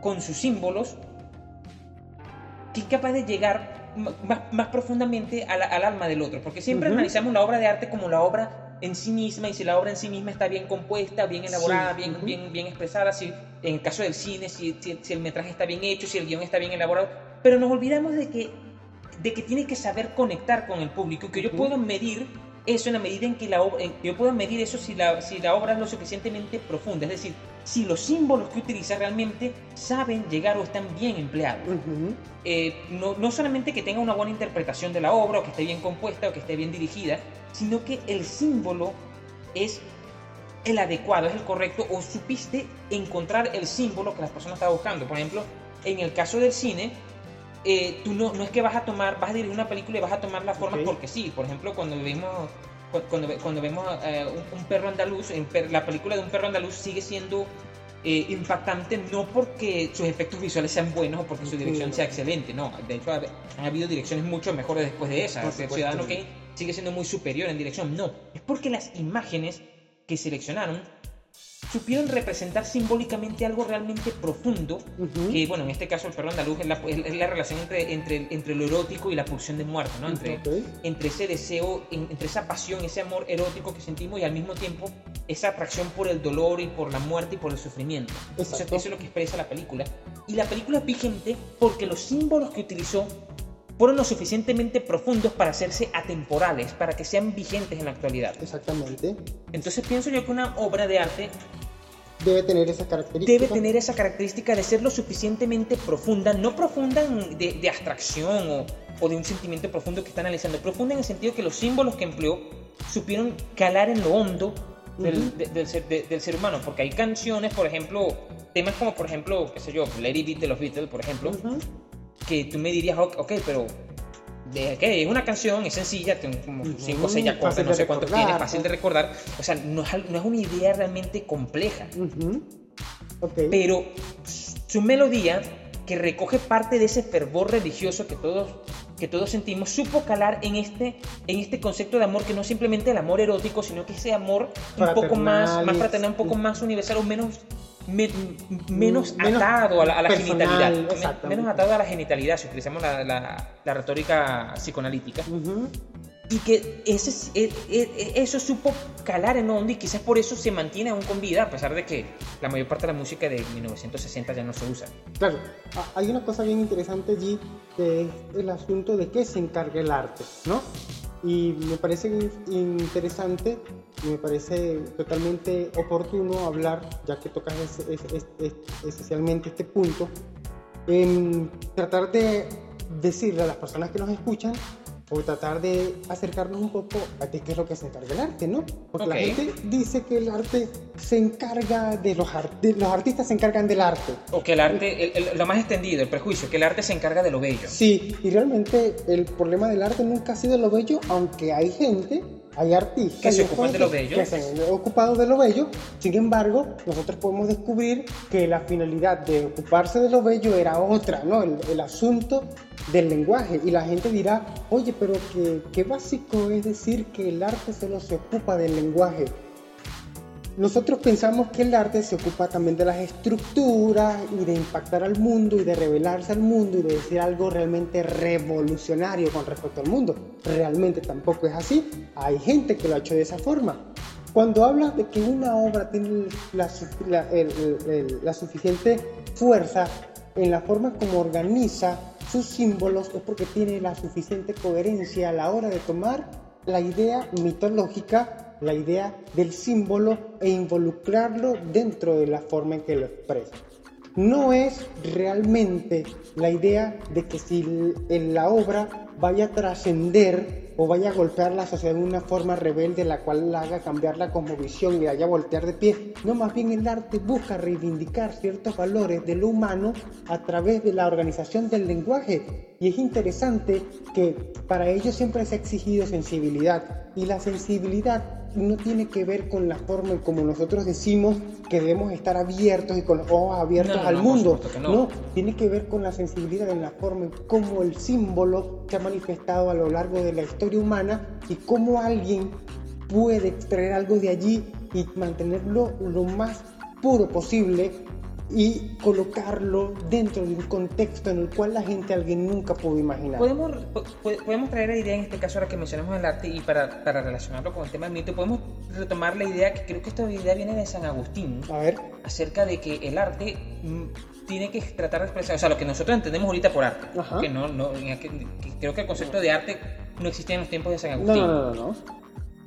Speaker 1: con sus símbolos que es capaz de llegar más, más profundamente al alma del otro. Porque siempre analizamos la obra de arte como la obra en sí misma y si la obra en sí misma está bien compuesta, bien elaborada,
Speaker 2: Sí,
Speaker 1: bien, bien, bien expresada, si en el caso del cine, si, si- si el metraje está bien hecho, si el guion está bien elaborado. Pero nos olvidamos de que, de que tiene que saber conectar con el público y que yo
Speaker 2: Ujú.
Speaker 1: puedo medir eso en la medida en que la obra, yo puedo medir eso si la, si la obra es lo suficientemente profunda, es decir, si los símbolos que utiliza realmente saben llegar o están bien empleados eh, no, no solamente que tenga una buena interpretación de la obra, o que esté bien compuesta, o que esté bien dirigida, sino que el símbolo es el adecuado, es el correcto, o supiste encontrar el símbolo que las personas estaban buscando. Por ejemplo, en el caso del cine, eh, tú no, no es que vas a tomar, vas a dirigir una película y vas a tomar las formas
Speaker 2: Ok.
Speaker 1: porque sí. Por ejemplo, cuando vemos, cu- cuando, cuando vemos eh, un, un perro andaluz, en per- la película de un perro andaluz sigue siendo eh, impactante no porque sus efectos visuales sean buenos o porque su dirección sea excelente, no. De hecho, ha- han habido direcciones mucho mejores después de esa.
Speaker 2: Supuesto.
Speaker 1: Ciudadano Kane sigue siendo muy superior en dirección, no. Es porque las imágenes que seleccionaron supieron representar simbólicamente algo realmente profundo que bueno, en este caso el perro andaluz es la, es- la relación entre, entre, entre lo erótico y la pulsión de muerte, ¿no? Entre, entre ese deseo, en- entre esa pasión, ese amor erótico que sentimos y al mismo tiempo esa atracción por el dolor y por la muerte y por el sufrimiento. Eso es lo que expresa la película. Y la película es vigente porque los símbolos que utilizó fueron lo suficientemente profundos para hacerse atemporales, para que sean vigentes en la actualidad.
Speaker 2: Exactamente.
Speaker 1: Entonces pienso yo que una obra de arte
Speaker 2: Debe tener esa característica.
Speaker 1: debe tener esa característica de ser lo suficientemente profunda, no profunda de, de abstracción o, o de un sentimiento profundo que está analizando, profunda en el sentido que los símbolos que empleó supieron calar en lo hondo del,
Speaker 2: Ujú.
Speaker 1: de- del ser, de- del ser humano, porque hay canciones, por ejemplo, temas como por ejemplo, qué sé yo, Lady Beat de los Beatles, por ejemplo,
Speaker 2: Ujú.
Speaker 1: Que tú me dirías, ok, ok, pero de, es una canción, es sencilla, tiene como
Speaker 2: Ujú,
Speaker 1: 5 o 6 acordes, no sé cuántos
Speaker 2: recordar,
Speaker 1: tiene, fácil de recordar, o sea, no es, no es una idea realmente compleja
Speaker 2: Ujú. Ok.
Speaker 1: pero su melodía, que recoge parte de ese fervor religioso que todos, que todos sentimos, supo calar en este, en este concepto de amor que no es simplemente el amor erótico, sino que ese amor un poco más, más fraternal, un poco más universal o menos, me- menos,
Speaker 2: Menos
Speaker 1: atado a la, a la
Speaker 2: personal,
Speaker 1: genitalidad. Menos atado a la genitalidad, si utilizamos la, la- la retórica psicoanalítica.
Speaker 2: Ujú.
Speaker 1: y que ese, e, e, e, eso supo calar en onda y quizás por eso se mantiene aún con vida, a pesar de que la mayor parte de la música de 1960 ya no se usa.
Speaker 2: Claro, hay una cosa bien interesante allí, que es el asunto de qué se encarga el arte, ¿no? Y me parece interesante, me parece totalmente oportuno hablar, ya que tocas esencialmente este punto, en tratar de decirle a las personas que nos escuchan o tratar de acercarnos un poco a qué es lo que se encarga el arte, ¿no? Porque la gente dice que el arte se encarga de los, artistas, los artistas se encargan del arte.
Speaker 1: O que el arte, lo más extendido, el prejuicio, que el arte se encarga de lo bello.
Speaker 2: Sí, y realmente el problema del arte nunca ha sido lo bello, aunque hay gente hay artistas
Speaker 1: que se ocupan de lo bello.
Speaker 2: Que se han ocupado de lo bello. Sin embargo, nosotros podemos descubrir que la finalidad de ocuparse de lo bello era otra, ¿no? El, asunto del lenguaje. Y la gente dirá, oye, pero qué, qué básico es decir que el arte solo se ocupa del lenguaje. Nosotros pensamos que el arte se ocupa también de las estructuras y de impactar al mundo y de revelarse al mundo y de decir algo realmente revolucionario con respecto al mundo. Realmente tampoco es así. Hay gente que lo ha hecho de esa forma. Cuando habla de que una obra tiene la, la, suficiente fuerza en la forma como organiza sus símbolos es porque tiene la suficiente coherencia a la hora de tomar la idea mitológica la idea del símbolo e involucrarlo dentro de la forma en que lo expresa. No es realmente la idea de que si en la obra vaya a trascender o vaya a golpear la sociedad de una forma rebelde, la cual la haga cambiar la cosmovisión y la haya voltear de pie. No, más bien el arte busca reivindicar ciertos valores de lo humano a través de la organización del lenguaje. Y es interesante que para ello siempre se ha exigido sensibilidad. Y la sensibilidad no tiene que ver con la forma en como nosotros decimos que debemos estar abiertos y con los ojos abiertos al mundo. No. tiene que ver con la sensibilidad en la forma en cómo el símbolo se ha manifestado a lo largo de la historia humana y cómo alguien puede extraer algo de allí y mantenerlo lo más puro posible y colocarlo dentro de un contexto en el cual la gente alguien nunca pudo imaginar.
Speaker 1: Podemos, podemos traer la idea en este caso ahora que mencionamos el arte y para, para relacionarlo con el tema del mito, podemos retomar la idea que creo que esta idea viene de San Agustín.
Speaker 2: A ver.
Speaker 1: Acerca de que el arte mm, tiene que tratar de expresar, o sea, lo que nosotros entendemos ahorita por arte. Que no, no, creo que el concepto de arte no existía en los tiempos de San Agustín.
Speaker 2: No, no, no, no.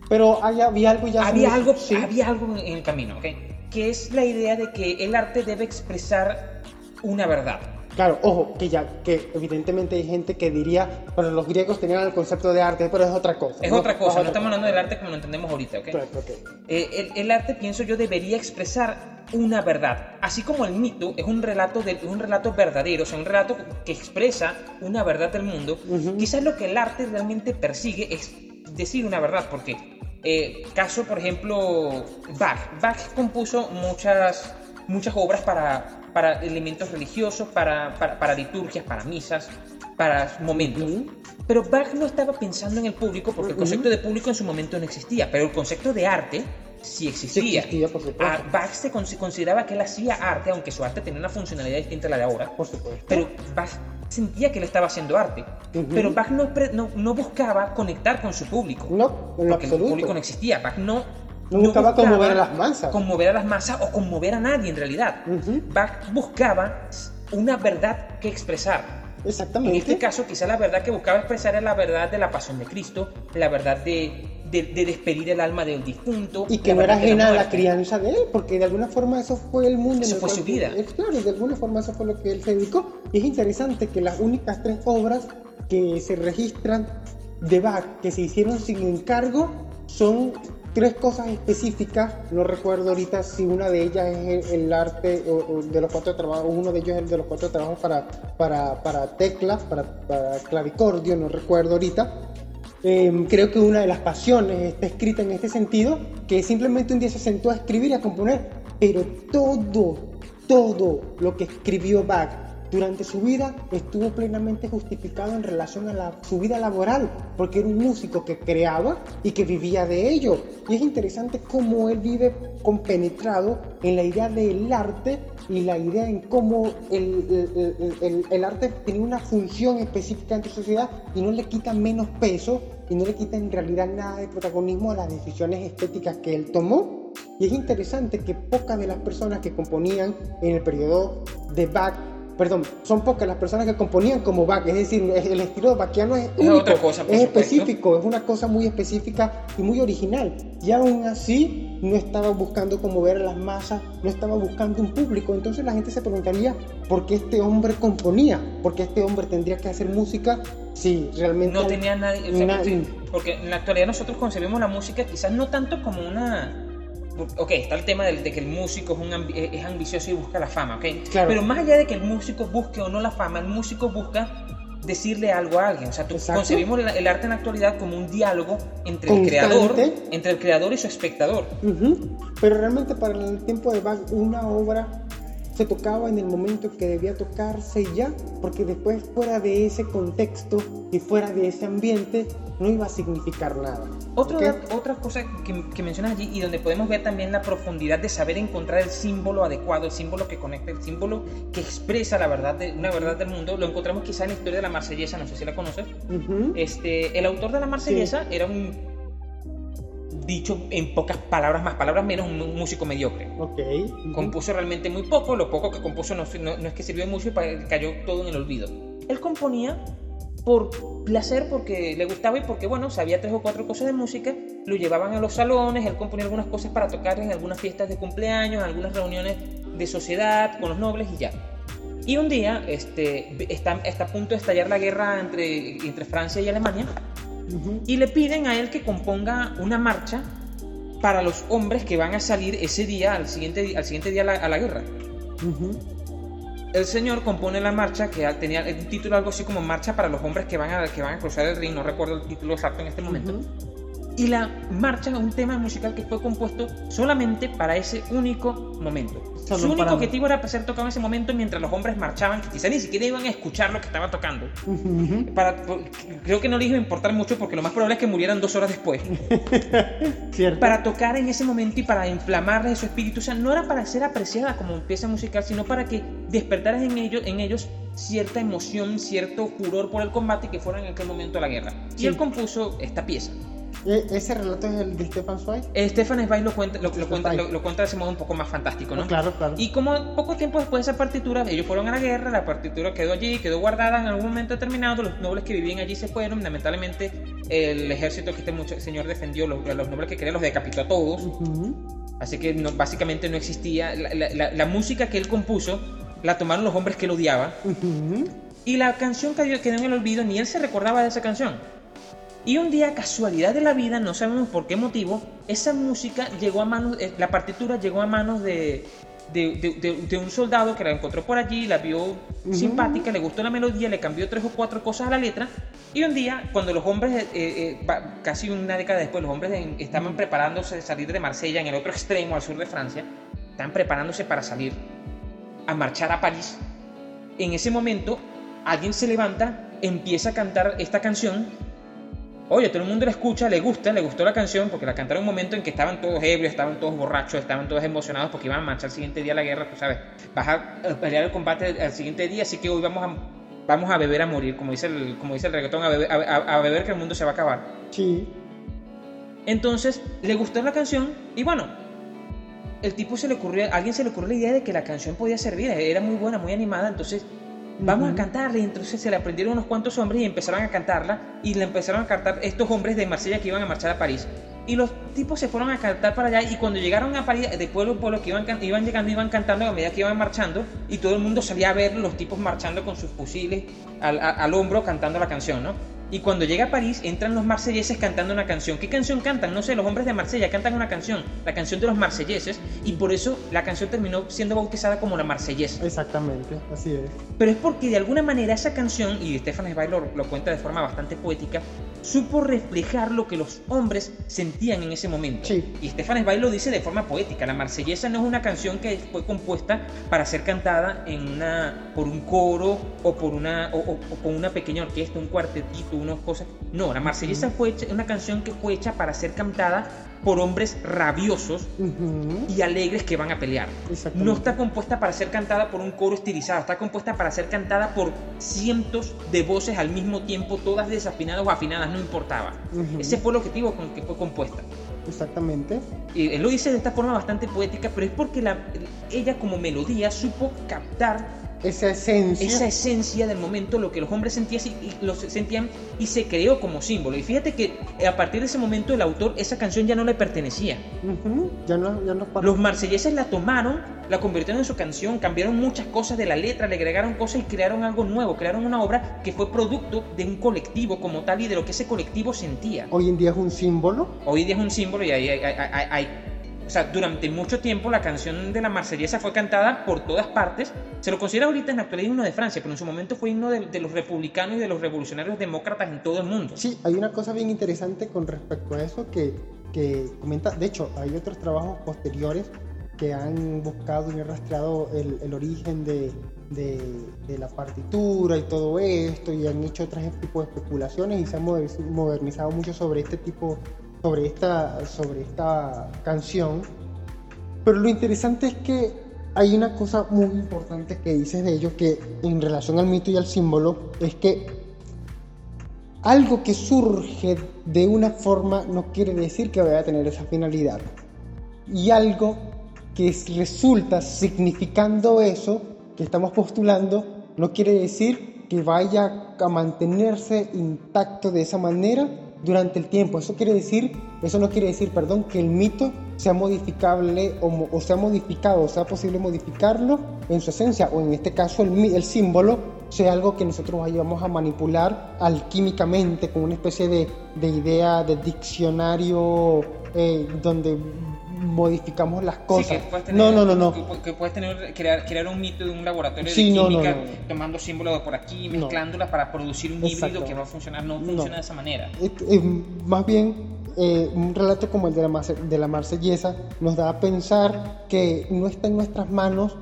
Speaker 2: Pero había algo ya...
Speaker 1: Había algo, había algo en el camino, ¿ok? Que es la idea de que el arte debe expresar una verdad.
Speaker 2: Claro, ojo, que ya, que evidentemente hay gente que diría, bueno, los griegos tenían el concepto de arte, pero es otra cosa.
Speaker 1: Es otra cosa, no, estamos hablando del arte como lo entendemos ahorita, ¿ok? Claro, okay. Eh, el, arte, pienso yo, debería expresar una verdad, así como el mito es un relato, de, un relato verdadero, o sea, un relato que expresa una verdad del mundo, quizás lo que el arte realmente persigue es decir una verdad, porque eh, caso, por ejemplo, Bach. Bach compuso muchas, muchas obras para, para elementos religiosos, para, para, liturgias, para misas, para momentos. Pero Bach no estaba pensando en el público porque el concepto de público en su momento no existía, pero el concepto de arte sí existía. Ah, Bach se consideraba que él hacía arte, aunque su arte tenía una funcionalidad distinta a la de ahora.
Speaker 2: Por supuesto.
Speaker 1: Pero Bach sentía que él estaba haciendo arte. Pero Bach no, no, buscaba conectar con su público.
Speaker 2: No,
Speaker 1: en porque el público no existía. Bach no,
Speaker 2: no buscaba, conmover a las masas.
Speaker 1: Conmover a las masas o conmover a nadie en realidad. Bach buscaba una verdad que expresar.
Speaker 2: Exactamente.
Speaker 1: En este caso, quizá la verdad que buscaba expresar era la verdad de la pasión de Cristo, la verdad de, de, despedir el alma del difunto.
Speaker 2: Y que no era ajena a la crianza de él, porque de alguna forma eso fue el mundo.
Speaker 1: Eso fue su vida.
Speaker 2: claro, de alguna forma eso fue lo que él se dedicó. Y es interesante que las únicas tres obras que se registran de Bach que se hicieron sin encargo son tres cosas específicas, no recuerdo ahorita si una de ellas es el, arte de los cuatro trabajos, uno de ellos es el de los cuatro trabajos para, para, para teclas, para, para clavicordio, no recuerdo ahorita, Em, creo que una de las pasiones está escrita en este sentido, que simplemente un día se sentó a escribir y a componer, pero todo, todo lo que escribió Bach durante su vida estuvo plenamente justificado en relación a su vida laboral, porque era un músico que creaba y que vivía de ello. Y es interesante cómo él vive compenetrado en la idea del arte y la idea en cómo el, arte tiene una función específica en tu sociedad y no le quita menos peso y no le quita en realidad nada de protagonismo a las decisiones estéticas que él tomó. Y es interesante que pocas de las personas que componían en el periodo de Bach perdón, son pocas las personas que componían como Bach, es decir, el estilo bachiano es,
Speaker 1: es otra cosa,
Speaker 2: es específico, es una cosa muy específica y muy original. Y aún así no estaba buscando conmover a las masas, no estaba buscando un público. Entonces la gente se preguntaría por qué este hombre componía, por qué este hombre tendría que hacer música si realmente
Speaker 1: no tenía nadie, porque en la actualidad nosotros concebimos la música quizás no tanto como una ok, está el tema de, que el músico es, un es ambicioso y busca la fama, ok. Pero más allá de que el músico busque o no la fama, el músico busca decirle algo a alguien. O sea, tú concebimos el, arte en la actualidad como un diálogo entre el creador, entre el creador y su espectador.
Speaker 2: Pero realmente para el tiempo de Bach, una obra se tocaba en el momento que debía tocarse ya, porque después fuera de ese contexto y fuera de ese ambiente no iba a significar nada.
Speaker 1: Otra, otra cosa que, que, mencionas allí y donde podemos ver también la profundidad de saber encontrar el símbolo adecuado, el símbolo que conecta, el símbolo que expresa la verdad de, una verdad del mundo, lo encontramos quizá en la historia de la Marsellesa, no sé si la conoces. este, el autor de la Marsellesa era un dicho en pocas palabras, más palabras menos, un músico mediocre.
Speaker 2: Ok.
Speaker 1: Compuso realmente muy poco, lo poco que compuso no, no, es que sirvió mucho y cayó todo en el olvido. Él componía por placer, porque le gustaba y porque, bueno, sabía tres o cuatro cosas de música, lo llevaban a los salones, él componía algunas cosas para tocar en algunas fiestas de cumpleaños, en algunas reuniones de sociedad con los nobles y ya. Y un día este, está, está a punto de estallar la guerra entre, entre Francia y Alemania y le piden a él que componga una marcha para los hombres que van a salir ese día, al siguiente, al siguiente día a la, guerra. El señor compone la marcha que tenía el título algo así como Marcha para los hombres que van a, que van a cruzar el ring, no recuerdo el título exacto en este momento. Y la marcha es un tema musical que fue compuesto solamente para ese único momento. Su único objetivo era ser tocado en ese momento mientras los hombres marchaban, que quizá ni siquiera iban a escuchar lo que estaba tocando. para, creo que no les iba a importar mucho porque lo más probable es que murieran dos horas después. Para tocar en ese momento y para inflamarles su espíritu. O sea, no era para ser apreciada como pieza musical, sino para que despertaras en ellos, en ellos cierta emoción, cierto furor por el combate que fuera en aquel momento la guerra. Y él compuso esta pieza.
Speaker 2: ¿E-, ¿Ese relato es el de Stefan Zweig?
Speaker 1: Stefan Zweig lo cuenta, lo, cuenta, lo, cuenta de ese modo un poco más fantástico, ¿no?
Speaker 2: claro, claro.
Speaker 1: Y como poco tiempo después de esa partitura, ellos fueron a la guerra, la partitura quedó allí, quedó guardada en algún momento determinado, los nobles que vivían allí se fueron, lamentablemente el ejército que este mucho, señor defendió, los, los nobles que querían los decapitó a todos. Así que básicamente no existía, la, música que él compuso la tomaron los hombres que lo odiaban. Y la canción quedó en el olvido, ni él se recordaba de esa canción. Y un día, casualidad de la vida, no sabemos por qué motivo, esa música llegó a manos, eh, la partitura llegó a manos de, de, un soldado que la encontró por allí, la vio simpática, le gustó la melodía, le cambió tres o cuatro cosas a la letra. Y un día, cuando los hombres, eh, eh, casi una década después, los hombres estaban preparándose de salir de Marsella, en el otro extremo, al sur de Francia, estaban preparándose para salir a marchar a París. En ese momento, alguien se levanta, empieza a cantar esta canción Oye, todo el mundo la escucha, le gusta, le gustó la canción porque la cantaron en un momento en que estaban todos ebrios, estaban todos borrachos, estaban todos emocionados porque iban a marchar el siguiente día a la guerra, tú sabes. Vas a pelear el combate al siguiente día, así que hoy vamos a, vamos a beber a morir, como dice el, como dice el reggaetón, a beber, a, beber que el mundo se va a acabar.
Speaker 2: Sí.
Speaker 1: Entonces, le gustó la canción y bueno, el tipo se le ocurrió, a alguien se le ocurrió la idea de que la canción podía servir, era muy buena, muy animada, entonces vamos a cantarla. Y entonces se le aprendieron unos cuantos hombres y empezaron a cantarla. Y le empezaron a cantar estos hombres de Marsella que iban a marchar a París. Y los tipos se fueron a cantar para allá. Y cuando llegaron a París, de pueblo en pueblo, que iban, iban llegando, iban cantando a medida que iban marchando. Y todo el mundo salía a ver los tipos marchando con sus fusiles al, al hombro cantando la canción, ¿no? Y cuando llega a París, entran los marselleses cantando una canción. ¿Qué canción cantan? No sé, los hombres de Marsella cantan una canción, la canción de los marselleses, y por eso la canción terminó siendo bautizada como la marsellesa.
Speaker 2: Exactamente, así es.
Speaker 1: Pero es porque de alguna manera esa canción, y Stefan Zweig lo, lo cuenta de forma bastante poética, supo reflejar lo que los hombres sentían en ese momento.
Speaker 2: Sí.
Speaker 1: Y Stefan Zweig lo dice de forma poética. La marsellesa no es una canción que fue compuesta para ser cantada en una, por un coro o por una, o, con una pequeña orquesta, un cuartetito, unas cosas. No, la marsellesa fue una canción que fue hecha para ser cantada por hombres rabiosos y alegres que van a pelear. No está compuesta para ser cantada por un coro estilizado, está compuesta para ser cantada por cientos de voces al mismo tiempo, todas desafinadas o afinadas, no importaba. Ese fue el objetivo con el que fue compuesta.
Speaker 2: Exactamente.
Speaker 1: Y él lo dice de esta forma bastante poética, pero es porque la- ella como melodía supo captar
Speaker 2: Esa esencia.
Speaker 1: esa esencia del momento, lo que los hombres sentían y, y los sentían y se creó como símbolo. Y fíjate que eh, a partir de ese momento el autor, esa canción ya no le pertenecía.
Speaker 2: Ya no, ya no
Speaker 1: Los marselleses la tomaron, la convirtieron en su canción, cambiaron muchas cosas de la letra, le agregaron cosas y crearon algo nuevo, crearon una obra que fue producto de un colectivo como tal y de lo que ese colectivo sentía.
Speaker 2: Hoy en día es un símbolo.
Speaker 1: Hoy día es un símbolo y hay, hay- hay- hay- hay- o sea, durante mucho tiempo la canción de la marsellesa fue cantada por todas partes. Se lo considera ahorita en la actualidad himno de Francia, pero en su momento fue himno de, de los republicanos y de los revolucionarios demócratas en todo el mundo.
Speaker 2: Sí, hay una cosa bien interesante con respecto a eso que, que comenta. De hecho, hay otros trabajos posteriores que han buscado y han rastreado el, origen de, de- de la partitura y todo esto y han hecho otros tipos de especulaciones y se han moder- modernizado mucho sobre este tipo, sobre esta, sobre esta canción. Pero lo interesante es que hay una cosa muy importante que dices de ello que en relación al mito y al símbolo es que algo que surge de una forma no quiere decir que vaya a tener esa finalidad. Y algo que es- resulta significando eso que estamos postulando no quiere decir que vaya a mantenerse intacto de esa manera durante el tiempo. Eso quiere decir, eso no quiere decir, perdón, que el mito sea modificable o, sea modificado, o sea posible modificarlo en su esencia, o en este caso el, símbolo sea algo que nosotros vayamos a manipular alquímicamente con una especie de, de idea de diccionario eh, donde modificamos las
Speaker 1: Sí,
Speaker 2: cosas.
Speaker 1: que puedes tener,
Speaker 2: no, no, no, no.
Speaker 1: Que, pu- que puedes tener, crear, crear un mito de un laboratorio
Speaker 2: Sí,
Speaker 1: de
Speaker 2: no, no,
Speaker 1: química,
Speaker 2: no.
Speaker 1: tomando símbolos de por aquí,
Speaker 2: No.
Speaker 1: mezclándolas para producir un híbrido
Speaker 2: Exacto.
Speaker 1: que va a funcionar. No
Speaker 2: No.
Speaker 1: funciona de esa manera.
Speaker 2: Es- es más bien eh, un relato como el de la, Marse- de la marsellesa nos da a pensar que no está en nuestras manos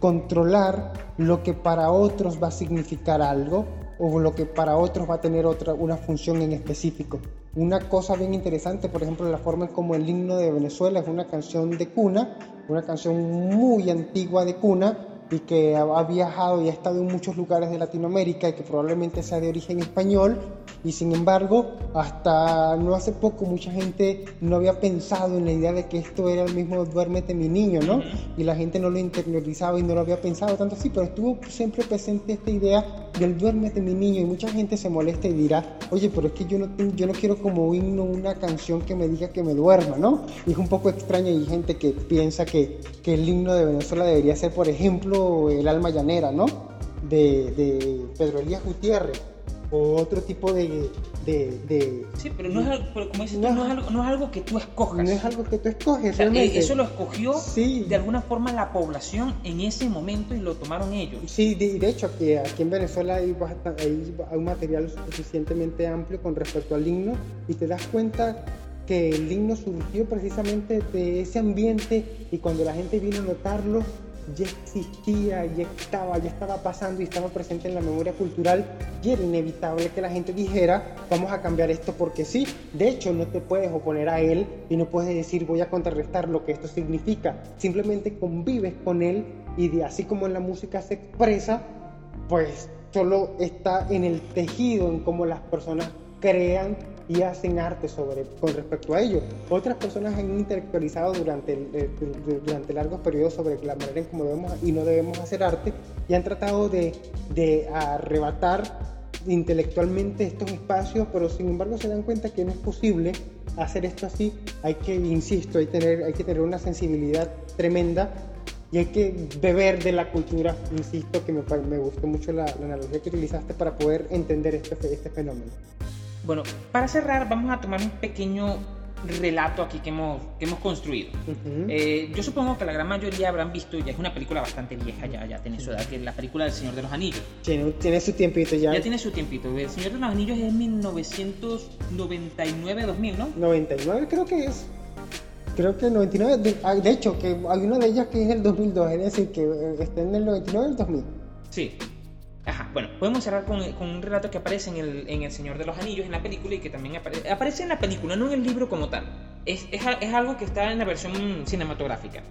Speaker 2: controlar lo que para otros va a significar algo o lo que para otros va a tener otra una función en específico. Una cosa bien interesante, por ejemplo, la forma en como el himno de Venezuela es una canción de cuna, una canción muy antigua de cuna y que ha viajado y ha estado en muchos lugares de Latinoamérica y que probablemente sea de origen español y sin embargo hasta no hace poco mucha gente no había pensado en la idea de que esto era el mismo duérmete mi niño, ¿no? Y la gente no lo interiorizaba y no lo había pensado tanto así, pero estuvo siempre presente esta idea del duérmete mi niño y mucha gente se molesta y dirá, oye, pero es que yo no, yo no quiero como himno una canción que me diga que me duerma, ¿no? Y es un poco extraño y hay gente que piensa que, que el himno de Venezuela debería ser, por ejemplo, el alma llanera, ¿no? De, de Pedro Elías Gutiérrez o otro tipo de... de, de-
Speaker 1: Sí, pero, no es, algo- pero como dices tú,
Speaker 2: No.
Speaker 1: no es, algo, no es algo que tú escojas.
Speaker 2: no es algo que tú escoges,
Speaker 1: O sea,
Speaker 2: realmente.
Speaker 1: eh, eso lo escogió
Speaker 2: Sí.
Speaker 1: de alguna forma la población en ese momento y lo tomaron ellos.
Speaker 2: Sí, de, de hecho, aquí, aquí en Venezuela hay, hay un material suficientemente amplio con respecto al himno y te das cuenta que el himno surgió precisamente de ese ambiente y cuando la gente vino a notarlo ya existía, ya estaba, ya estaba pasando y estaba presente en la memoria cultural y era inevitable que la gente dijera vamos a cambiar esto porque sí. De hecho, no te puedes oponer a él y no puedes decir voy a contrarrestar lo que esto significa. Simplemente convives con él y de así como en la música se expresa, pues solo está en el tejido, en cómo las personas crean y hacen arte sobre, con respecto a ello. Otras personas han intelectualizado durante, eh, du- durante largos periodos sobre la manera en cómo debemos y no debemos hacer arte y han tratado de, de arrebatar intelectualmente estos espacios, pero sin embargo se dan cuenta que no es posible hacer esto así. Hay que, insisto, hay, tener, hay que tener una sensibilidad tremenda y hay que beber de la cultura, insisto, que me, me gustó mucho la, la analogía que utilizaste para poder entender este, este fenómeno.
Speaker 1: Bueno, para cerrar vamos a tomar un pequeño relato aquí que hemos, que hemos construido. Eh, yo supongo que la gran mayoría habrán visto, ya es una película bastante vieja, ya, ya tiene su edad, que es la película del Señor de los Anillos.
Speaker 2: tiene, tiene su tiempito ya.
Speaker 1: Ya tiene su tiempito. El Señor de los Anillos es 1999-2000, ¿no?
Speaker 2: 99 creo que es. Creo que 99, de, ah, de hecho, que hay una de ellas que es el 2002, es decir, que eh, está en el 99 y el 2000.
Speaker 1: Sí. Ajá, bueno, podemos cerrar con, con un relato que aparece en el, en el Señor de los Anillos, en la película, y que también apare- aparece en la película, no en el libro como tal. es, es, es algo que está en la versión cinematográfica.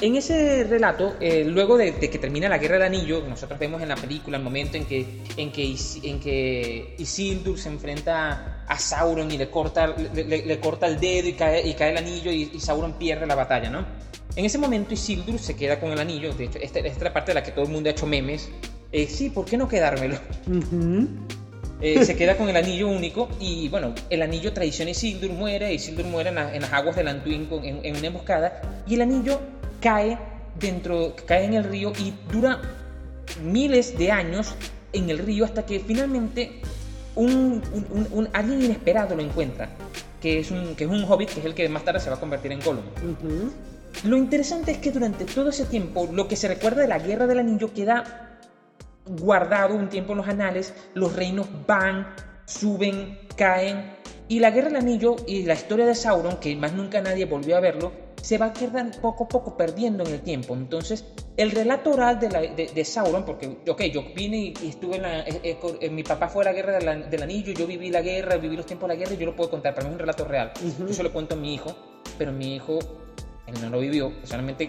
Speaker 1: En ese relato, eh, luego de, de, que termina la Guerra del Anillo, nosotros vemos en la película el momento en que, en que, en que Isildur se enfrenta a Sauron y le corta, le, le, corta el dedo y cae, y cae el anillo y, y, Sauron pierde la batalla, ¿no? En ese momento Isildur se queda con el anillo, de hecho, esta, esta es la parte de la que todo el mundo ha hecho memes. Eh, sí, ¿por qué no quedármelo? Uh -huh. Eh, se queda con el anillo único y bueno, el anillo traiciona a Isildur, muere, Isildur muere en, la, en las aguas del Antuin en, en, una emboscada y el anillo cae dentro, cae en el río y dura miles de años en el río hasta que finalmente un, un, un alguien inesperado lo encuentra, que es, un, que es un hobbit, que es el que más tarde se va a convertir en Gollum. Uh -huh. Lo interesante es que durante todo ese tiempo, lo que se recuerda de la Guerra del Anillo queda guardado un tiempo en los anales, los reinos van, suben, caen, y la Guerra del Anillo y la historia de Sauron, que más nunca nadie volvió a verlo, se va a quedar poco a poco perdiendo en el tiempo. Entonces, el relato oral de, la, de, de Sauron, porque, ok, yo vine y, y estuve en la... Eh, eh, eh, mi papá fue a la Guerra de la, del Anillo, yo viví la guerra, viví los tiempos de la guerra y yo lo puedo contar, para mí es un relato real. Uh -huh. Yo se lo cuento a mi hijo, pero mi hijo, él no lo vivió, solamente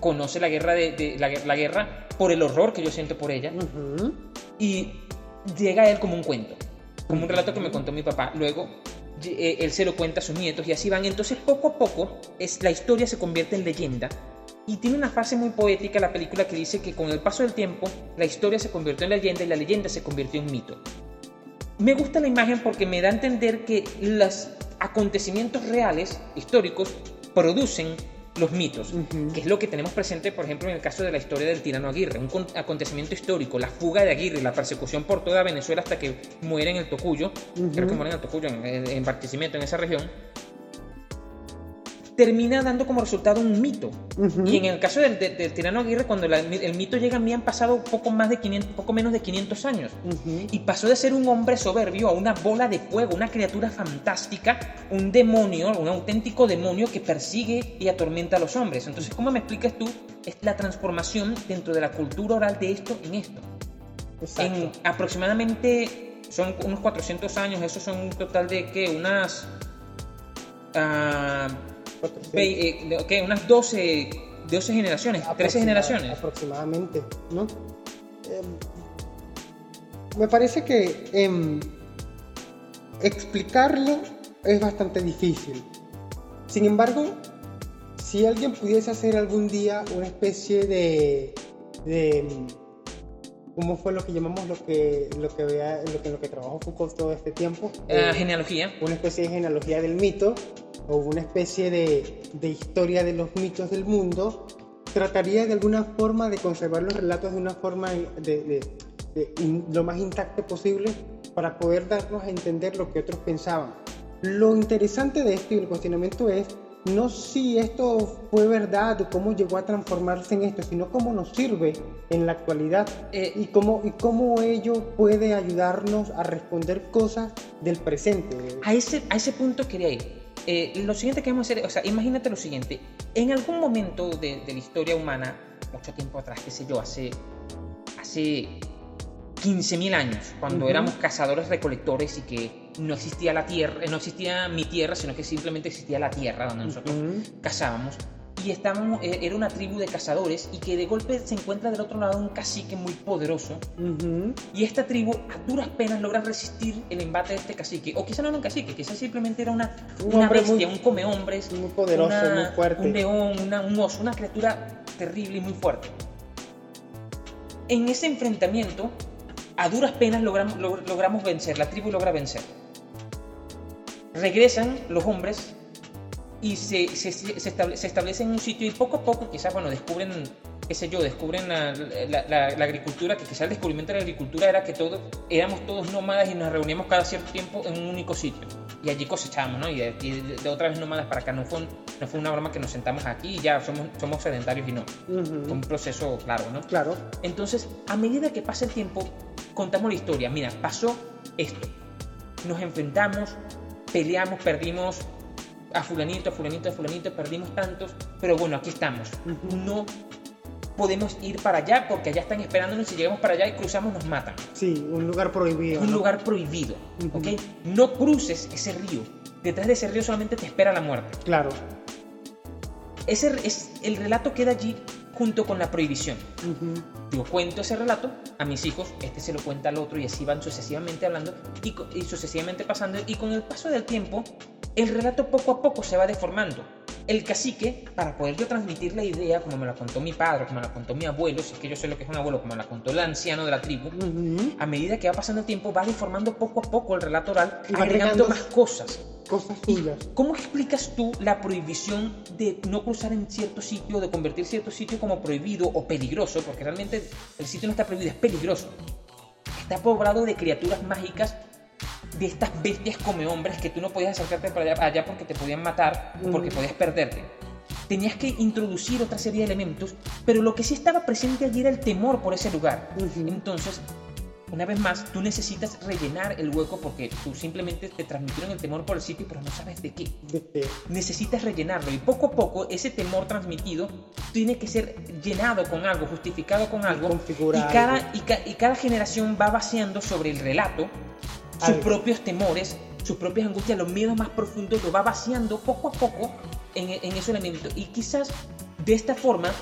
Speaker 1: conoce la guerra, de, de la, la, guerra por el horror que yo siento por ella uh -huh. y llega a él como un cuento, como un relato que me contó mi papá. Luego eh, él se lo cuenta a sus nietos y así van. Entonces poco a poco es, la historia se convierte en leyenda y tiene una frase muy poética la película que dice que con el paso del tiempo la historia se convirtió en leyenda y la leyenda se convirtió en mito. Me gusta la imagen porque me da a entender que los acontecimientos reales, históricos, producen los mitos, uh -huh. que es lo que tenemos presente, por ejemplo, en el caso de la historia del tirano Aguirre, un acontecimiento histórico, la fuga de Aguirre, la persecución por toda Venezuela hasta que muere en el Tocuyo, uh -huh. creo que muere en el Tocuyo, en, en Barquisimeto, en esa región, termina dando como resultado un mito. Uh -huh. Y en el caso del, del, del tirano Aguirre, cuando la, el mito llega a mí han pasado poco, más de 500, poco menos de 500 años. Uh -huh. Y pasó de ser un hombre soberbio a una bola de fuego, una criatura fantástica, un demonio, un auténtico demonio que persigue y atormenta a los hombres. Entonces, ¿cómo me explicas tú es la transformación dentro de la cultura oral de esto en esto? Exacto. En aproximadamente, son unos 400 años, eso son un total de, ¿qué? Unas... Uh, eh, okay, unas 12, 12 generaciones, 13 generaciones.
Speaker 2: Aproximadamente, ¿no? Eh, me parece que eh, explicarlo es bastante difícil. Sin embargo, si alguien pudiese hacer algún día una especie de, de ¿Cómo fue lo que llamamos lo que lo que vea, lo que lo que trabajó Foucault todo este tiempo?
Speaker 1: Uh, eh, genealogía.
Speaker 2: Una especie de genealogía del mito o una especie de, de, historia de los mitos del mundo. Trataría de alguna forma de conservar los relatos de una forma de, de, de in, lo más intacto posible para poder darnos a entender lo que otros pensaban. Lo interesante de esto y el cuestionamiento es no si esto fue verdad o cómo llegó a transformarse en esto, sino cómo nos sirve en la actualidad eh, y, cómo, y cómo ello puede ayudarnos a responder cosas del presente.
Speaker 1: A ese, a ese punto quería ir. Eh, lo siguiente que vamos a hacer, o sea, imagínate lo siguiente, en algún momento de, de la historia humana, mucho tiempo atrás, qué sé yo, hace, hace 15.000 años, cuando uh -huh. éramos cazadores recolectores y que no existía la tierra, no existía mi tierra, sino que simplemente existía la tierra donde nosotros uh -huh. cazábamos. Y estábamos, eh, era una tribu de cazadores y que de golpe se encuentra del otro lado un cacique muy poderoso. Uh -huh. Y esta tribu a duras penas logra resistir el embate de este cacique. O quizá no era un cacique, quizás simplemente era una,
Speaker 2: un
Speaker 1: una bestia, muy, un come hombres.
Speaker 2: Muy poderoso,
Speaker 1: una,
Speaker 2: muy fuerte.
Speaker 1: Un león, una, un oso, una criatura terrible y muy fuerte. En ese enfrentamiento, a duras penas logramos, logramos vencer, la tribu logra vencer. Regresan los hombres y se, se, se, estable, se establecen en un sitio y poco a poco quizás, bueno, descubren, qué sé yo, descubren la, la, la, la, agricultura, que quizás el descubrimiento de la agricultura era que todos, éramos todos nómadas y nos reuníamos cada cierto tiempo en un único sitio. Y allí cosechábamos, ¿no? Y de, otra vez nómadas para acá. No fue, no fue una broma que nos sentamos aquí y ya somos, somos sedentarios y no. Uh -huh. Fue un proceso claro, ¿no?
Speaker 2: Claro.
Speaker 1: Entonces, a medida que pasa el tiempo, contamos la historia. Mira, pasó esto. Nos enfrentamos, peleamos, perdimos a fulanito, a fulanito, a fulanito, perdimos tantos, pero bueno, aquí estamos. No podemos ir para allá porque allá están esperándonos. Si llegamos para allá y cruzamos, nos matan.
Speaker 2: Sí, un lugar prohibido.
Speaker 1: Un ¿no? lugar prohibido, uh -huh. ¿ok? No cruces ese río. detrás de ese río solamente te espera la muerte.
Speaker 2: Claro.
Speaker 1: Ese, es, el relato queda allí junto con la prohibición. Yo cuento ese relato a mis hijos, este se lo cuenta al otro y así van sucesivamente hablando y, y, sucesivamente pasando y con el paso del tiempo el relato poco a poco se va deformando. El cacique, para poder yo transmitir la idea, como me la contó mi padre, como me la contó mi abuelo, si es que yo sé lo que es un abuelo, como me la contó el anciano de la tribu, a medida que va pasando el tiempo va deformando poco a poco el relato oral, agregando más cosas.
Speaker 2: Cosas suyas.
Speaker 1: ¿Cómo explicas tú la prohibición de no cruzar en cierto sitio, de convertir cierto sitio como prohibido o peligroso? Porque realmente el sitio no está prohibido, es peligroso. Está poblado de criaturas mágicas de estas bestias come hombres que tú no podías acercarte para allá, porque te podían matar, porque podías perderte. Tenías que introducir otra serie de elementos, pero lo que sí estaba presente allí era el temor por ese lugar. Entonces, una vez más, tú necesitas rellenar el hueco porque tú simplemente te transmitieron el temor por el sitio, pero no sabes de qué. Necesitas rellenarlo y poco a poco ese temor transmitido tiene que ser llenado con algo, justificado con algo. Y cada, y cada generación va vaciando sobre el relato sus propios temores, sus propias angustias, los miedos más profundos, lo va vaciando poco a poco en, en ese elemento. Y quizás de esta forma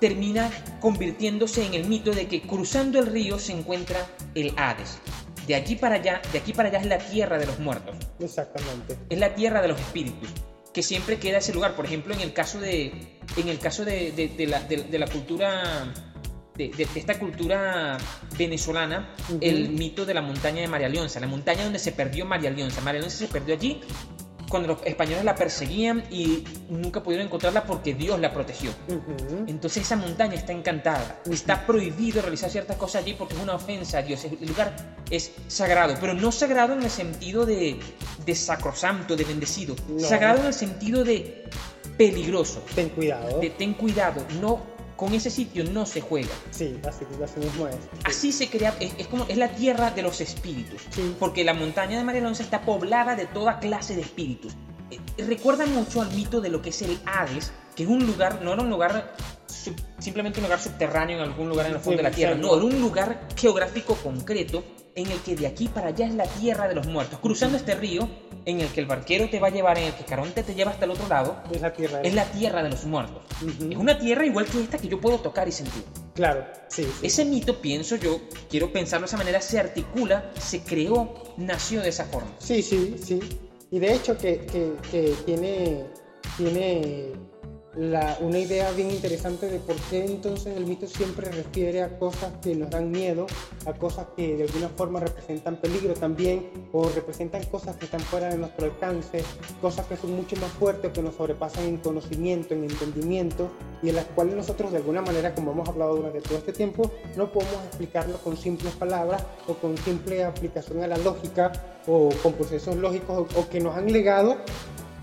Speaker 1: termina convirtiéndose en el mito de que cruzando el río se encuentra el Hades. De aquí para allá, de aquí para allá es la tierra de los muertos.
Speaker 2: Exactamente.
Speaker 1: Es la tierra de los espíritus, que siempre queda ese lugar. Por ejemplo, en el caso de, en el caso de, de, la, de la, cultura de, esta cultura venezolana el mito de la montaña de María Leonza, la montaña donde se perdió María Leonza. María Leonza se perdió allí cuando los españoles la perseguían y nunca pudieron encontrarla porque Dios la protegió. Entonces esa montaña está encantada. Está prohibido realizar ciertas cosas allí porque es una ofensa a Dios. El lugar es sagrado, pero no sagrado en el sentido de, de sacrosanto, de bendecido. Sagrado en el sentido de peligroso.
Speaker 2: Ten cuidado.
Speaker 1: De ten cuidado. No con ese sitio no se juega.
Speaker 2: Sí, así, mismo es.
Speaker 1: Así se crea, es, como, es la tierra de los espíritus. Porque la montaña de Marialonza está poblada de toda clase de espíritus. Eh, recuerda mucho al mito de lo que es el Hades, que es un lugar, no era un lugar simplemente un lugar subterráneo en algún lugar en el fondo de la tierra, no, era un lugar geográfico concreto en el que de aquí para allá es la tierra de los muertos. Cruzando este río, en el que el barquero te va a llevar, en el que Caronte te lleva hasta el otro lado,
Speaker 2: es la tierra,
Speaker 1: es la tierra de los muertos. Es una tierra igual que esta que yo puedo tocar y sentir.
Speaker 2: Claro, sí,
Speaker 1: Ese mito, pienso yo, quiero pensarlo de esa manera, se articula, se creó, nació de esa forma.
Speaker 2: Sí, sí, sí. Y de hecho que, que, que tiene, tiene una idea bien interesante de por qué entonces el mito siempre refiere a cosas que nos dan miedo, a cosas que de alguna forma representan peligro también, o representan cosas que están fuera de nuestro alcance, cosas que son mucho más fuertes, que nos sobrepasan en conocimiento, en entendimiento, y en las cuales nosotros de alguna manera, como hemos hablado durante todo este tiempo, no podemos explicarlo con simples palabras o con simple aplicación a la lógica o con procesos lógicos o que nos han legado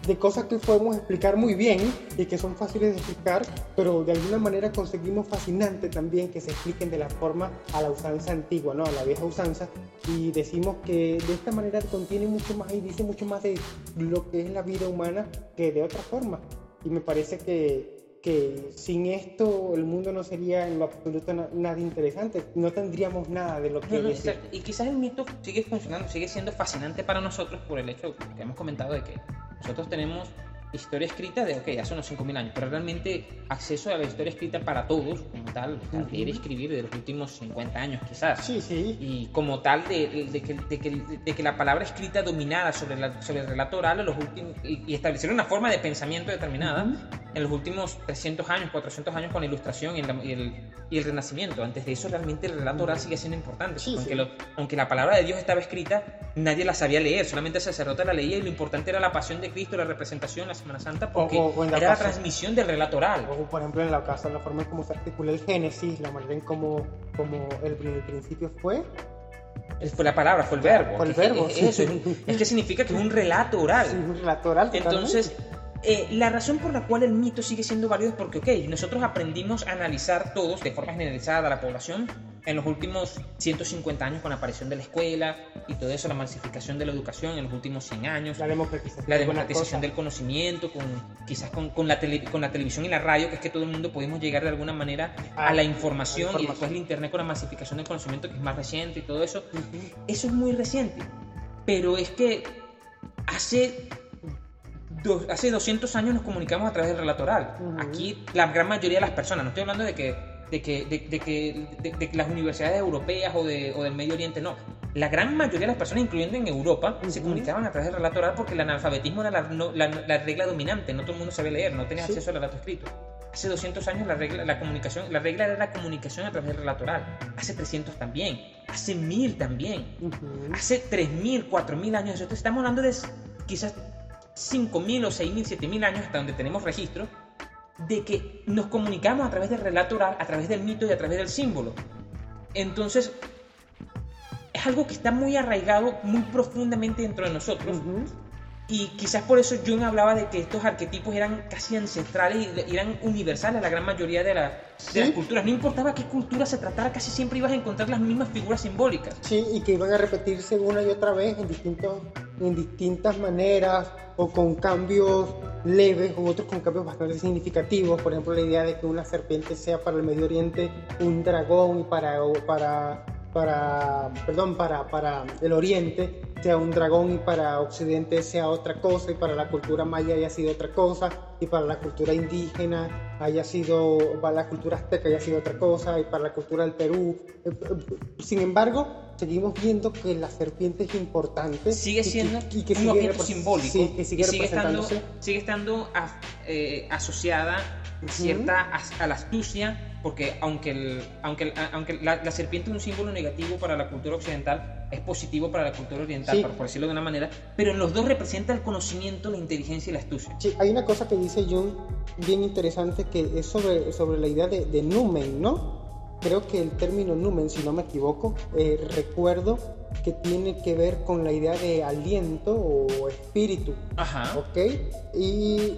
Speaker 2: de cosas que podemos explicar muy bien y que son fáciles de explicar, pero de alguna manera conseguimos fascinante también que se expliquen de la forma a la usanza antigua, ¿no? a la vieja usanza, y decimos que de esta manera contiene mucho más y dice mucho más de lo que es la vida humana que de otra forma. Y me parece que, que sin esto el mundo no sería en lo absoluto nada interesante, no tendríamos nada de lo que... No,
Speaker 1: y quizás el mito sigue funcionando, sigue siendo fascinante para nosotros por el hecho que hemos comentado de que nosotros tenemos historia escrita de, ok, hace unos 5.000 años, pero realmente acceso a la historia escrita para todos, como tal, uh leer y escribir de los últimos 50 años quizás.
Speaker 2: Sí, sí.
Speaker 1: Y como tal, de, de, que, de, que, de que, la palabra escrita dominara sobre, la, sobre el relato oral los últimos, y, establecer una forma de pensamiento determinada en los últimos 300 años, 400 años con la ilustración y, el, y, el, renacimiento. Antes de eso, realmente el relato oral sigue siendo importante. aunque, aunque la palabra de Dios estaba escrita, nadie la sabía leer, solamente el sacerdote la leía y lo importante era la pasión de Cristo, la representación, la Semana Santa, porque era la transmisión del relato oral.
Speaker 2: O, por ejemplo, en la casa, la forma en cómo se articula el Génesis, la manera en cómo, como el, principio fue.
Speaker 1: Fue la palabra, fue el verbo.
Speaker 2: Fue el verbo.
Speaker 1: Es, es, que significa que es un relato oral.
Speaker 2: Sí, un relato oral.
Speaker 1: Entonces, eh, la razón por la cual el mito sigue siendo válido es porque, ok, nosotros aprendimos a analizar todos de forma generalizada a la población en los últimos 150 años con la aparición de la escuela y todo eso, la masificación de la educación en los últimos 100 años,
Speaker 2: la democratización,
Speaker 1: la democratización del conocimiento, con, quizás con, con, la con la televisión y la radio, que es que todo el mundo podemos llegar de alguna manera a, la, información, y después el Internet con la masificación del conocimiento, que es más reciente y todo eso. Eso es muy reciente, pero es que hace hace 200 años nos comunicamos a través del relato oral. Aquí la gran mayoría de las personas, no estoy hablando de que, de que, de, que de, las universidades europeas o, de, o del Medio Oriente, no. La gran mayoría de las personas, incluyendo en Europa, se comunicaban a través del relato oral porque el analfabetismo era la, la, regla dominante, no todo el mundo sabía leer, no tenía acceso al relato escrito. Hace 200 años la regla, la comunicación, la regla era la comunicación a través del relato oral. Hace 300 también. Hace 1000 también. Hace 3000, 4000 años. Entonces estamos hablando de quizás 5000 o 6000, 7000 años hasta donde tenemos registro de que nos comunicamos a través del relato oral, a través del mito y a través del símbolo. Entonces, es algo que está muy arraigado, muy profundamente dentro de nosotros. Y quizás por eso Jung hablaba de que estos arquetipos eran casi ancestrales y eran universales a la gran mayoría de, las culturas. No importaba qué cultura se tratara, casi siempre ibas a encontrar las mismas figuras simbólicas.
Speaker 2: Sí, y que iban a repetirse una y otra vez en, distintos, en distintas maneras o con cambios leves o otros con cambios bastante significativos. Por ejemplo, la idea de que una serpiente sea para el Medio Oriente un dragón y para, para para, perdón, para, para el oriente sea un dragón y para occidente sea otra cosa y para la cultura maya haya sido otra cosa y para la cultura indígena haya sido, para la cultura azteca haya sido otra cosa y para la cultura del Perú. Sin embargo, seguimos viendo que la serpiente es importante.
Speaker 1: Sigue siendo y que, un objeto simbólico. sigue, sigue, estando, sigue estando eh, asociada cierta a la astucia porque aunque, el, aunque, aunque la, serpiente es un símbolo negativo para la cultura occidental, es positivo para la cultura oriental, por, decirlo de una manera, pero en los dos representa el conocimiento, la inteligencia y la astucia.
Speaker 2: Sí, hay una cosa que dice Jung bien interesante que es sobre, sobre la idea de, de numen, ¿no? Creo que el término numen, si no me equivoco, eh, recuerdo que tiene que ver con la idea de aliento o espíritu.
Speaker 1: Ajá.
Speaker 2: ¿Ok? Y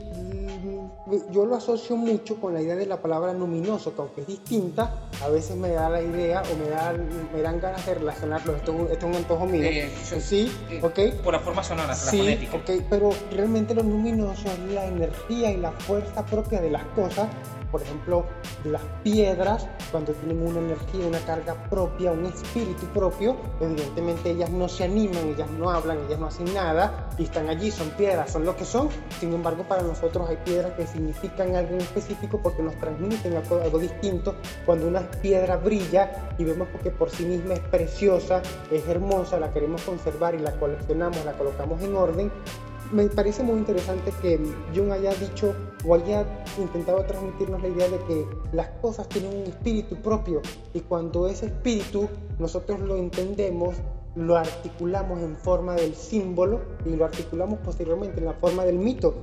Speaker 2: yo lo asocio mucho con la idea de la palabra luminoso, que aunque es distinta, a veces me da la idea o me, da, me dan ganas de relacionarlo. Esto, es un antojo mío. Eh, sí,
Speaker 1: eh, ¿ok? Por la forma sonora, sí, la fonética.
Speaker 2: ok, pero realmente lo luminoso es la energía y la fuerza propia de las cosas por ejemplo, las piedras, cuando tienen una energía, una carga propia, un espíritu propio, evidentemente ellas no se animan, ellas no hablan, ellas no hacen nada y están allí, son piedras, son lo que son. Sin embargo, para nosotros hay piedras que significan algo en específico porque nos transmiten algo, algo distinto. Cuando una piedra brilla y vemos porque por sí misma es preciosa, es hermosa, la queremos conservar y la coleccionamos, la colocamos en orden, me parece muy interesante que Jung haya dicho o haya intentado transmitirnos la idea de que las cosas tienen un espíritu propio y cuando ese espíritu nosotros lo entendemos, lo articulamos en forma del símbolo y lo articulamos posteriormente en la forma del mito.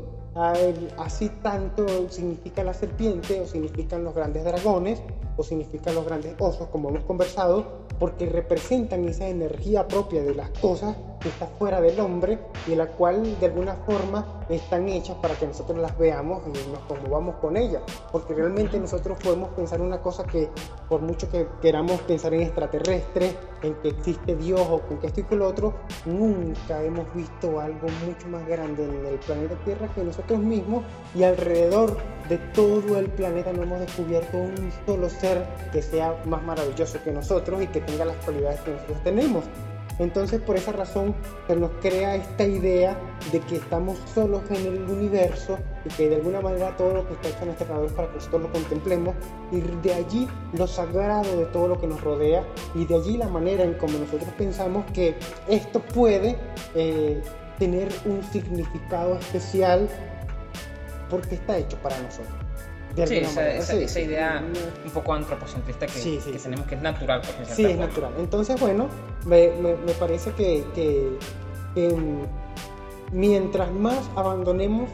Speaker 2: Así tanto significa la serpiente o significan los grandes dragones o significan los grandes osos como hemos conversado porque representan esa energía propia de las cosas que está fuera del hombre y la cual de alguna forma están hechas para que nosotros las veamos y nos conmovamos con ellas. Porque realmente nosotros podemos pensar una cosa que por mucho que queramos pensar en extraterrestres, en que existe Dios o con que esto y con lo otro, nunca hemos visto algo mucho más grande en el planeta Tierra que nosotros mismos y alrededor de todo el planeta no hemos descubierto un solo ser que sea más maravilloso que nosotros y que tenga las cualidades que nosotros tenemos. Entonces por esa razón se nos crea esta idea de que estamos solos en el universo y que de alguna manera todo lo que está hecho en es para que nosotros lo contemplemos y de allí lo sagrado de todo lo que nos rodea y de allí la manera en como nosotros pensamos que esto puede eh, tener un significado especial porque está hecho para nosotros
Speaker 1: sí, esa, idea un poco antropocentrista que, tenemos que es natural.
Speaker 2: Pues, sí, es natural. Entonces, bueno, me, parece que, mm, mientras más abandonemos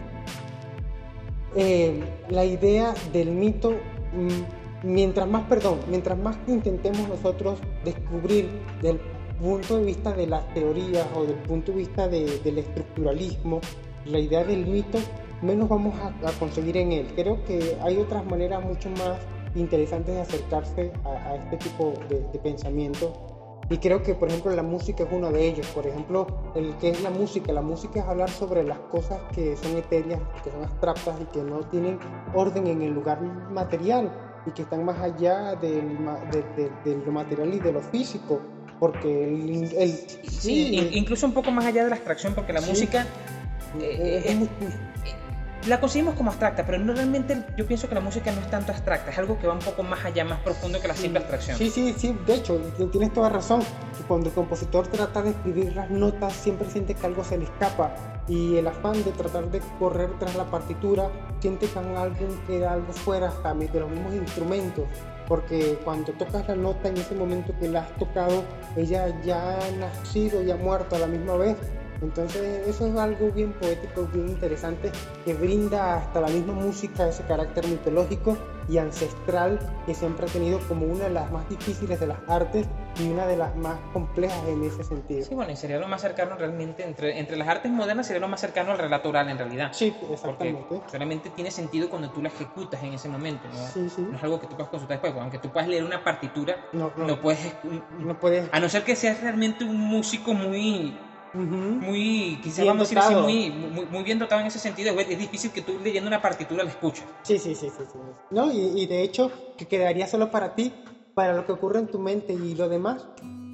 Speaker 2: eh, la idea del mito, mm, mientras más, perdón, mientras más intentemos nosotros descubrir del punto de vista de las teorías o del punto de vista del estructuralismo, la idea del mito, menos vamos a, conseguir en él. Creo que hay otras maneras mucho más interesantes de acercarse a, este tipo de, pensamiento. Y creo que, por ejemplo, la música es uno de ellos. Por ejemplo, el que es la música. La música es hablar sobre las cosas que son etéreas, que son abstractas y que no tienen orden en el lugar material y que están más allá del, de, lo material y de lo físico. Porque el,
Speaker 1: sí, incluso un poco más allá de la abstracción, porque la música Eh,
Speaker 2: Es
Speaker 1: eh, la conseguimos como abstracta, pero no realmente yo pienso que la música no es tanto abstracta, es algo que va un poco más allá, más profundo que la simple abstracción.
Speaker 2: Sí, sí, sí, de hecho, tienes toda razón. Cuando el compositor trata de escribir las notas, siempre siente que algo se le escapa. Y el afán de tratar de correr tras la partitura, siente que en algún queda algo fuera mi- de los mismos instrumentos. Porque cuando tocas la nota en ese momento que la has tocado, ella ya ha nacido y ha muerto a la misma vez. Entonces eso es algo bien poético, bien interesante, que brinda hasta la misma música ese carácter mitológico y ancestral que siempre ha tenido como una de las más difíciles de las artes y una de las más complejas en ese sentido.
Speaker 1: Sí, bueno, y sería lo más cercano realmente, entre, entre las artes modernas sería lo más cercano al relato oral en realidad.
Speaker 2: Sí,
Speaker 1: Porque
Speaker 2: exactamente.
Speaker 1: solamente tiene sentido cuando tú la ejecutas en ese momento, ¿no?
Speaker 2: Sí, sí.
Speaker 1: No es algo que tú puedas consultar después, porque aunque tú puedas leer una partitura,
Speaker 2: No, no,
Speaker 1: no puedes...
Speaker 2: no puedes.
Speaker 1: A no ser que seas realmente un músico muy, Muy, quizás
Speaker 2: Bien
Speaker 1: vamos a decir así,
Speaker 2: dotado.
Speaker 1: muy, muy, muy bien dotado en ese sentido, es difícil que tú leyendo una partitura la escuches.
Speaker 2: Sí, sí, sí, sí, sí. No, y, y de hecho que quedaría solo para ti, para lo que ocurre en tu mente y lo demás,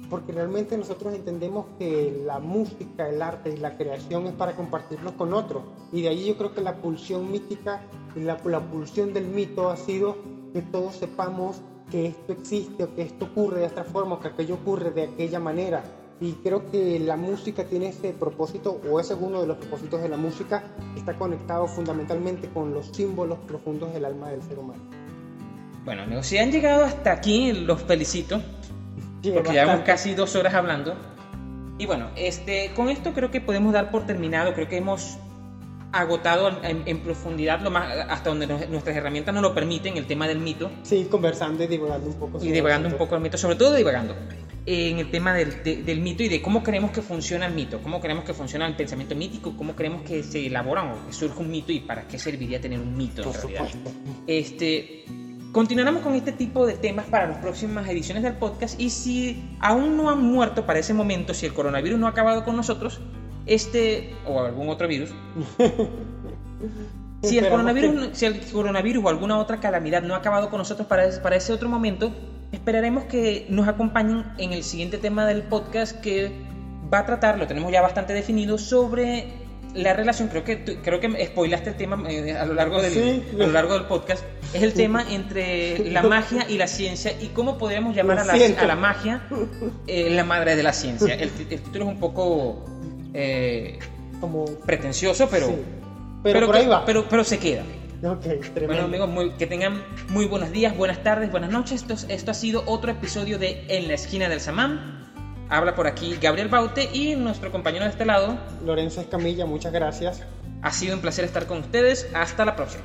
Speaker 2: porque realmente nosotros entendemos que la música, el arte y la creación es para compartirlo con otros. Y de ahí yo creo que la pulsión mítica y la, la pulsión del mito ha sido que todos sepamos que esto existe o que esto ocurre de esta forma o que aquello ocurre de aquella manera. Y creo que la música tiene ese propósito, o ese es uno de los propósitos de la música, está conectado fundamentalmente con los símbolos profundos del alma del ser humano.
Speaker 1: Bueno, amigos, si han llegado hasta aquí, los felicito.
Speaker 2: Sí,
Speaker 1: porque llevamos casi dos horas hablando. Y bueno, este, con esto creo que podemos dar por terminado, creo que hemos agotado en, en profundidad lo más, hasta donde nos- nuestras herramientas nos lo permiten el tema del mito
Speaker 2: Sí, conversando y divagando un poco.
Speaker 1: y
Speaker 2: sobre
Speaker 1: divagando un poco el mito, sobre todo divagando en el tema del, de- del mito y de cómo creemos que funciona el mito, cómo creemos que funciona el pensamiento mítico, cómo creemos que se elabora o que surge un mito y para qué serviría tener un mito en
Speaker 2: Por
Speaker 1: realidad.
Speaker 2: supuesto.
Speaker 1: Este, continuaremos con este tipo de temas para las próximas ediciones del podcast y si aún no han muerto para ese momento, si el coronavirus no ha acabado con nosotros, este o algún otro virus, si el, coronavirus,
Speaker 2: que-
Speaker 1: si el coronavirus o alguna otra calamidad no ha acabado con nosotros para ese, para ese otro momento, esperaremos que nos acompañen en el siguiente tema del podcast que va a tratar, lo tenemos ya bastante definido, sobre la relación, creo que, creo que spoilaste el tema eh, a, lo largo del,
Speaker 2: Sí.
Speaker 1: a lo largo del podcast, es el tema entre la magia y la ciencia y cómo podríamos llamar a la, a la magia eh, la madre de la ciencia. El, título es un poco eh,
Speaker 2: Como...
Speaker 1: pretencioso, pero,
Speaker 2: sí. Pero, por
Speaker 1: que-
Speaker 2: ahí va.
Speaker 1: Pero, pero se queda.
Speaker 2: ok, tremendo.
Speaker 1: Bueno amigos, muy- que tengan muy buenos días, buenas tardes, buenas noches. Esto, es- esto ha sido otro episodio de En la esquina del Samán. Habla por aquí Gabriel Baute y nuestro compañero de este lado.
Speaker 2: Lorenzo Escamilla, muchas gracias.
Speaker 1: Ha sido un placer estar con ustedes. Hasta la próxima.